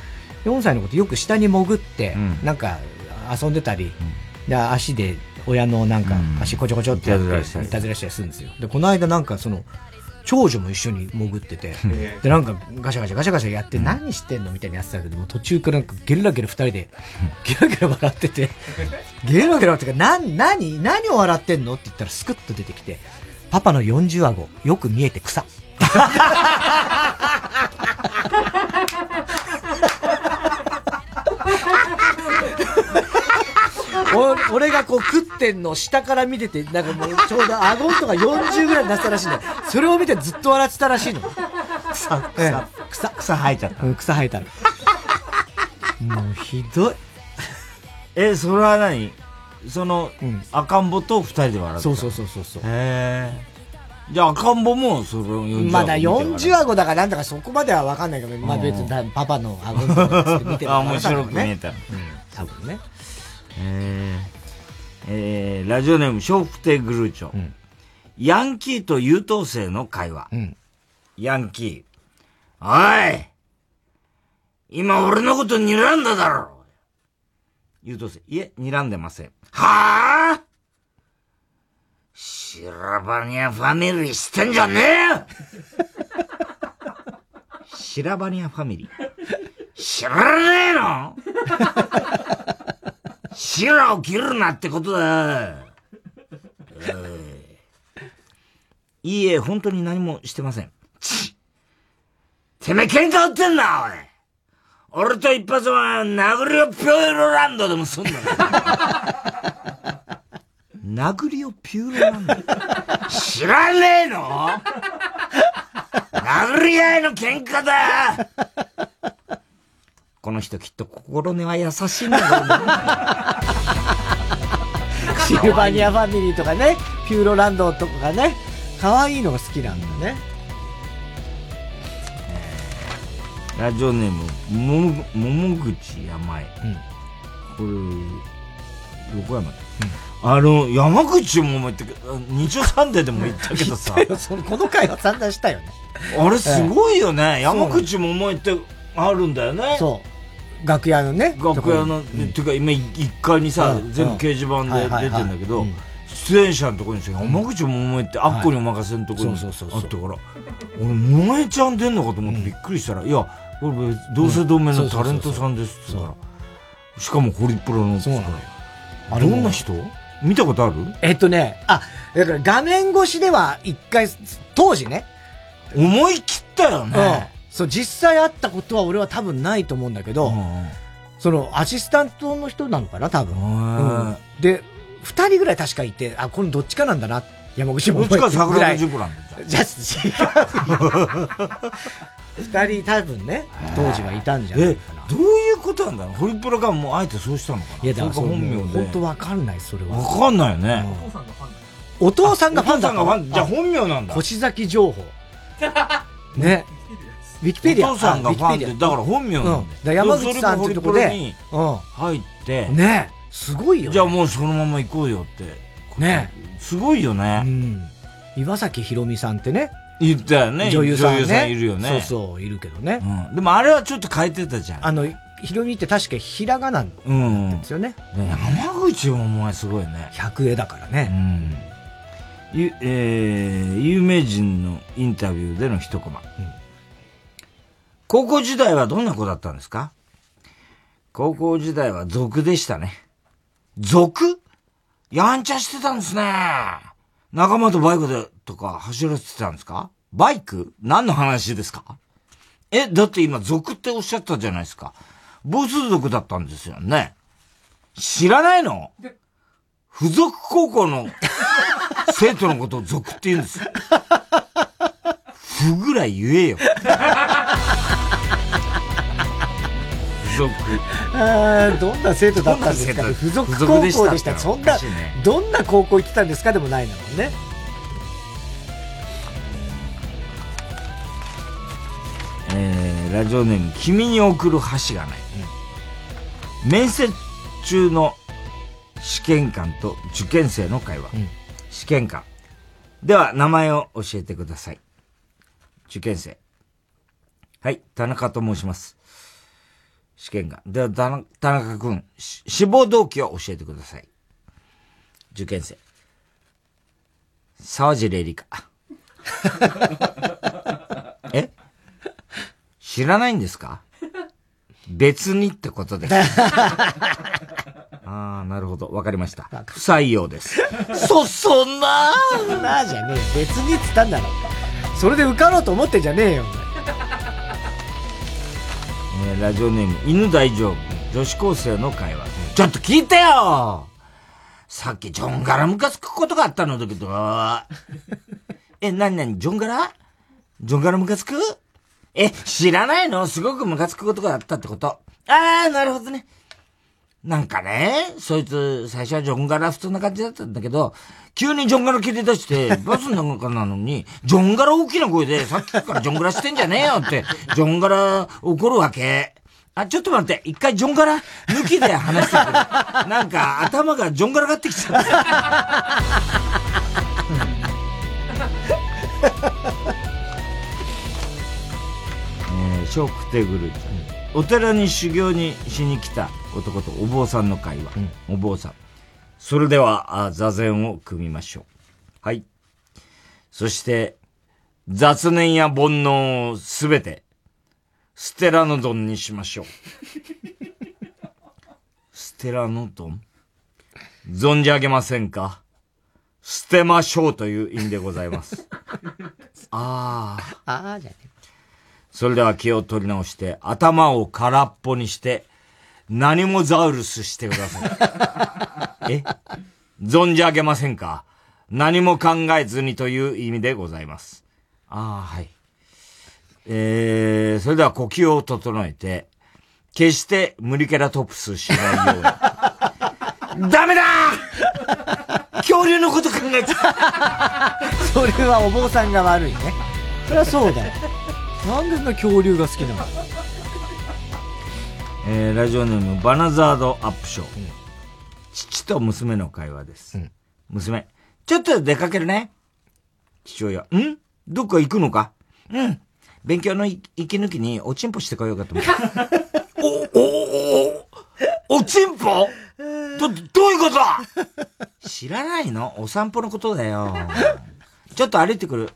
4歳の子ってよく下に潜って、なんか、遊んでたり、で、足で、親のなんか、足こちょこちょってやって、いたずらしたり。いたずらしたりするんですよ。で、この間なんか、その、長女も一緒に潜ってて、で、なんかガシャガシャガシャガシャやって、何してんのみたいにやってたけども、途中からなんかゲラゲラ二人で、ゲラゲラ笑ってて、ゲラゲラってか、な、何何を笑ってんのって言ったらスクッと出てきて、パパの40顎、よく見えて草。お俺がこう食ってんの下から見てて、なんかもうちょうど顎とか40ぐらいになったらしいんだよ。それを見てずっと笑ってたらしいの。草、草、草、草生えちゃった。うん、草生えた。もうひどい。え、それは何その、赤ん坊と二人で笑ってそうそうそうそうそう。へえ。じゃあ赤ん坊もそれを40まだ40顎だからなんだかそこまでは分かんないけど、まあ別にパパの顎のとか見てるあ面白く見えたうん、多分ね。えーえーラジオネーム、笑福亭グルーチョ。ヤンキーと優等生の会話。ヤンキー。おい今俺のこと睨んだだろ優等生。いえ、睨んでません。はぁシラバニアファミリーしてんじゃねえよシラバニアファミリー。知らねえの？白を切るなってことだ。いいえ、本当に何もしてません。ちてめえ喧嘩売ってんな、おい。俺と一発は殴りをピューロランドでもすんだ殴りをピューロランド？知らねえの？殴り合いの喧嘩だこの人きっと心根は優しいんだろうな。シルバニアファミリーとかね、ピューロランドとかがね、可愛いのが好きなんだね。ラジオネーム、もも、桃口山江。これ、横山だ。あの、山口も言ったけど、日曜サンデーでも言ったけどさ。この回は散々したよね。あれすごいよね。ええ山口も思いってあるんだよね。そう。楽屋のね。楽屋の、ていうか今1階にさ、うん。全部掲示板で出てんだけど、出演者のところにさ、山口百恵ってアッコにお任せのところにあったから、俺、萌えちゃん出んのかと思ってびっくりしたら、いや、これ同姓同名のタレントさんですって言ったら、しかもホリプロの。そうなのどんな人？見たことある？えっとね、あ、だから画面越しでは一回、当時ね。思い切ったよね。うん。そう、実際会ったことは俺は多分ないと思うんだけど、その、アシスタントの人なのかな、多分。うんで、二人ぐらい確かいて、あ、このどっちかなんだな、山口も。どっちか桜の塾なんだ じゃ。二人多分ね、当時はいたんじゃないえ、どういうことなんだろう？ホリプロがもうあえてそうしたのかな？いや、だから本名で。本当わかんない、それは。わかんないよね。お父さんがファンだお父さんがファンじゃあ本名なんだ星崎情報。ね。ウィキペディア。お父さんがファンで、だから本名なん山口さんっていうところで。入って。ねすごいよ、じゃあもうそのまま行こうよって。ねすごいよね。うん。岩崎宏美さんってね。言ったよね。女優さんね。いるよね。そうそう、いるけどね。うん。でもあれはちょっと変えてたじゃん。あの、ひろみって確かひらがなうん。ですよね。ね山口もお前すごいね。百絵だからね。うん。ゆ、えー、有名人のインタビューでの一コマ。高校時代はどんな子だったんですか？高校時代は族でしたね。族やんちゃしてたんですね。仲間とバイクでとか走らせてたんですか？バイク？何の話ですか？え、だって今族っておっしゃったじゃないですか。ボス族だったんですよね。知らないの？付属高校の 生徒のことを族って言うんですよ。ふぐらい言えよ。付属。あーどんな生徒だったんですかね。付属高校でした。でしたそんなね、どんな高校行ってたんですか？でもないんだもんね。えー、ラジオネーム、君に送る箸がない。面接中の試験官と受験生の会話。試験官。では、名前を教えてください。受験生。はい、田中と申します。試験官。では、田中君、し志望動機を教えてください。受験生。沢尻エリカ。え？知らないんですか？別にってことです。ああ、なるほど。わかりました。不採用です。そ、そんなそんなじゃねえ。別にっつったんだろ。それで受かろうと思ってんじゃねえよ。えーラジオネーム、犬大丈夫。女子高生の会話。ちょっと聞いてよさっきジョン柄ムカつくことがあったのだけど。え、なになにジョン柄ジョン柄ムカつくえ、知らないの？すごくムカつくことがあったってこと。あー、なるほどね。なんかね、そいつ、最初はジョンガラ普通な感じだったんだけど、急にジョンガラ切り出して、バスの中なのに、ジョンガラ大きな声で、さっきからジョンガラしてんじゃねえよって、ジョンガラ怒るわけ。あ、ちょっと待って、一回ジョンガラ抜きで話してくる。なんか、頭がジョンガラがってきちゃ えー、ショックテグルちゃん。お寺に修行にしに来た男とお坊さんの会話。お坊さん。それでは、あ座禅を組みましょう。はい。そして、雑念や煩悩をすべて、ステラノドンにしましょう。ステラノドン？存じ上げませんか？捨てましょうという意味でございます。ああ。ああ、じゃねそれでは気を取り直して、頭を空っぽにして、何もザウルスしてください。え？存じ上げませんか？何も考えずにという意味でございます。ああ、はい。えー、それでは呼吸を整えて、決して無理キャラトップスしないように。ダメだ恐竜のこと考えちゃ それはお坊さんが悪いね。それはそうだよ。なんでそんな恐竜が好きなの？えー、ラジオネームバナザードアップショー。父と娘の会話です。娘、ちょっと出かけるね。父親、ん？どっか行くのか？うん。勉強のい息抜きにおちんぽしてこようかと思って。お、お、お、おちんぽ？ど、どういうこと？だ知らないの？お散歩のことだよ。ちょっと歩いてくる。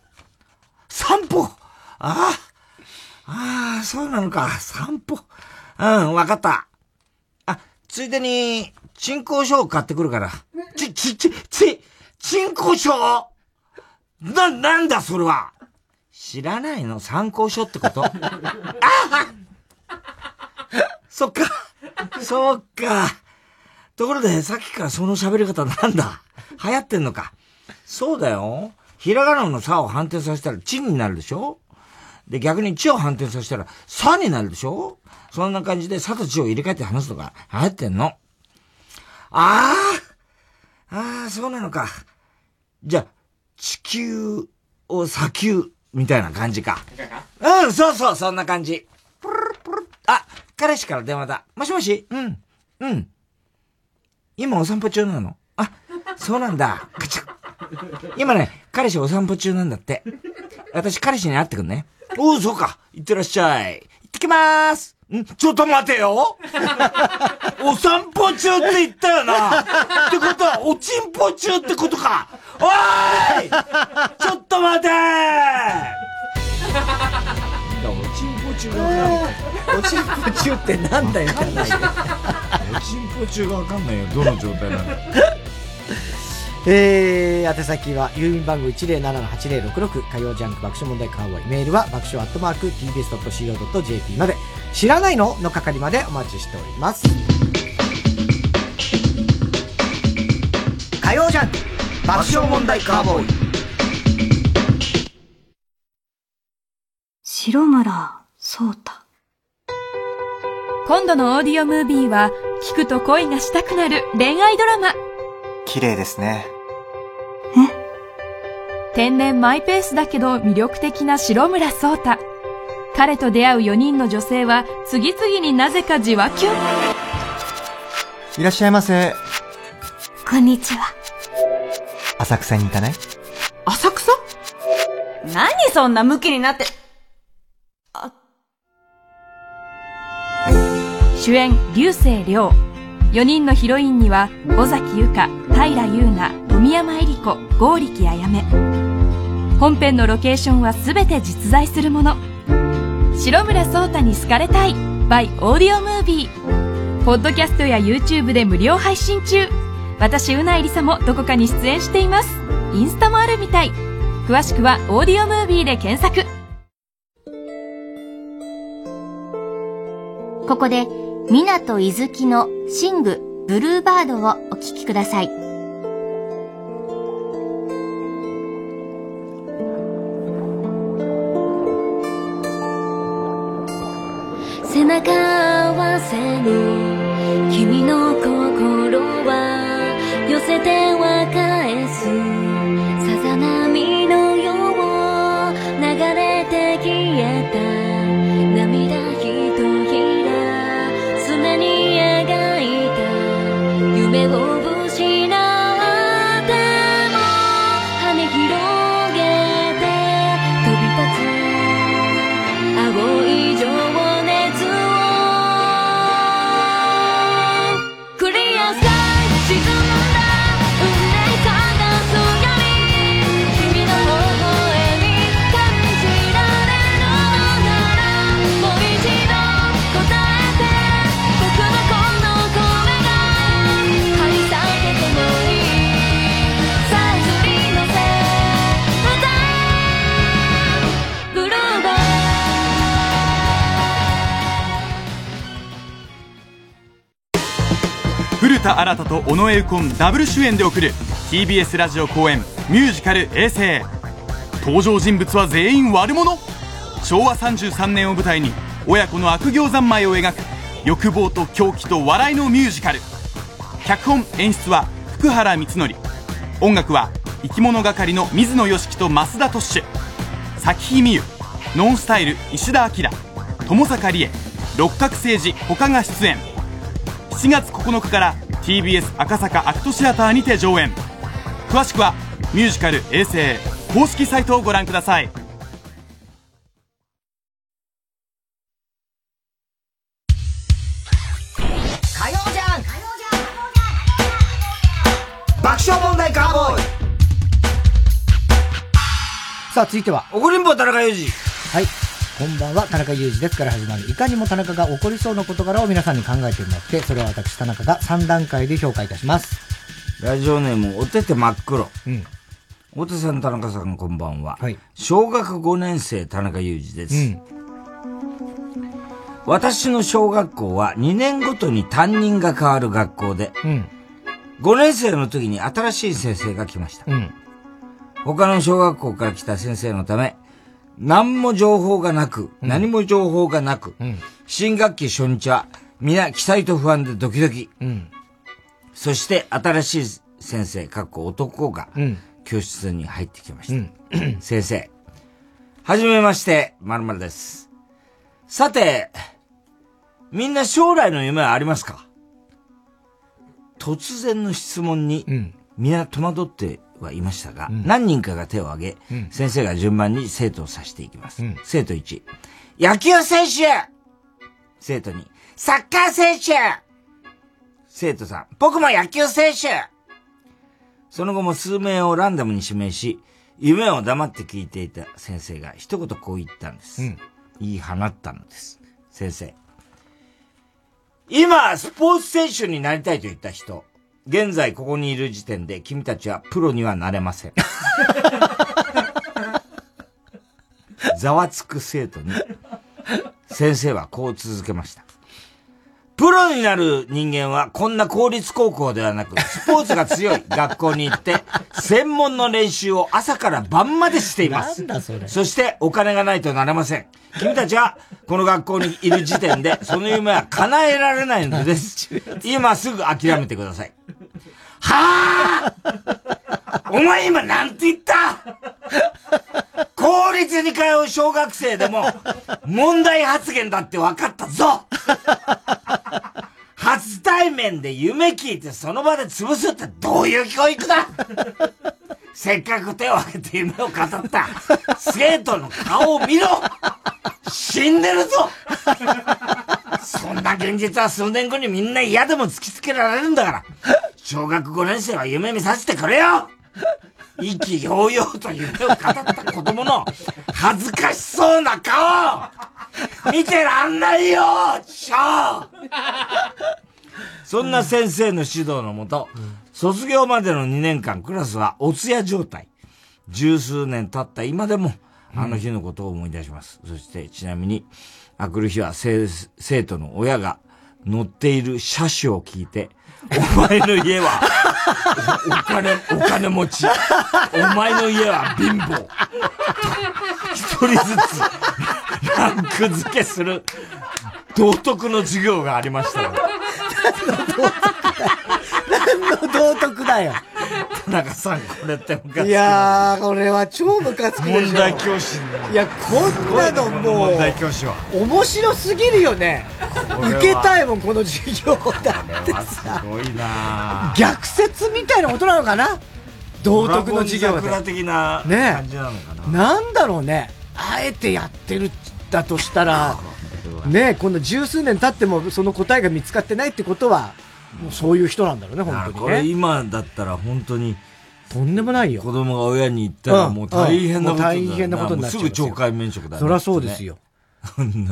散歩？ああ。ああ、そうなのか。散歩。うん、わかった。あ、ついでに、鎮魂書を買ってくるから。ち、ち、ち、ち、鎮魂書？な、なんだそれは？知らないの？参考書ってこと？あそっか。そっか。ところで、さっきからその喋り方なんだ？流行ってんのか？そうだよ。ひらがなのさを反転させたらちになるでしょ？で、逆にちを反転させたらさになるでしょ？そんな感じでさとちを入れ替えて話すのが流行ってんの。ああああ、そうなのか。じゃあ、地球を砂丘みたいな感じか。うん、そうそう、そんな感じ。プルルプルあ、彼氏から電話だ。もしもしうん、うん。今お散歩中なのあ、そうなんだ。今ね、彼氏お散歩中なんだって。私彼氏に会ってくんね。おう、そうか。行ってらっしゃい。行ってきまーす。んちょっと待てよ お散歩中って言ったよなってことは、おちんぽ中ってことかおーいちょっと待ておちんぽ中がわかんない。おちんぽ中ってなんだよ。おちんぽ中がわかんないよ。どの状態なの？えー、宛先は、郵便番号107-8066火曜ジャンク爆笑問題カーボーイ。メールは爆笑アットマーク tbs.co.jp まで、知らないのの係までお待ちしております。火曜ジャンク爆笑問題カーボーイ。白村聡太。今度のオーディオムービーは、聞くと恋がしたくなる恋愛ドラマ。綺麗ですね。天然マイペースだけど魅力的な白村聡太。彼と出会う4人の女性は、次々になぜかじわキュン。いらっしゃいませ。こんにちは。浅草に行かない？浅草？何そんなムキになって。主演、流星涼。4人のヒロインには、尾崎由香、平優奈、富山恵里子、剛力あやめ。本編のロケーションはすべて実在するもの。白村聡太に好かれたい by オーディオムービー。ポッドキャストや YouTube で無料配信中。私、うないりさもどこかに出演しています。インスタもあるみたい。詳しくはオーディオムービーで検索。ここで、港伊豆のシング、ブルーバードをお聴きください。背中合わせの君の心は寄せて田新太と尾上右近ダブル主演で送る TBS ラジオ公演ミュージカル「衛星」登場人物は全員悪者？昭和33年を舞台に親子の悪行三昧を描く欲望と狂気と笑いのミュージカル。脚本演出は福原光則。音楽は生き物係の水野良樹と増田トッシュ。咲日美優ノンスタイル石田明友坂理恵。六角誠治他が出演。7月9日から TBS 赤坂アクトシアターにて上演詳しくはミュージカル「衛星」公式サイトをご覧ください火曜じゃん爆笑問題カーボーイさあ、続いては。怒りんぼ田中裕二。はい。こんばんは、田中裕二ですから始まる。いかにも田中が起こりそうな事柄を皆さんに考えてもらって、それを私、田中が3段階で評価いたします。ラジオネーム、おてて真っ黒。うん。おてさん、田中さん、こんばんは。はい。小学5年生、田中裕二です。うん。私の小学校は2年ごとに担任が変わる学校で、うん。5年生の時に新しい先生が来ました。うん。他の小学校から来た先生のため、何も情報がなく、何も情報がなく、新学期初日は皆期待と不安でドキドキ。うん。そして新しい先生、かっこ男がうん。教室に入ってきました。先生、はじめまして、まるまるです。さて、みんな将来の夢はありますか？突然の質問に、皆戸惑ってはいましたが、何人かが手を挙げ、うん。先生が順番に生徒を指していきます。生徒1、野球選手！生徒2、サッカー選手！生徒3、僕も野球選手！その後も数名をランダムに指名し、夢を黙って聞いていた先生が一言こう言ったんです。言い放ったのです。先生。今、スポーツ選手になりたいと言った人、現在ここにいる時点で君たちはプロにはなれません。ざわつく生徒に、先生はこう続けました。プロになる人間はこんな公立高校ではなく、スポーツが強い 学校に行って、専門の練習を朝から晩までしています。なんだそれそしてお金がないとなれません。君たちはこの学校にいる時点で、その夢は叶えられないのです。今すぐ諦めてください。はあ お前今なんて言った？公立に通う小学生でも問題発言だって分かったぞ。初対面で夢聞いてその場で潰すってどういう教育だ？せっかく手を挙げて夢を語った。生徒の顔を見ろ。死んでるぞ。そんな現実は数年後にみんな嫌でも突きつけられるんだから。小学5年生は夢見させてくれよ意気揚々と夢を語った子供の恥ずかしそうな顔見てらんないよちょそんな先生の指導のもと、卒業までの2年間クラスはお通夜状態。十数年経った今でも、あの日のことを思い出します。そして、ちなみに、あくる日は生徒の親が乗っている車種を聞いて、お前の家は、おお金、お金持ち。お前の家は貧乏。一人ずつ、ランク付けする、道徳の授業がありましたよ。何の道徳だよ。中さん、これってムカつくいやー、これは超ムカつくでしょ。問題教師いや、こんなのもう、問題教師は。面白すぎるよね。受けたいもん、この授業だってさ。すごいなぁ逆説みたいなことなのかな？道徳の授業。的なね感じなのかな。なんだろうね。あえてやってるだとしたら、ねこの十数年経ってもその答えが見つかってないってことは、もうそういう人なんだろうね、本当にね。これ今だったら本当に、とんでもないよ。子供が親に言ったらもう大変なことう大変なことになっちゃうすぐ懲戒免職だねそりゃそうですよ。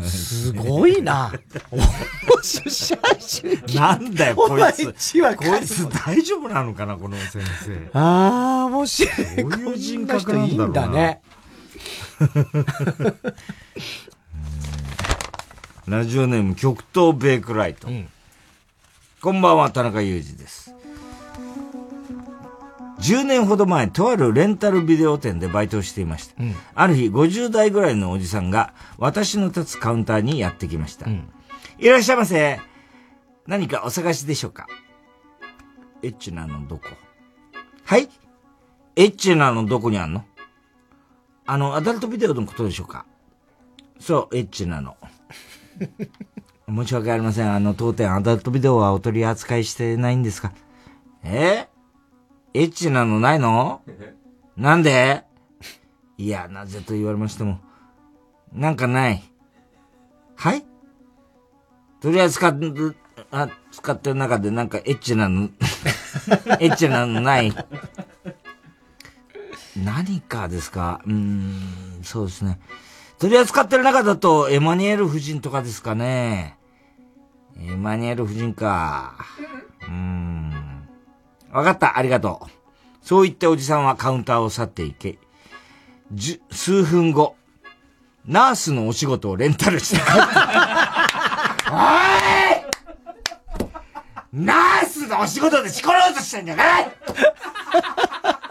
すごいな。なんだよ、こいつ。こいつ大丈夫なのかな、この先生。ああ、面白い。こういう人格なんだろうな人いいんだね。ラジオネーム極東ベイクライト。こんばんは、田中裕二です。10年ほど前、とあるレンタルビデオ店でバイトをしていました。ある日、50代ぐらいのおじさんが、私の立つカウンターにやってきました。いらっしゃいませ。何かお探しでしょうか？エッチなのどこ？はい？エッチなのどこにあんの？あの、アダルトビデオのことでしょうか？そう、エッチなの。申し訳ありません。あの、当店アダルトビデオはお取り扱いしてないんですかえ？エッチなのないの？なんで？いや、なぜと言われましても、なんかない。はい？取り扱って、あ、使ってる中でなんかエッチなの、エッチなのない？何かですか？うーん、そうですね。取り扱ってる中だと、エマニュエル夫人とかですかね。エマニュエル夫人か。うーん。わかった、ありがとう。そう言っておじさんはカウンターを去っていけ、じゅ、数分後、ナースのお仕事をレンタルした。おいナースのお仕事でしころうとしてんじゃない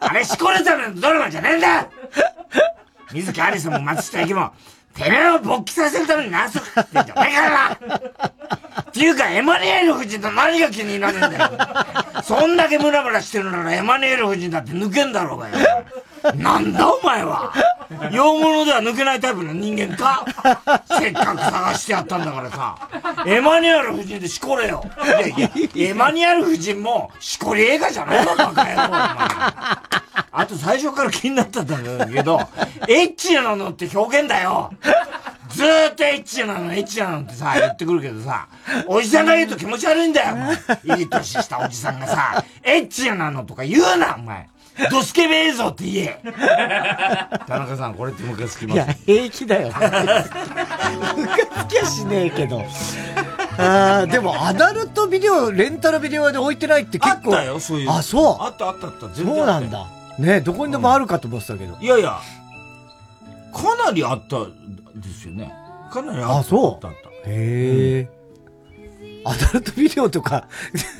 あれしこるためのドラマじゃねえんだ水木有沙も松下由紀も、てめえを勃起させるためにナースをやってんじゃないからなっていうか、エマニュエル夫人と何が気に入らねえんだよ。そんだけムラムラしてるならエマニュエル夫人だって抜けんだろうがよ。なんだお前は。洋物では抜けないタイプの人間かせっかく探してやったんだからさ。エマニュアル夫人でしこれよ。いやいや、エマニュアル夫人もしこり映画じゃないのバカ野郎、お前。あと最初から気になったんだけど、エッチなのって表現だよ。ずーっとエッチなの、エッチなのってさ、言ってくるけどさ、おじさんが言うと気持ち悪いんだよ、お前。いい年したおじさんがさ、エッチなのとか言うな、お前。ドスケベ映像って言え。田中さん、これってムカつきますいや、平気だよ。ムカつきはしねえけど。あーでも、アダルトビデオ、レンタルビデオ屋で置いてないって結構。あったよ、そういう。あ、そう。あったあったあった、全そう然あったよなんだ。ねどこにでもあるかと思ってたけど。いやいや、かなりあったですよね。かなりあった。あそうあった。へえ。アダルトビデオとか、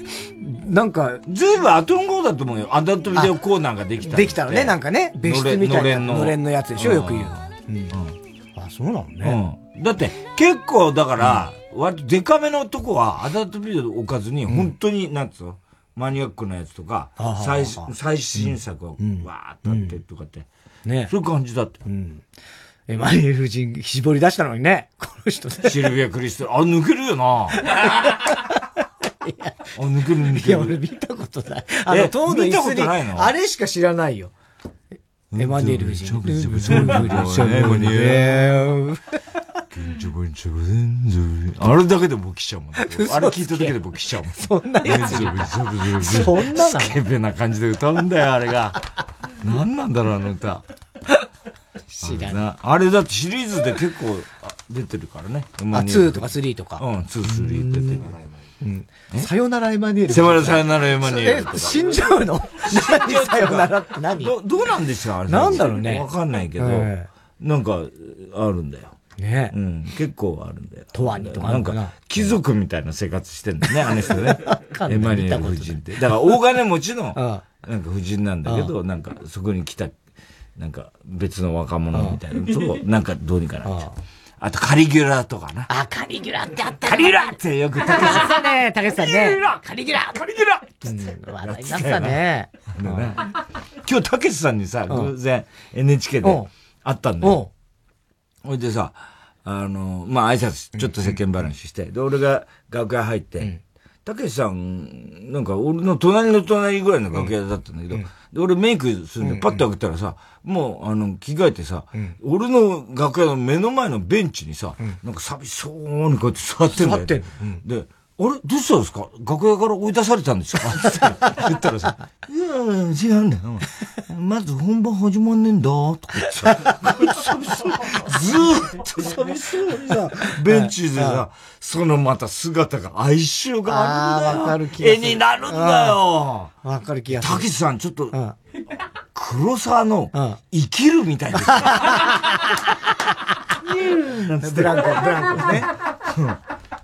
なんか。ずいぶん後の方だと思うよ。アダルトビデオコーナーができた。できたのね、なんかね。別室みたいな。のれんののれんのやつでしょ、よく言うの。うん。あ、そうなのね。うん。だって、結構だから、割とデカめのとこはアダルトビデオ置かずに、本当に、なんつうのマニアックなやつとか最最新作をわーっとあってとかって。ねそういう感じだったよ。エマニュエル夫人、絞り出したのにね。この人ね。シルビア・クリステル。あ、抜けるよな。あ、抜ける抜ける。いや、俺見たことない。あの、塔の椅子に、あれしか知らないよ。エマニュエル夫人。エマニュエルあれだけで僕来ちゃうもん。あれ聞いただけで僕来ちゃうもん。そんなやつそんななのスケベな感じで歌うんだよ、あれが。何なんだろう、あの歌。知らあれなあれだってシリーズで結構あ出てるからね。あ、2とか3とか。うん、2、3出てるから。うん。さよならエマニュエル。さよならさよならエマニュエルえ、死んじゃうの何さよならって何どどうなんですよ、あれ。なんだろうねわかんないけどえ、なんか、あるんだよ。ね。うん、結構あるんだよ。とわにとかあなんか貴族みたいな生活してんだね、あの人ね。エマニュエル夫人って。だから、大金持ちの、あなんか夫人なんだけど、なんか、そこに来た、なんか、別の若者みたいなのと、なんか、どうにかなっちゃう。あと、カリギュラとかな。あ、カリギュラってあったカリギュラってよく、たけしあったね、たけしさんね。カリギュラカリギュラうん、話題になったね。今日、たけしさんにさ、うん。偶然 NHK うん。で会ったんだうん。よ。ほいでさ、あの、まあ、挨拶、ちょっと世間話して、で、俺が楽屋入って、たけしさん、なんか俺の隣の隣ぐらいの楽屋だったんだけど、で、俺メイクするんで、パッと開けたらさ、もう、あの、着替えてさ、俺の楽屋の目の前のベンチにさ、なんか寂しそうにこうやって座ってんだよ。座ってん。で、あれどうしたんですか？楽屋から追い出されたんですか？っ て言ったらさ、いや、違うんだよ。まず本番始まんねえんだ、とか言ってさ。ずーっと寂しそうにさ、ベンチでさ、そのまた姿が哀愁があるんだよ。あーわかる気がする絵になるんだよ。わかる気がする。たけしさん、ちょっと、黒沢の生きるみたいです。なブランコ、ブランコね。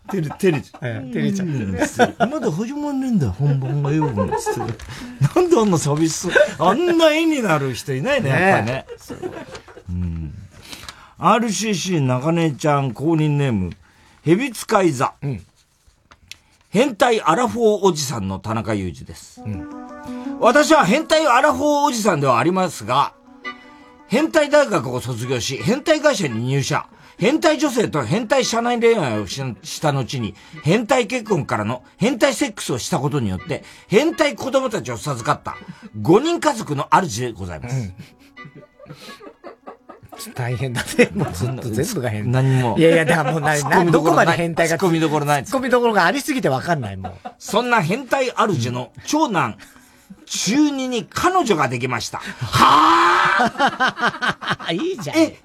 照れ、照れちゃ照れちゃうまだ始まんねえんだよ、本番がよ。つって。なんであんな寂しそう。あんな絵になる人いないね、やっぱりね。うん。RCC 中根ちゃん公認ネーム、蛇使い座。変態アラフォーおじさんの田中裕二です。私は変態アラフォーおじさんではありますが、変態大学を卒業し、変態会社に入社。変態女性と変態社内恋愛をしした後に、変態結婚からの変態セックスをしたことによって、変態子供たちを授かった5人家族の主でございます。大変だね。もうずっと全部が変。何もいやいや、だからもうな、突っ込などこまで変態が。突っ込みどころない突っ込みどころがありすぎてわかんない、もう。そんな変態主の長男、中二に彼女ができました。はあ いいじゃん。え、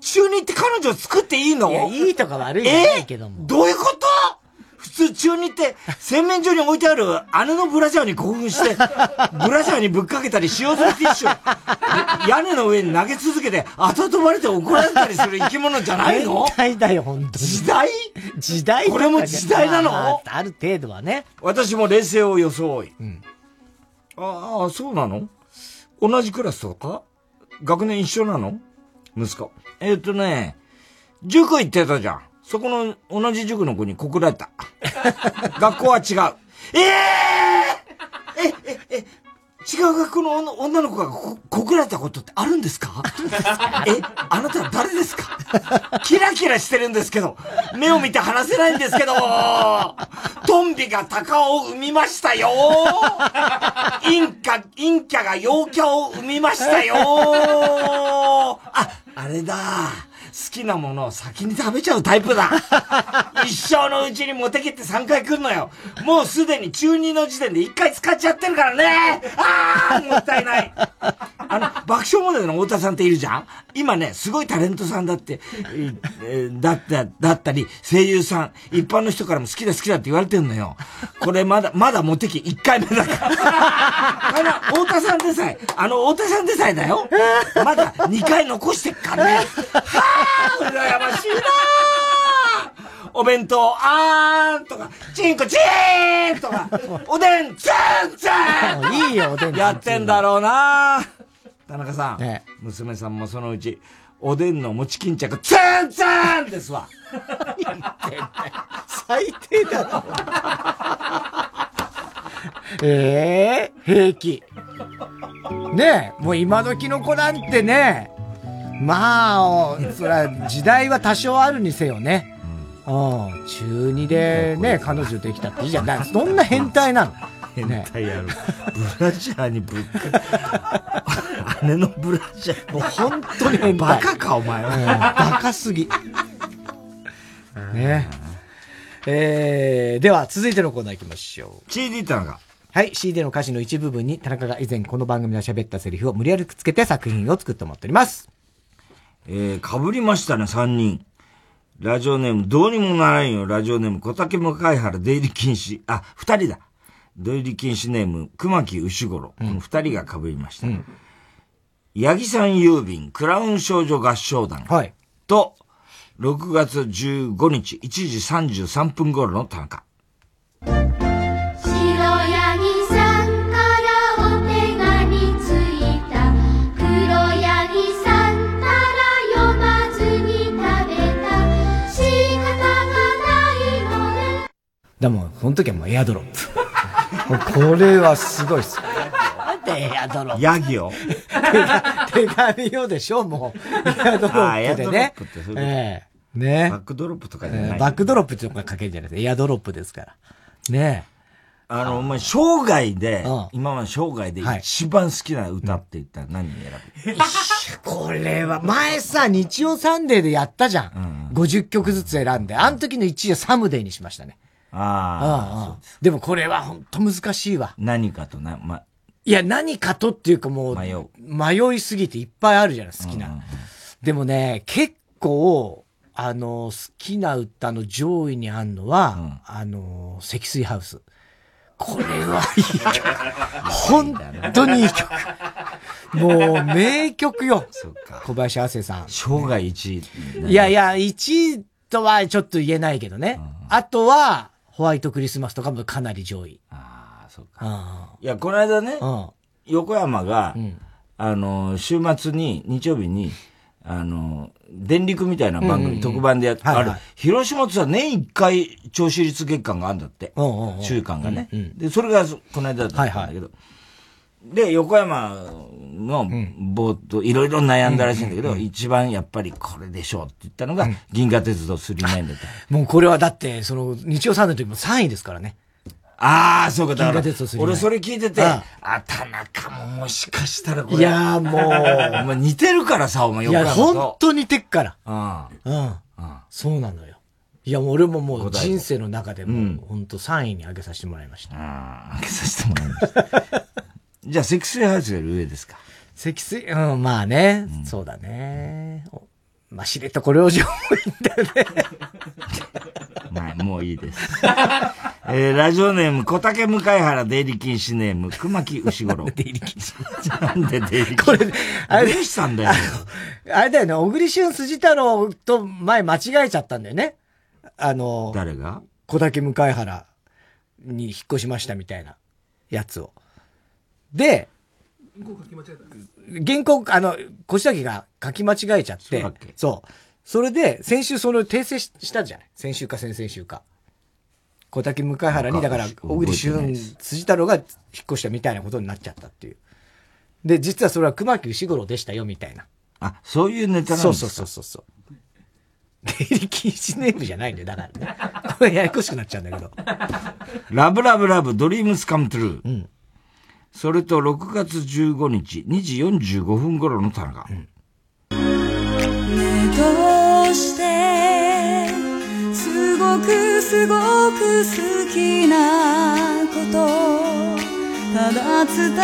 中二って彼女作っていいの？いや、いいとか悪いじゃないけども。どういうこと？普通中二って洗面所に置いてある姉のブラジャーに興奮して、ブラジャーにぶっかけたり使用するティッシュを。屋根の上に投げ続けて後々バレて怒られたりする生き物じゃないの？変態だよ、本当に。時代？時代これも時代なの？まあある程度はね。私も冷静を装い。ああ、そうなの？同じクラスとか？学年一緒なの？息子。えっ、とね、塾行ってたじゃん。そこの同じ塾の子に告られた。学校は違う。えええ、え、え、違う学校の女の子がこ告られたことってあるんですか？え、あなた誰ですか？キラキラしてるんですけど、目を見て話せないんですけど、トンビがタカを産みましたよ。インカ、インキャが陽キャを産みましたよ。あ、あれだ。好きなものを先に食べちゃうタイプだ。一生のうちにモテきって3回来るのよ。もうすでに中2の時点で1回使っちゃってるからね。ああもったいない。あの、爆笑モデルの太田さんっているじゃん？今ね、すごいタレントさんだって、えーだった、だったり、声優さん、一般の人からも好きだ好きだって言われてんのよ。これまだ、まだモテ期1回目だから。あの、太田さんでさえ、あの太田さんでさえだよ。まだ2回残してっからね。はあ、羨ましいなお弁当、あーんとか、チンコチーンとか、おでん、ツンツンいいよ、おでん。やってんだろうな田中さん、娘さんもそのうち、おでんの餅巾着、ツンツンですわ。最低だろ。ええ平気。ねえ、もう今時の子なんてね、まあ、そりゃ時代は多少あるにせよね。うん。中二でね、彼女できたっていいじゃん。だそんな変態なの。変態やる。ブラジャーにぶっか、姉のブラジャー。もう本当に変態。バカか、お前は。うんバカすぎ。ねえー、では続いてのコーナー行きましょう。CD 田中。はい、CD の歌詞の一部分に田中が以前この番組で喋ったセリフを無理やりくっつけて作品を作ってもらっております。えー、被りましたね、3人。ラジオネーム、どうにもならんよ。ラジオネーム、小竹向原出入り禁止。あ、二人だ。出入り禁止ネーム、熊木牛五郎。この二人が被りました。八木さん郵便、クラウン少女合唱団。と、6月15日、1時33分頃の田中。だもん、その時はもうエアドロップ。これはすごいっす。なんでエアドロップ？ヤギを手紙をでしょもう。エアドロあーエアドロッップでねプってそういうこと。ええねバックドロップとかじゃないええバックドロップっていうのが書けるんじゃないですか。エアドロップですから。ねあの、お前、生涯で、今まで生涯で一番好きな歌って言ったら何選ぶ、これは、前さ、日曜サンデーでやったじゃん。50曲ずつ選んで。あの時の1位はサムデイにしましたね。ああ、でもこれは本当難しいわ。何かとな、ま、いや、何かとっていうかもう、迷いすぎていっぱいあるじゃない、好きな。でもね、結構、あの、好きな歌の上位にあんのは、あの、積水ハウス。これはいい曲。本当にいい曲。もう名曲よ。小林亜生さん。生涯一位。いやいや、1位とはちょっと言えないけどね。あとは、ホワイトクリスマスとかもかなり上位。ああ、そうか。いや、この間ね、横山が、あの、週末に、日曜日に、あの、電力みたいな番組、特番でやっある広島ってさ、年一回、聴取率月間があるんだって。週間がね。で、それが、この間だったんだけど。で、横山の冒頭、いろいろ悩んだらしいんだけど、一番やっぱりこれでしょうって言ったのが、銀河鉄道999だった。もうこれはだって、その、日曜サンデーの時も3位ですからね。ああ、そうか、だから銀河鉄道999俺それ聞いてて、ああ、田中ももしかしたらこれ。いやーもう お前似てるからさ、お前いや、横山と。本当似てっから。うん。うん。そうなのよ。いや、もう俺ももう人生の中でも、本当3位に上げさせてもらいました。上げさせてもらいました。じゃあ、積水ハウスより上ですか。積水、うん、まあね、そうだね。おまあ、知床領事もいいんだよね。まあ、もういいです。えー、ラジオネーム、小竹向原出入り禁止ネーム、熊木牛五郎。出入り禁止。なんで出入り禁止？これ、あれどうしたんだよ。あれだよね、小栗旬辻太郎と前間違えちゃったんだよね。あの、誰が？小竹向原に引っ越しましたみたいなやつを。で、原稿、あの、越崎が書き間違えちゃって、そう。それで、先週それを訂正ししたじゃない先週か先々週か。小竹向原に、だから、小栗旬、辻太郎が引っ越したみたいなことになっちゃったっていう。で、実はそれは熊木牛五郎でしたよ、みたいな。あ、そういうネタなんそうですか？そうそうそう。出入り禁止ネームじゃないんだよ、だからね。これややこしくなっちゃうんだけど。ラブラブラブ、ドリームスカムトゥルー。それと6月15日、2時45分頃の田中。どうしてすごくすごく好きなことただ伝え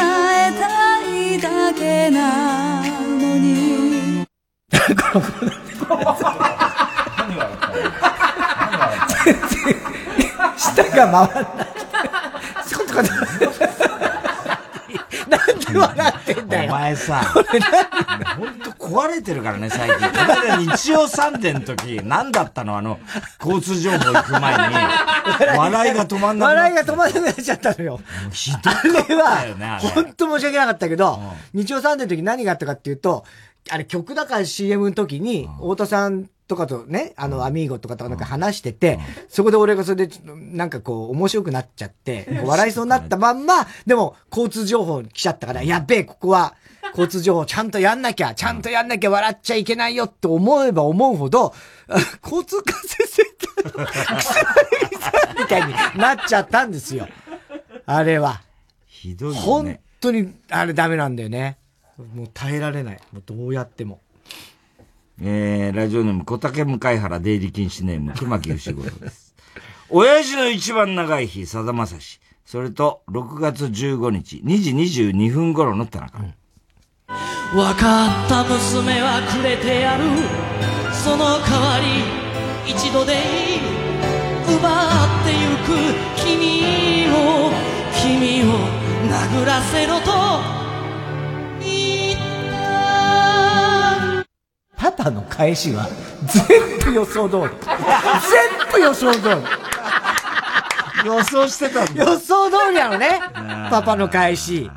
たいだけなのに 舌が回らない。ちょっと待って。なんで笑ってんだよ。お前さ、ほんと壊れてるからね、最近。この間日曜サンデーの時、何だったの？あの、交通情報行く前に、笑いが止まんなくな笑いが止まんなくなっちゃったのよ。ひどかあれったよね、あは、れ。本当申し訳なかったけど、日曜サンデーの時何があったかっていうと、あれ曲だから CM の時に、太田さんとかとね、あの、アミーゴとかとなんか話してて、そこで俺がそれで、なんかこう、面白くなっちゃって、笑いそうになったまんま、でも、交通情報来ちゃったから、やっべえ、ここは、交通情報ちゃんとやんなきゃ、ちゃんとやんなきゃ笑っちゃいけないよって思えば思うほど、あ交通管制センターの草薙さんみたいになっちゃったんですよ。あれは。ひどいよ本ね。当に、あれダメなんだよね。もう耐えられない。もうどうやっても。えー、ラジオネーム、小竹向原出入り禁止ネーム、熊木牛五郎です。親父の一番長い日、さだまさし。それと、6月15日、2時22分頃の田中。分かった娘はくれてやるその代わり一度でいい奪ってゆく君を君を殴らせろとパパの返しは、全部予想通り。全部予想通り。予想してたんだ。予想通りなのね。パパの返し。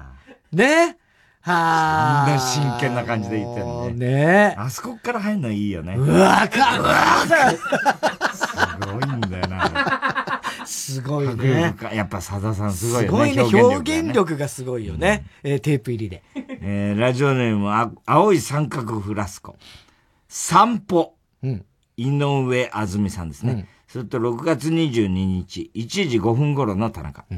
ね。はあ。みんな真剣な感じで言ってるのね。ねあそこから入るのいいよね。うわかるすごいんだよな。すごい迫ねやっぱさださんすごいよね。すごいね。表現力がすごいよね。えーテープ入りで。えーラジオネーム、あ青い三角フラスコ。散歩。井上あずみさんですね。それと6月22日、1時5分頃の田中。歩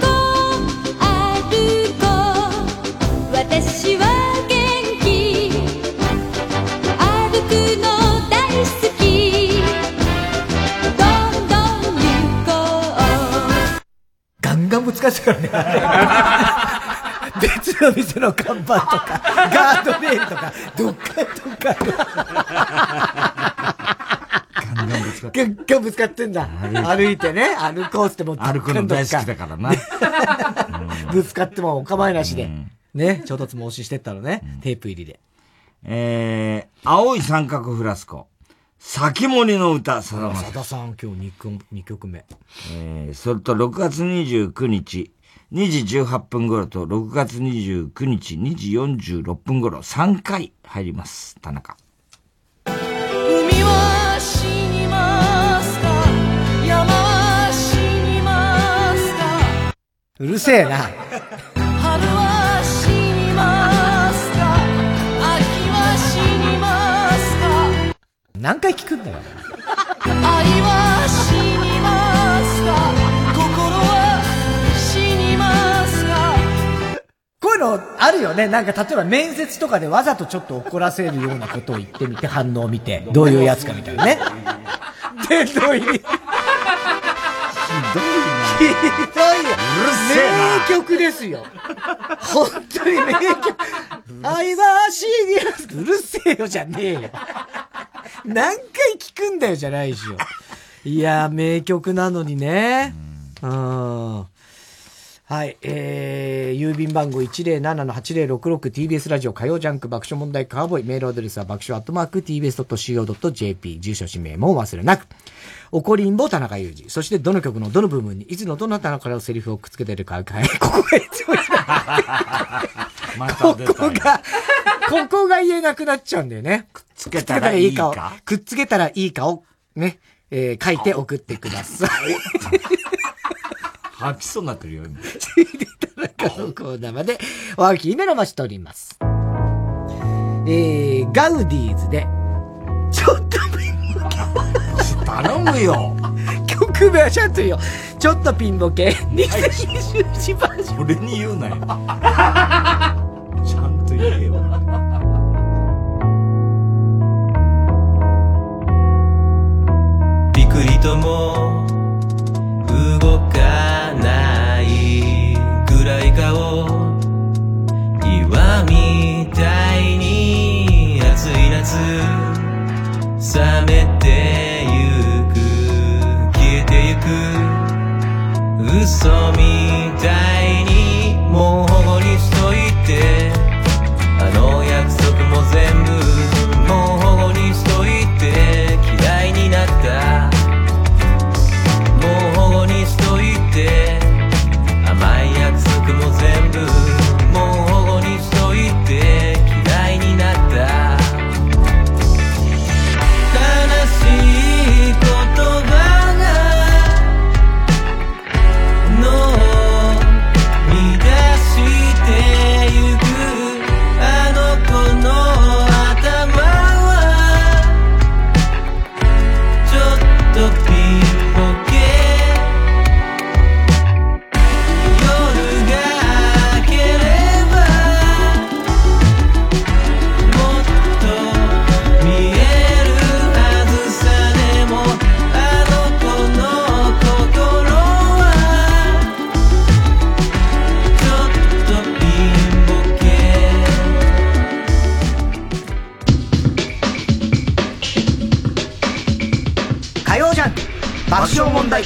こう歩こう私は元気歩くの大好きどんどん行こうガンガンぶつかってたからね。別の店の看板とか、ガードレールとか、どっかどっか。ガンガンぶつかガンガンぶつかってんだ。歩いてね、歩こうってもう歩くの大好きだからな。ぶつかってもお構いなしで。ね、衝突も押ししてったのね、テープ入りで。えー、青い三角フラスコ。先森の歌、さだまさださん今日 2, 曲2曲目。えー、それと6月29日、2時18分頃と6月29日2時46分頃3回入ります。田中。海は死にますか？山は死にますか？うるせえな。春は死にますか？秋は死にますか？何回聞くんだよ。のあるよね。なんか例えば面接とかでわざとちょっと怒らせるようなことを言ってみて反応を見て、どういうやつかみたいなね。で、どういう？ひどいな。ひどい。よ。うるせえな名曲ですよ。本当に名曲。愛は死にます。うるせえよじゃねえよ。何回聞くんだよじゃない。でしょ。い。やー、名曲なのにね。うん。はい、えー、郵便番号 107-8066TBS ラジオ火曜ジャンク爆笑問題カーボーイメールアドレスは爆笑アットマーク TBS.CO.JP 住所氏名もお忘れなく。怒りんぼ田中裕二。そしてどの曲のどの部分にいつのどなたのからセリフをくっつけてるか、はい、ここがいつもまここが、ここが言えなくなっちゃうんだよね。くっつけたらいいかくっつけたらいいかをね、えー書いて送ってください。吐きそうになってるよ、今。このコーナーまでおはがき夢の待ちしております。えー、ガウディーズで、ちょっとピンボケ。頼むよ。曲名はちゃんと言うよ。ちょっとピンボケ、2021バージョン。俺に言うなよ。ちゃんと言えよ。ピクリとも暗い顔。岩みたいに暑い夏。冷めてゆく消えてゆく。嘘みたい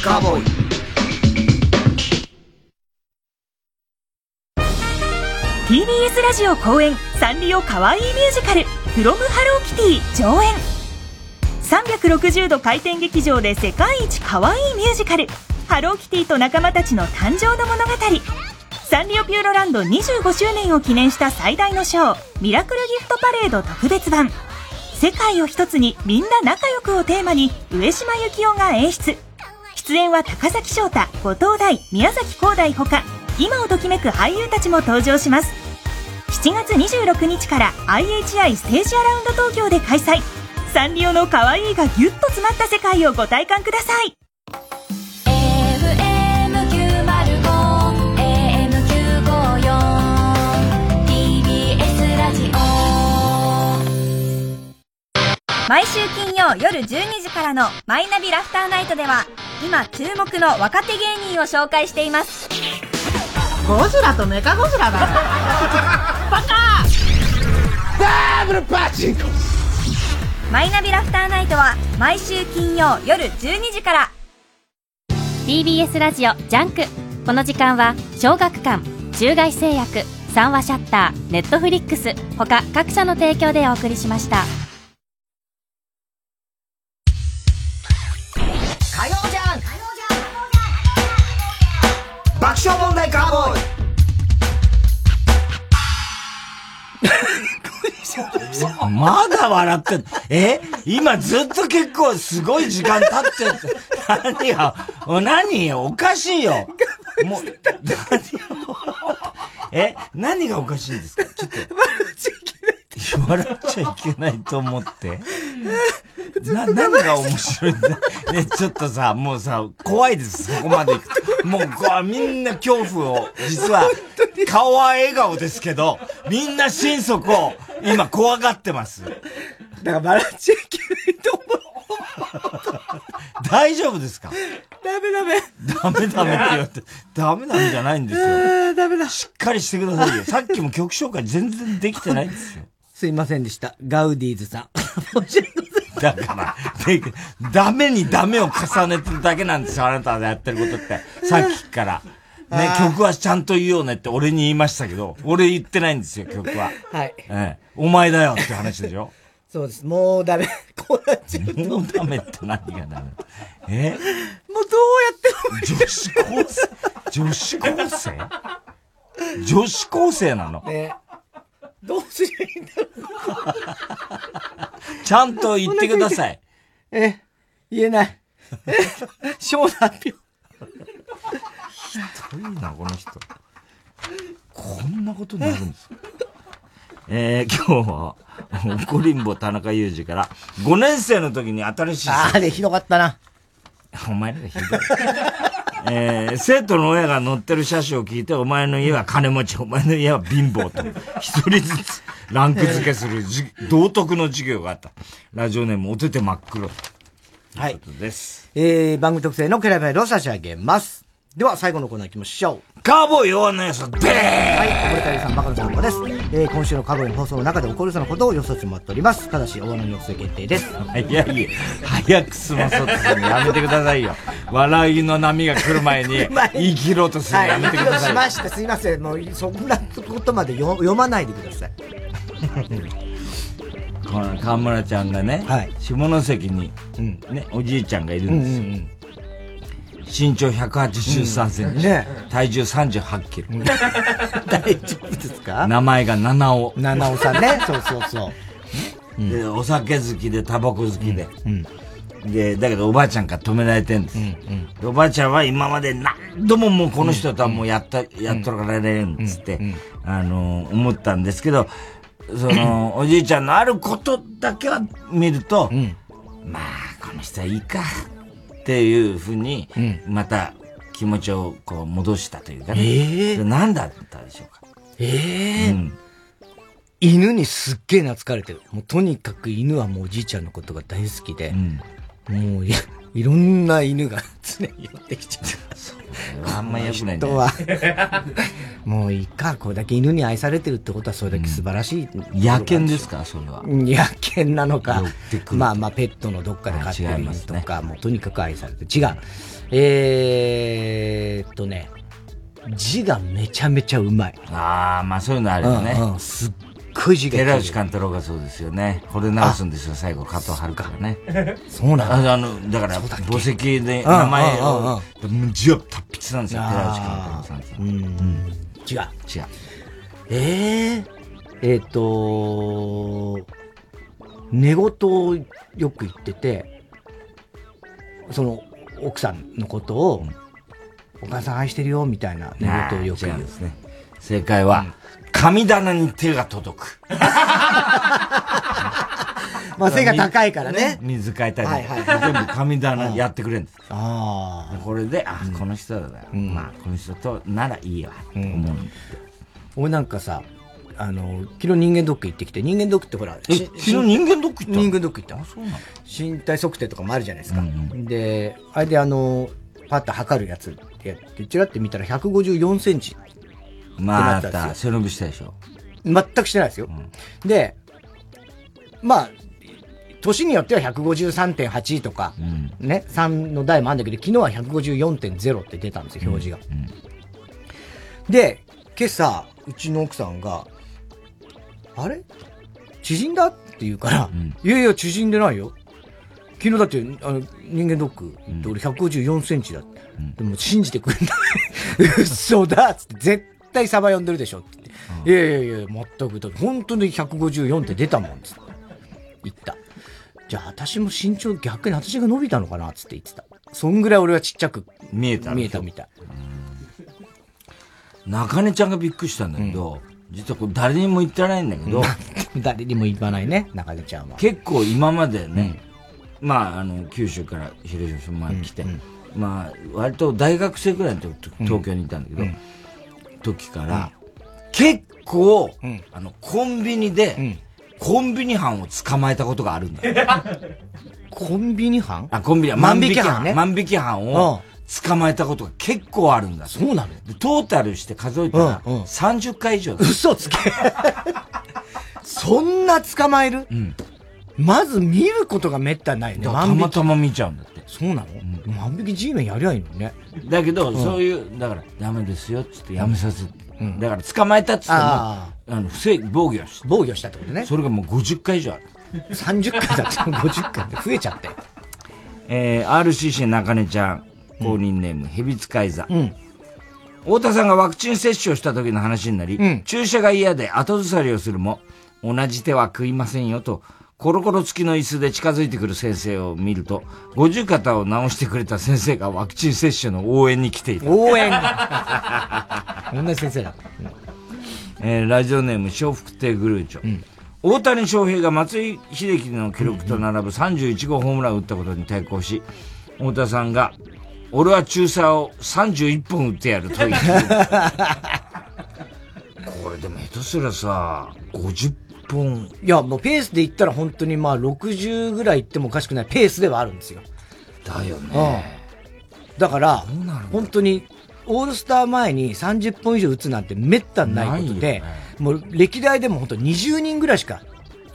カーボーイ。TBS ラジオ公演サンリオかわいいミュージカル「フロムハローキティ上演。360度回転劇場で世界一かわいいミュージカルハローキティと仲間たちの誕生の物語。サンリオピューロランド25周年を記念した最大のショーミラクルギフトパレード特別版。世界を一つにみんな仲良くをテーマに上島幸雄が演出。出演は高崎翔太後藤大宮崎光大ほか今をときめく俳優たちも登場します。7月26日から IHI ステージアラウンド東京で開催。サンリオの可愛いがギュッと詰まった世界をご体感ください。毎週金曜夜12時からの「マイナビラフターナイト」では今注目の若手芸人を紹介しています。ゴジラとメカゴジラだよ。バカ！ダブルパチンコ。マイナビラフターナイトは毎週金曜夜12時から。TBS ラジオジャンク。この時間は小学館中外製薬三和シヤッターネットフリックス他各社の提供でお送りしました爆笑問題カーボーイ。まだ笑ってんえ？今ずっと結構すごい時間経ってる。何が、お何おかしいよ。もう、何をえ？何がおかしいんですか？ちょっと。笑っちゃいけないと思って。な、何が面白いんだ？ね、ちょっとさ、もうさ、怖いです、そこまで行くと。もう、こう、みんな恐怖を、実は、顔は笑顔ですけど、みんな心底を、今怖がってます。だから笑っちゃいけないと思う。大丈夫ですか？ダメダメ。ダメダメって言われて、ダメなんじゃないんですよ。ダメだ。しっかりしてくださいよ。さっきも曲紹介全然できてないんですよ。すいませんでした。ガウディーズさん。だから、で、ダメにダメを重ねてるだけなんですよ、あなたがやってることって。さっきから。ね、曲はちゃんと言おうねって俺に言いましたけど、俺言ってないんですよ、曲は。はい。ええ。お前だよって話でしょ？そうです。もうダメ。こうなっちゃうと。もうダメって何がダメ？え？もうどうやっても女子高生？女子高生？女子高生なの？ねどうすりゃいいんだろちゃんと言ってください。う。え、言えない。小発表。ひどいな、この人。こんなことになるんですか？えー、今日は、怒りんぼ田中裕二から、5年生の時に新しい。あれひどかったな。お前らがひどい。えー、生徒の親が乗ってる車種を聞いて、お前の家は金持ち、お前の家は貧乏と、一人ずつランク付けするじ道徳の授業があった。ラジオネーム、おてて真っ黒。はい。です。えー、番組特製のキャラメルを差し上げます。では、最後のコーナー行きましょう。カーボーイ弱のやつ、でーはい、溺れたりさん、バカの散歩です。えー、今週のカーボーイの放送の中で起こるそのことを予想してもらっております。ただし、大穴の抑制限定です。いやいや、早く済まそうとするのやめてくださいよ。笑いの波が来る前に言い切ろうとするのやめてくださいしました。すいません。もう、そんなことまで読読まないでください。この河村ちゃんがね、下関に、ね、おじいちゃんがいるんですよ。身長183センチ、体重38キロ。大丈夫ですか？名前が七尾。七尾さんね。そうそうそう。で、お酒好きで、タバコ好きで。で、だけどおばあちゃんから止められてんです。でおばあちゃんは今まで何度ももうこの人とはもうやった、やっとられるんつって、あの、思ったんですけど、その、おじいちゃんのあることだけは見ると、まあ、この人はいいか、っていうふうに、また気持ちをこう戻したというかね。ええ何だったでしょうか。ええうん犬にすっげえ懐かれてる。もうとにかく犬はもうおじいちゃんのことが大好きで、もういいろんな犬が常に寄ってきちゃう。あんま良くないんだ人よは、もういいか、これだけ犬に愛されてるってことはそれだけ素晴らしい。野犬ですかそれは。野犬なのかまあまあペットのどっかで飼ってるとか、もうとにかく愛されてる。違う。えーっとね、字がめちゃめちゃうまい。ああ、まあそういうのあるよね。うんうんすっごい字が綺麗寺内貫太郎がそうですよね。これ直すんですよ、最後、加藤遥がね。そうなのああの、だから、墓石でうん名前を、字は達筆なんですよ、寺内貫太郎さん。うん。違う。違う。えええっ、と寝言をよく言ってて、その、奥さんのことを、お母さん愛してるよ、みたいな寝言をよく言う。ですね。正解は、神棚に手が届く。まあ背が高いからね水変えたり、はいはいはい全部神棚やってくれるんです。ああ。これで、あ、この人だよ。まあ、この人とならいいわ、と思う。俺なんかさ、あの、昨日人間ドック行ってきて、人間ドックってほら、えし昨日人間ドック行ったの？人間ドック行った。そうなの？身体測定とかもあるじゃないですか。で、あれであの、パッと測るやつってやって、ちらって見たら154センチ。また背伸びしたでしょ。全くしてないですよ。で、まあ、年によっては153.8とか、ね、3の台もあるんだけど、昨日は154.0って出たんですよ、表示が。で、今朝、うちの奥さんが、あれ？縮んだ？って言うから、いやいや、縮んでないよ。昨日だって、あの、人間ドックって俺154センチだって。でも信じてくれない。嘘だっつって、絶対サバ読んでるでしょって言って。いやいやいや、全く。本当に154って出たもん、つって。言った。じゃあ私も身長逆に私が伸びたのかなっつって言ってた。そんぐらい俺はちっちゃく見えた見えたみたい。中根ちゃんがびっくりしたんだけど、実はこれ誰にも言ってないんだけど、誰にも言わないね、中根ちゃんは。結構今までね、まあ、あの、九州から広島に来て、まあ、割と大学生ぐらいの時、東京にいたんだけど、時から、結構、あの、コンビニで、コンビニ犯を捕まえたことがあるんだよ。コンビニ犯あ、コンビニ犯、万引き犯ね。万引き犯を捕まえたことが結構あるんだ。そうなの？トータルして数えたら、30回以上だ。嘘つけ。そんな捕まえる？まず見ることがめったにないよね。たまたま見ちゃうんだって。そうなの、万引き G メンやりゃいいのにね。だけど、うんそういう、だから、ダメですよ、つってやめさせ、だから、捕まえたっつっても、ああの、不正、防御した。防御したってことね。それがもう50回以上ある。30回だって 50回で増えちゃって。えー、RCC 中根ちゃん、公認ネーム、ヘビ使い座。太田さんがワクチン接種をした時の話になり、注射が嫌で後ずさりをするも、同じ手は食いませんよと、コロコロ付きの椅子で近づいてくる先生を見ると、五十肩を治してくれた先生がワクチン接種の応援に来ていた。応援 同じ先生だ。えーラジオネーム、笑福亭グルーチョ。大谷翔平が松井秀喜の記録と並ぶ31号ホームランを打ったことに対抗し、太田さんが、俺は中佐を31本打ってやると言ってこれでも下手すらさ、50本。いや、もうペースで言ったら本当にまあ60ぐらい行ってもおかしくないペースではあるんですよ。だよね。だから、本当に、オールスター前に30本以上打つなんてめったにないことで、もう歴代でも本当20人ぐらいしか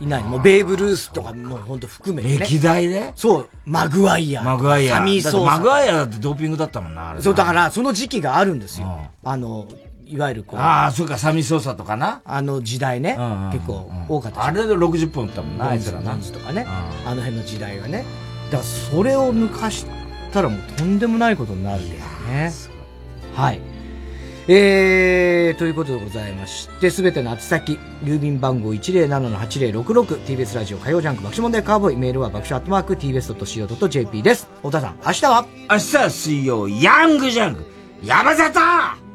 いない。もうベーブ・ルースとかもう本当含めて、ね。歴代で？そう、マグワイア。マグワイア。サミー・ソーマグワイアだってドーピングだったもんな、あれ。そう、だからその時期があるんですよ。あの、いわゆるこう。ああ、そうか、サミー・ソーサとかな。あの時代ね、結構多かった。あれで60本打ったもんな、ああいつらな。とかね、あの辺の時代がね。だからそれを抜かしたらもうとんでもないことになるんだよね。はい。えー、ということでございまして、すべての宛先、郵便番号 107-8066TBS ラジオ火曜ジャンク爆笑問題カーボーイ、メールは爆笑アットマーク TBS.CO.JP です。太田さん、明日は？明日は水曜、ヤングジャンク山里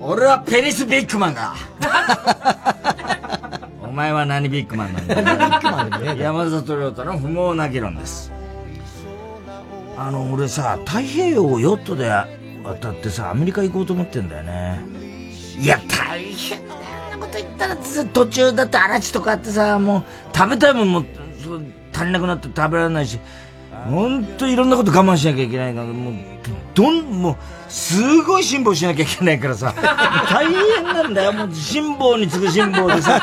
俺はペリス・ビッグマンだ お前は何ビッグマンなんだ？山里亮太の不毛な議論です。あの、俺さ、太平洋をヨットで渡ってさ、アメリカ行こうと思ってんだよね。いや、大変だよ。なこと言ったらず途中だって荒地とかあってさ、もう食べたいもんも足りなくなって食べられないし、ほんといろんなこと我慢しなきゃいけないから、もう、どん、もう、すごい辛抱しなきゃいけないからさ、大変なんだよ。もう辛抱に次ぐ辛抱でさ、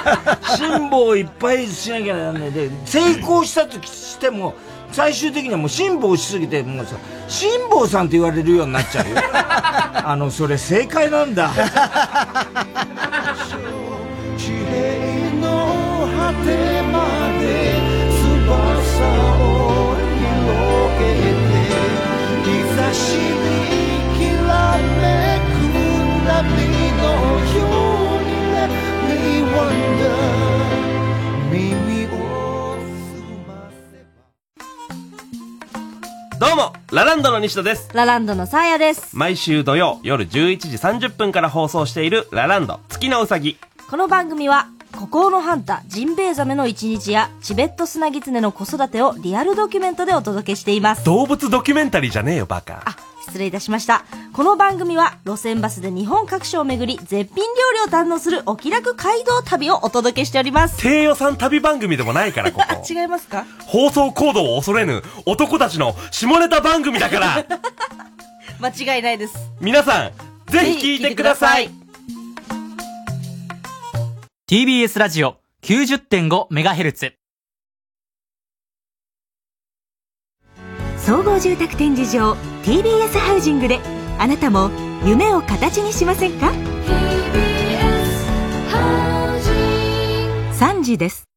辛抱をいっぱいしなきゃなんないで、成功したとしても、最終的にはもう辛抱しすぎて、もうさ、辛抱さんって言われるようになっちゃうよ。あの、それ正解なんだ。地平の果てまで翼を広げて日差しく波のように Let me wonder 耳をどうも、ラランドの西野です。ラランドのサーヤです。毎週土曜夜11時30分から放送しているラランド月のうさぎ。この番組は、孤高のハンター、ジンベエザメの一日や、チベットスナギツネの子育てをリアルドキュメントでお届けしています。動物ドキュメンタリーじゃねえよ、バカ。失礼いたしました。この番組は、路線バスで日本各所を巡り、絶品料理を堪能するお気楽街道旅をお届けしております。低予算旅番組でもないから、ここ。違いますか？放送コードを恐れぬ男たちの下ネタ番組だから、間違いないです。皆さん、ぜひ聞いてください。TBS ラジオ 90.5MHz 総合住宅展示場 TBS ハウジングであなたも夢を形にしませんか？3時です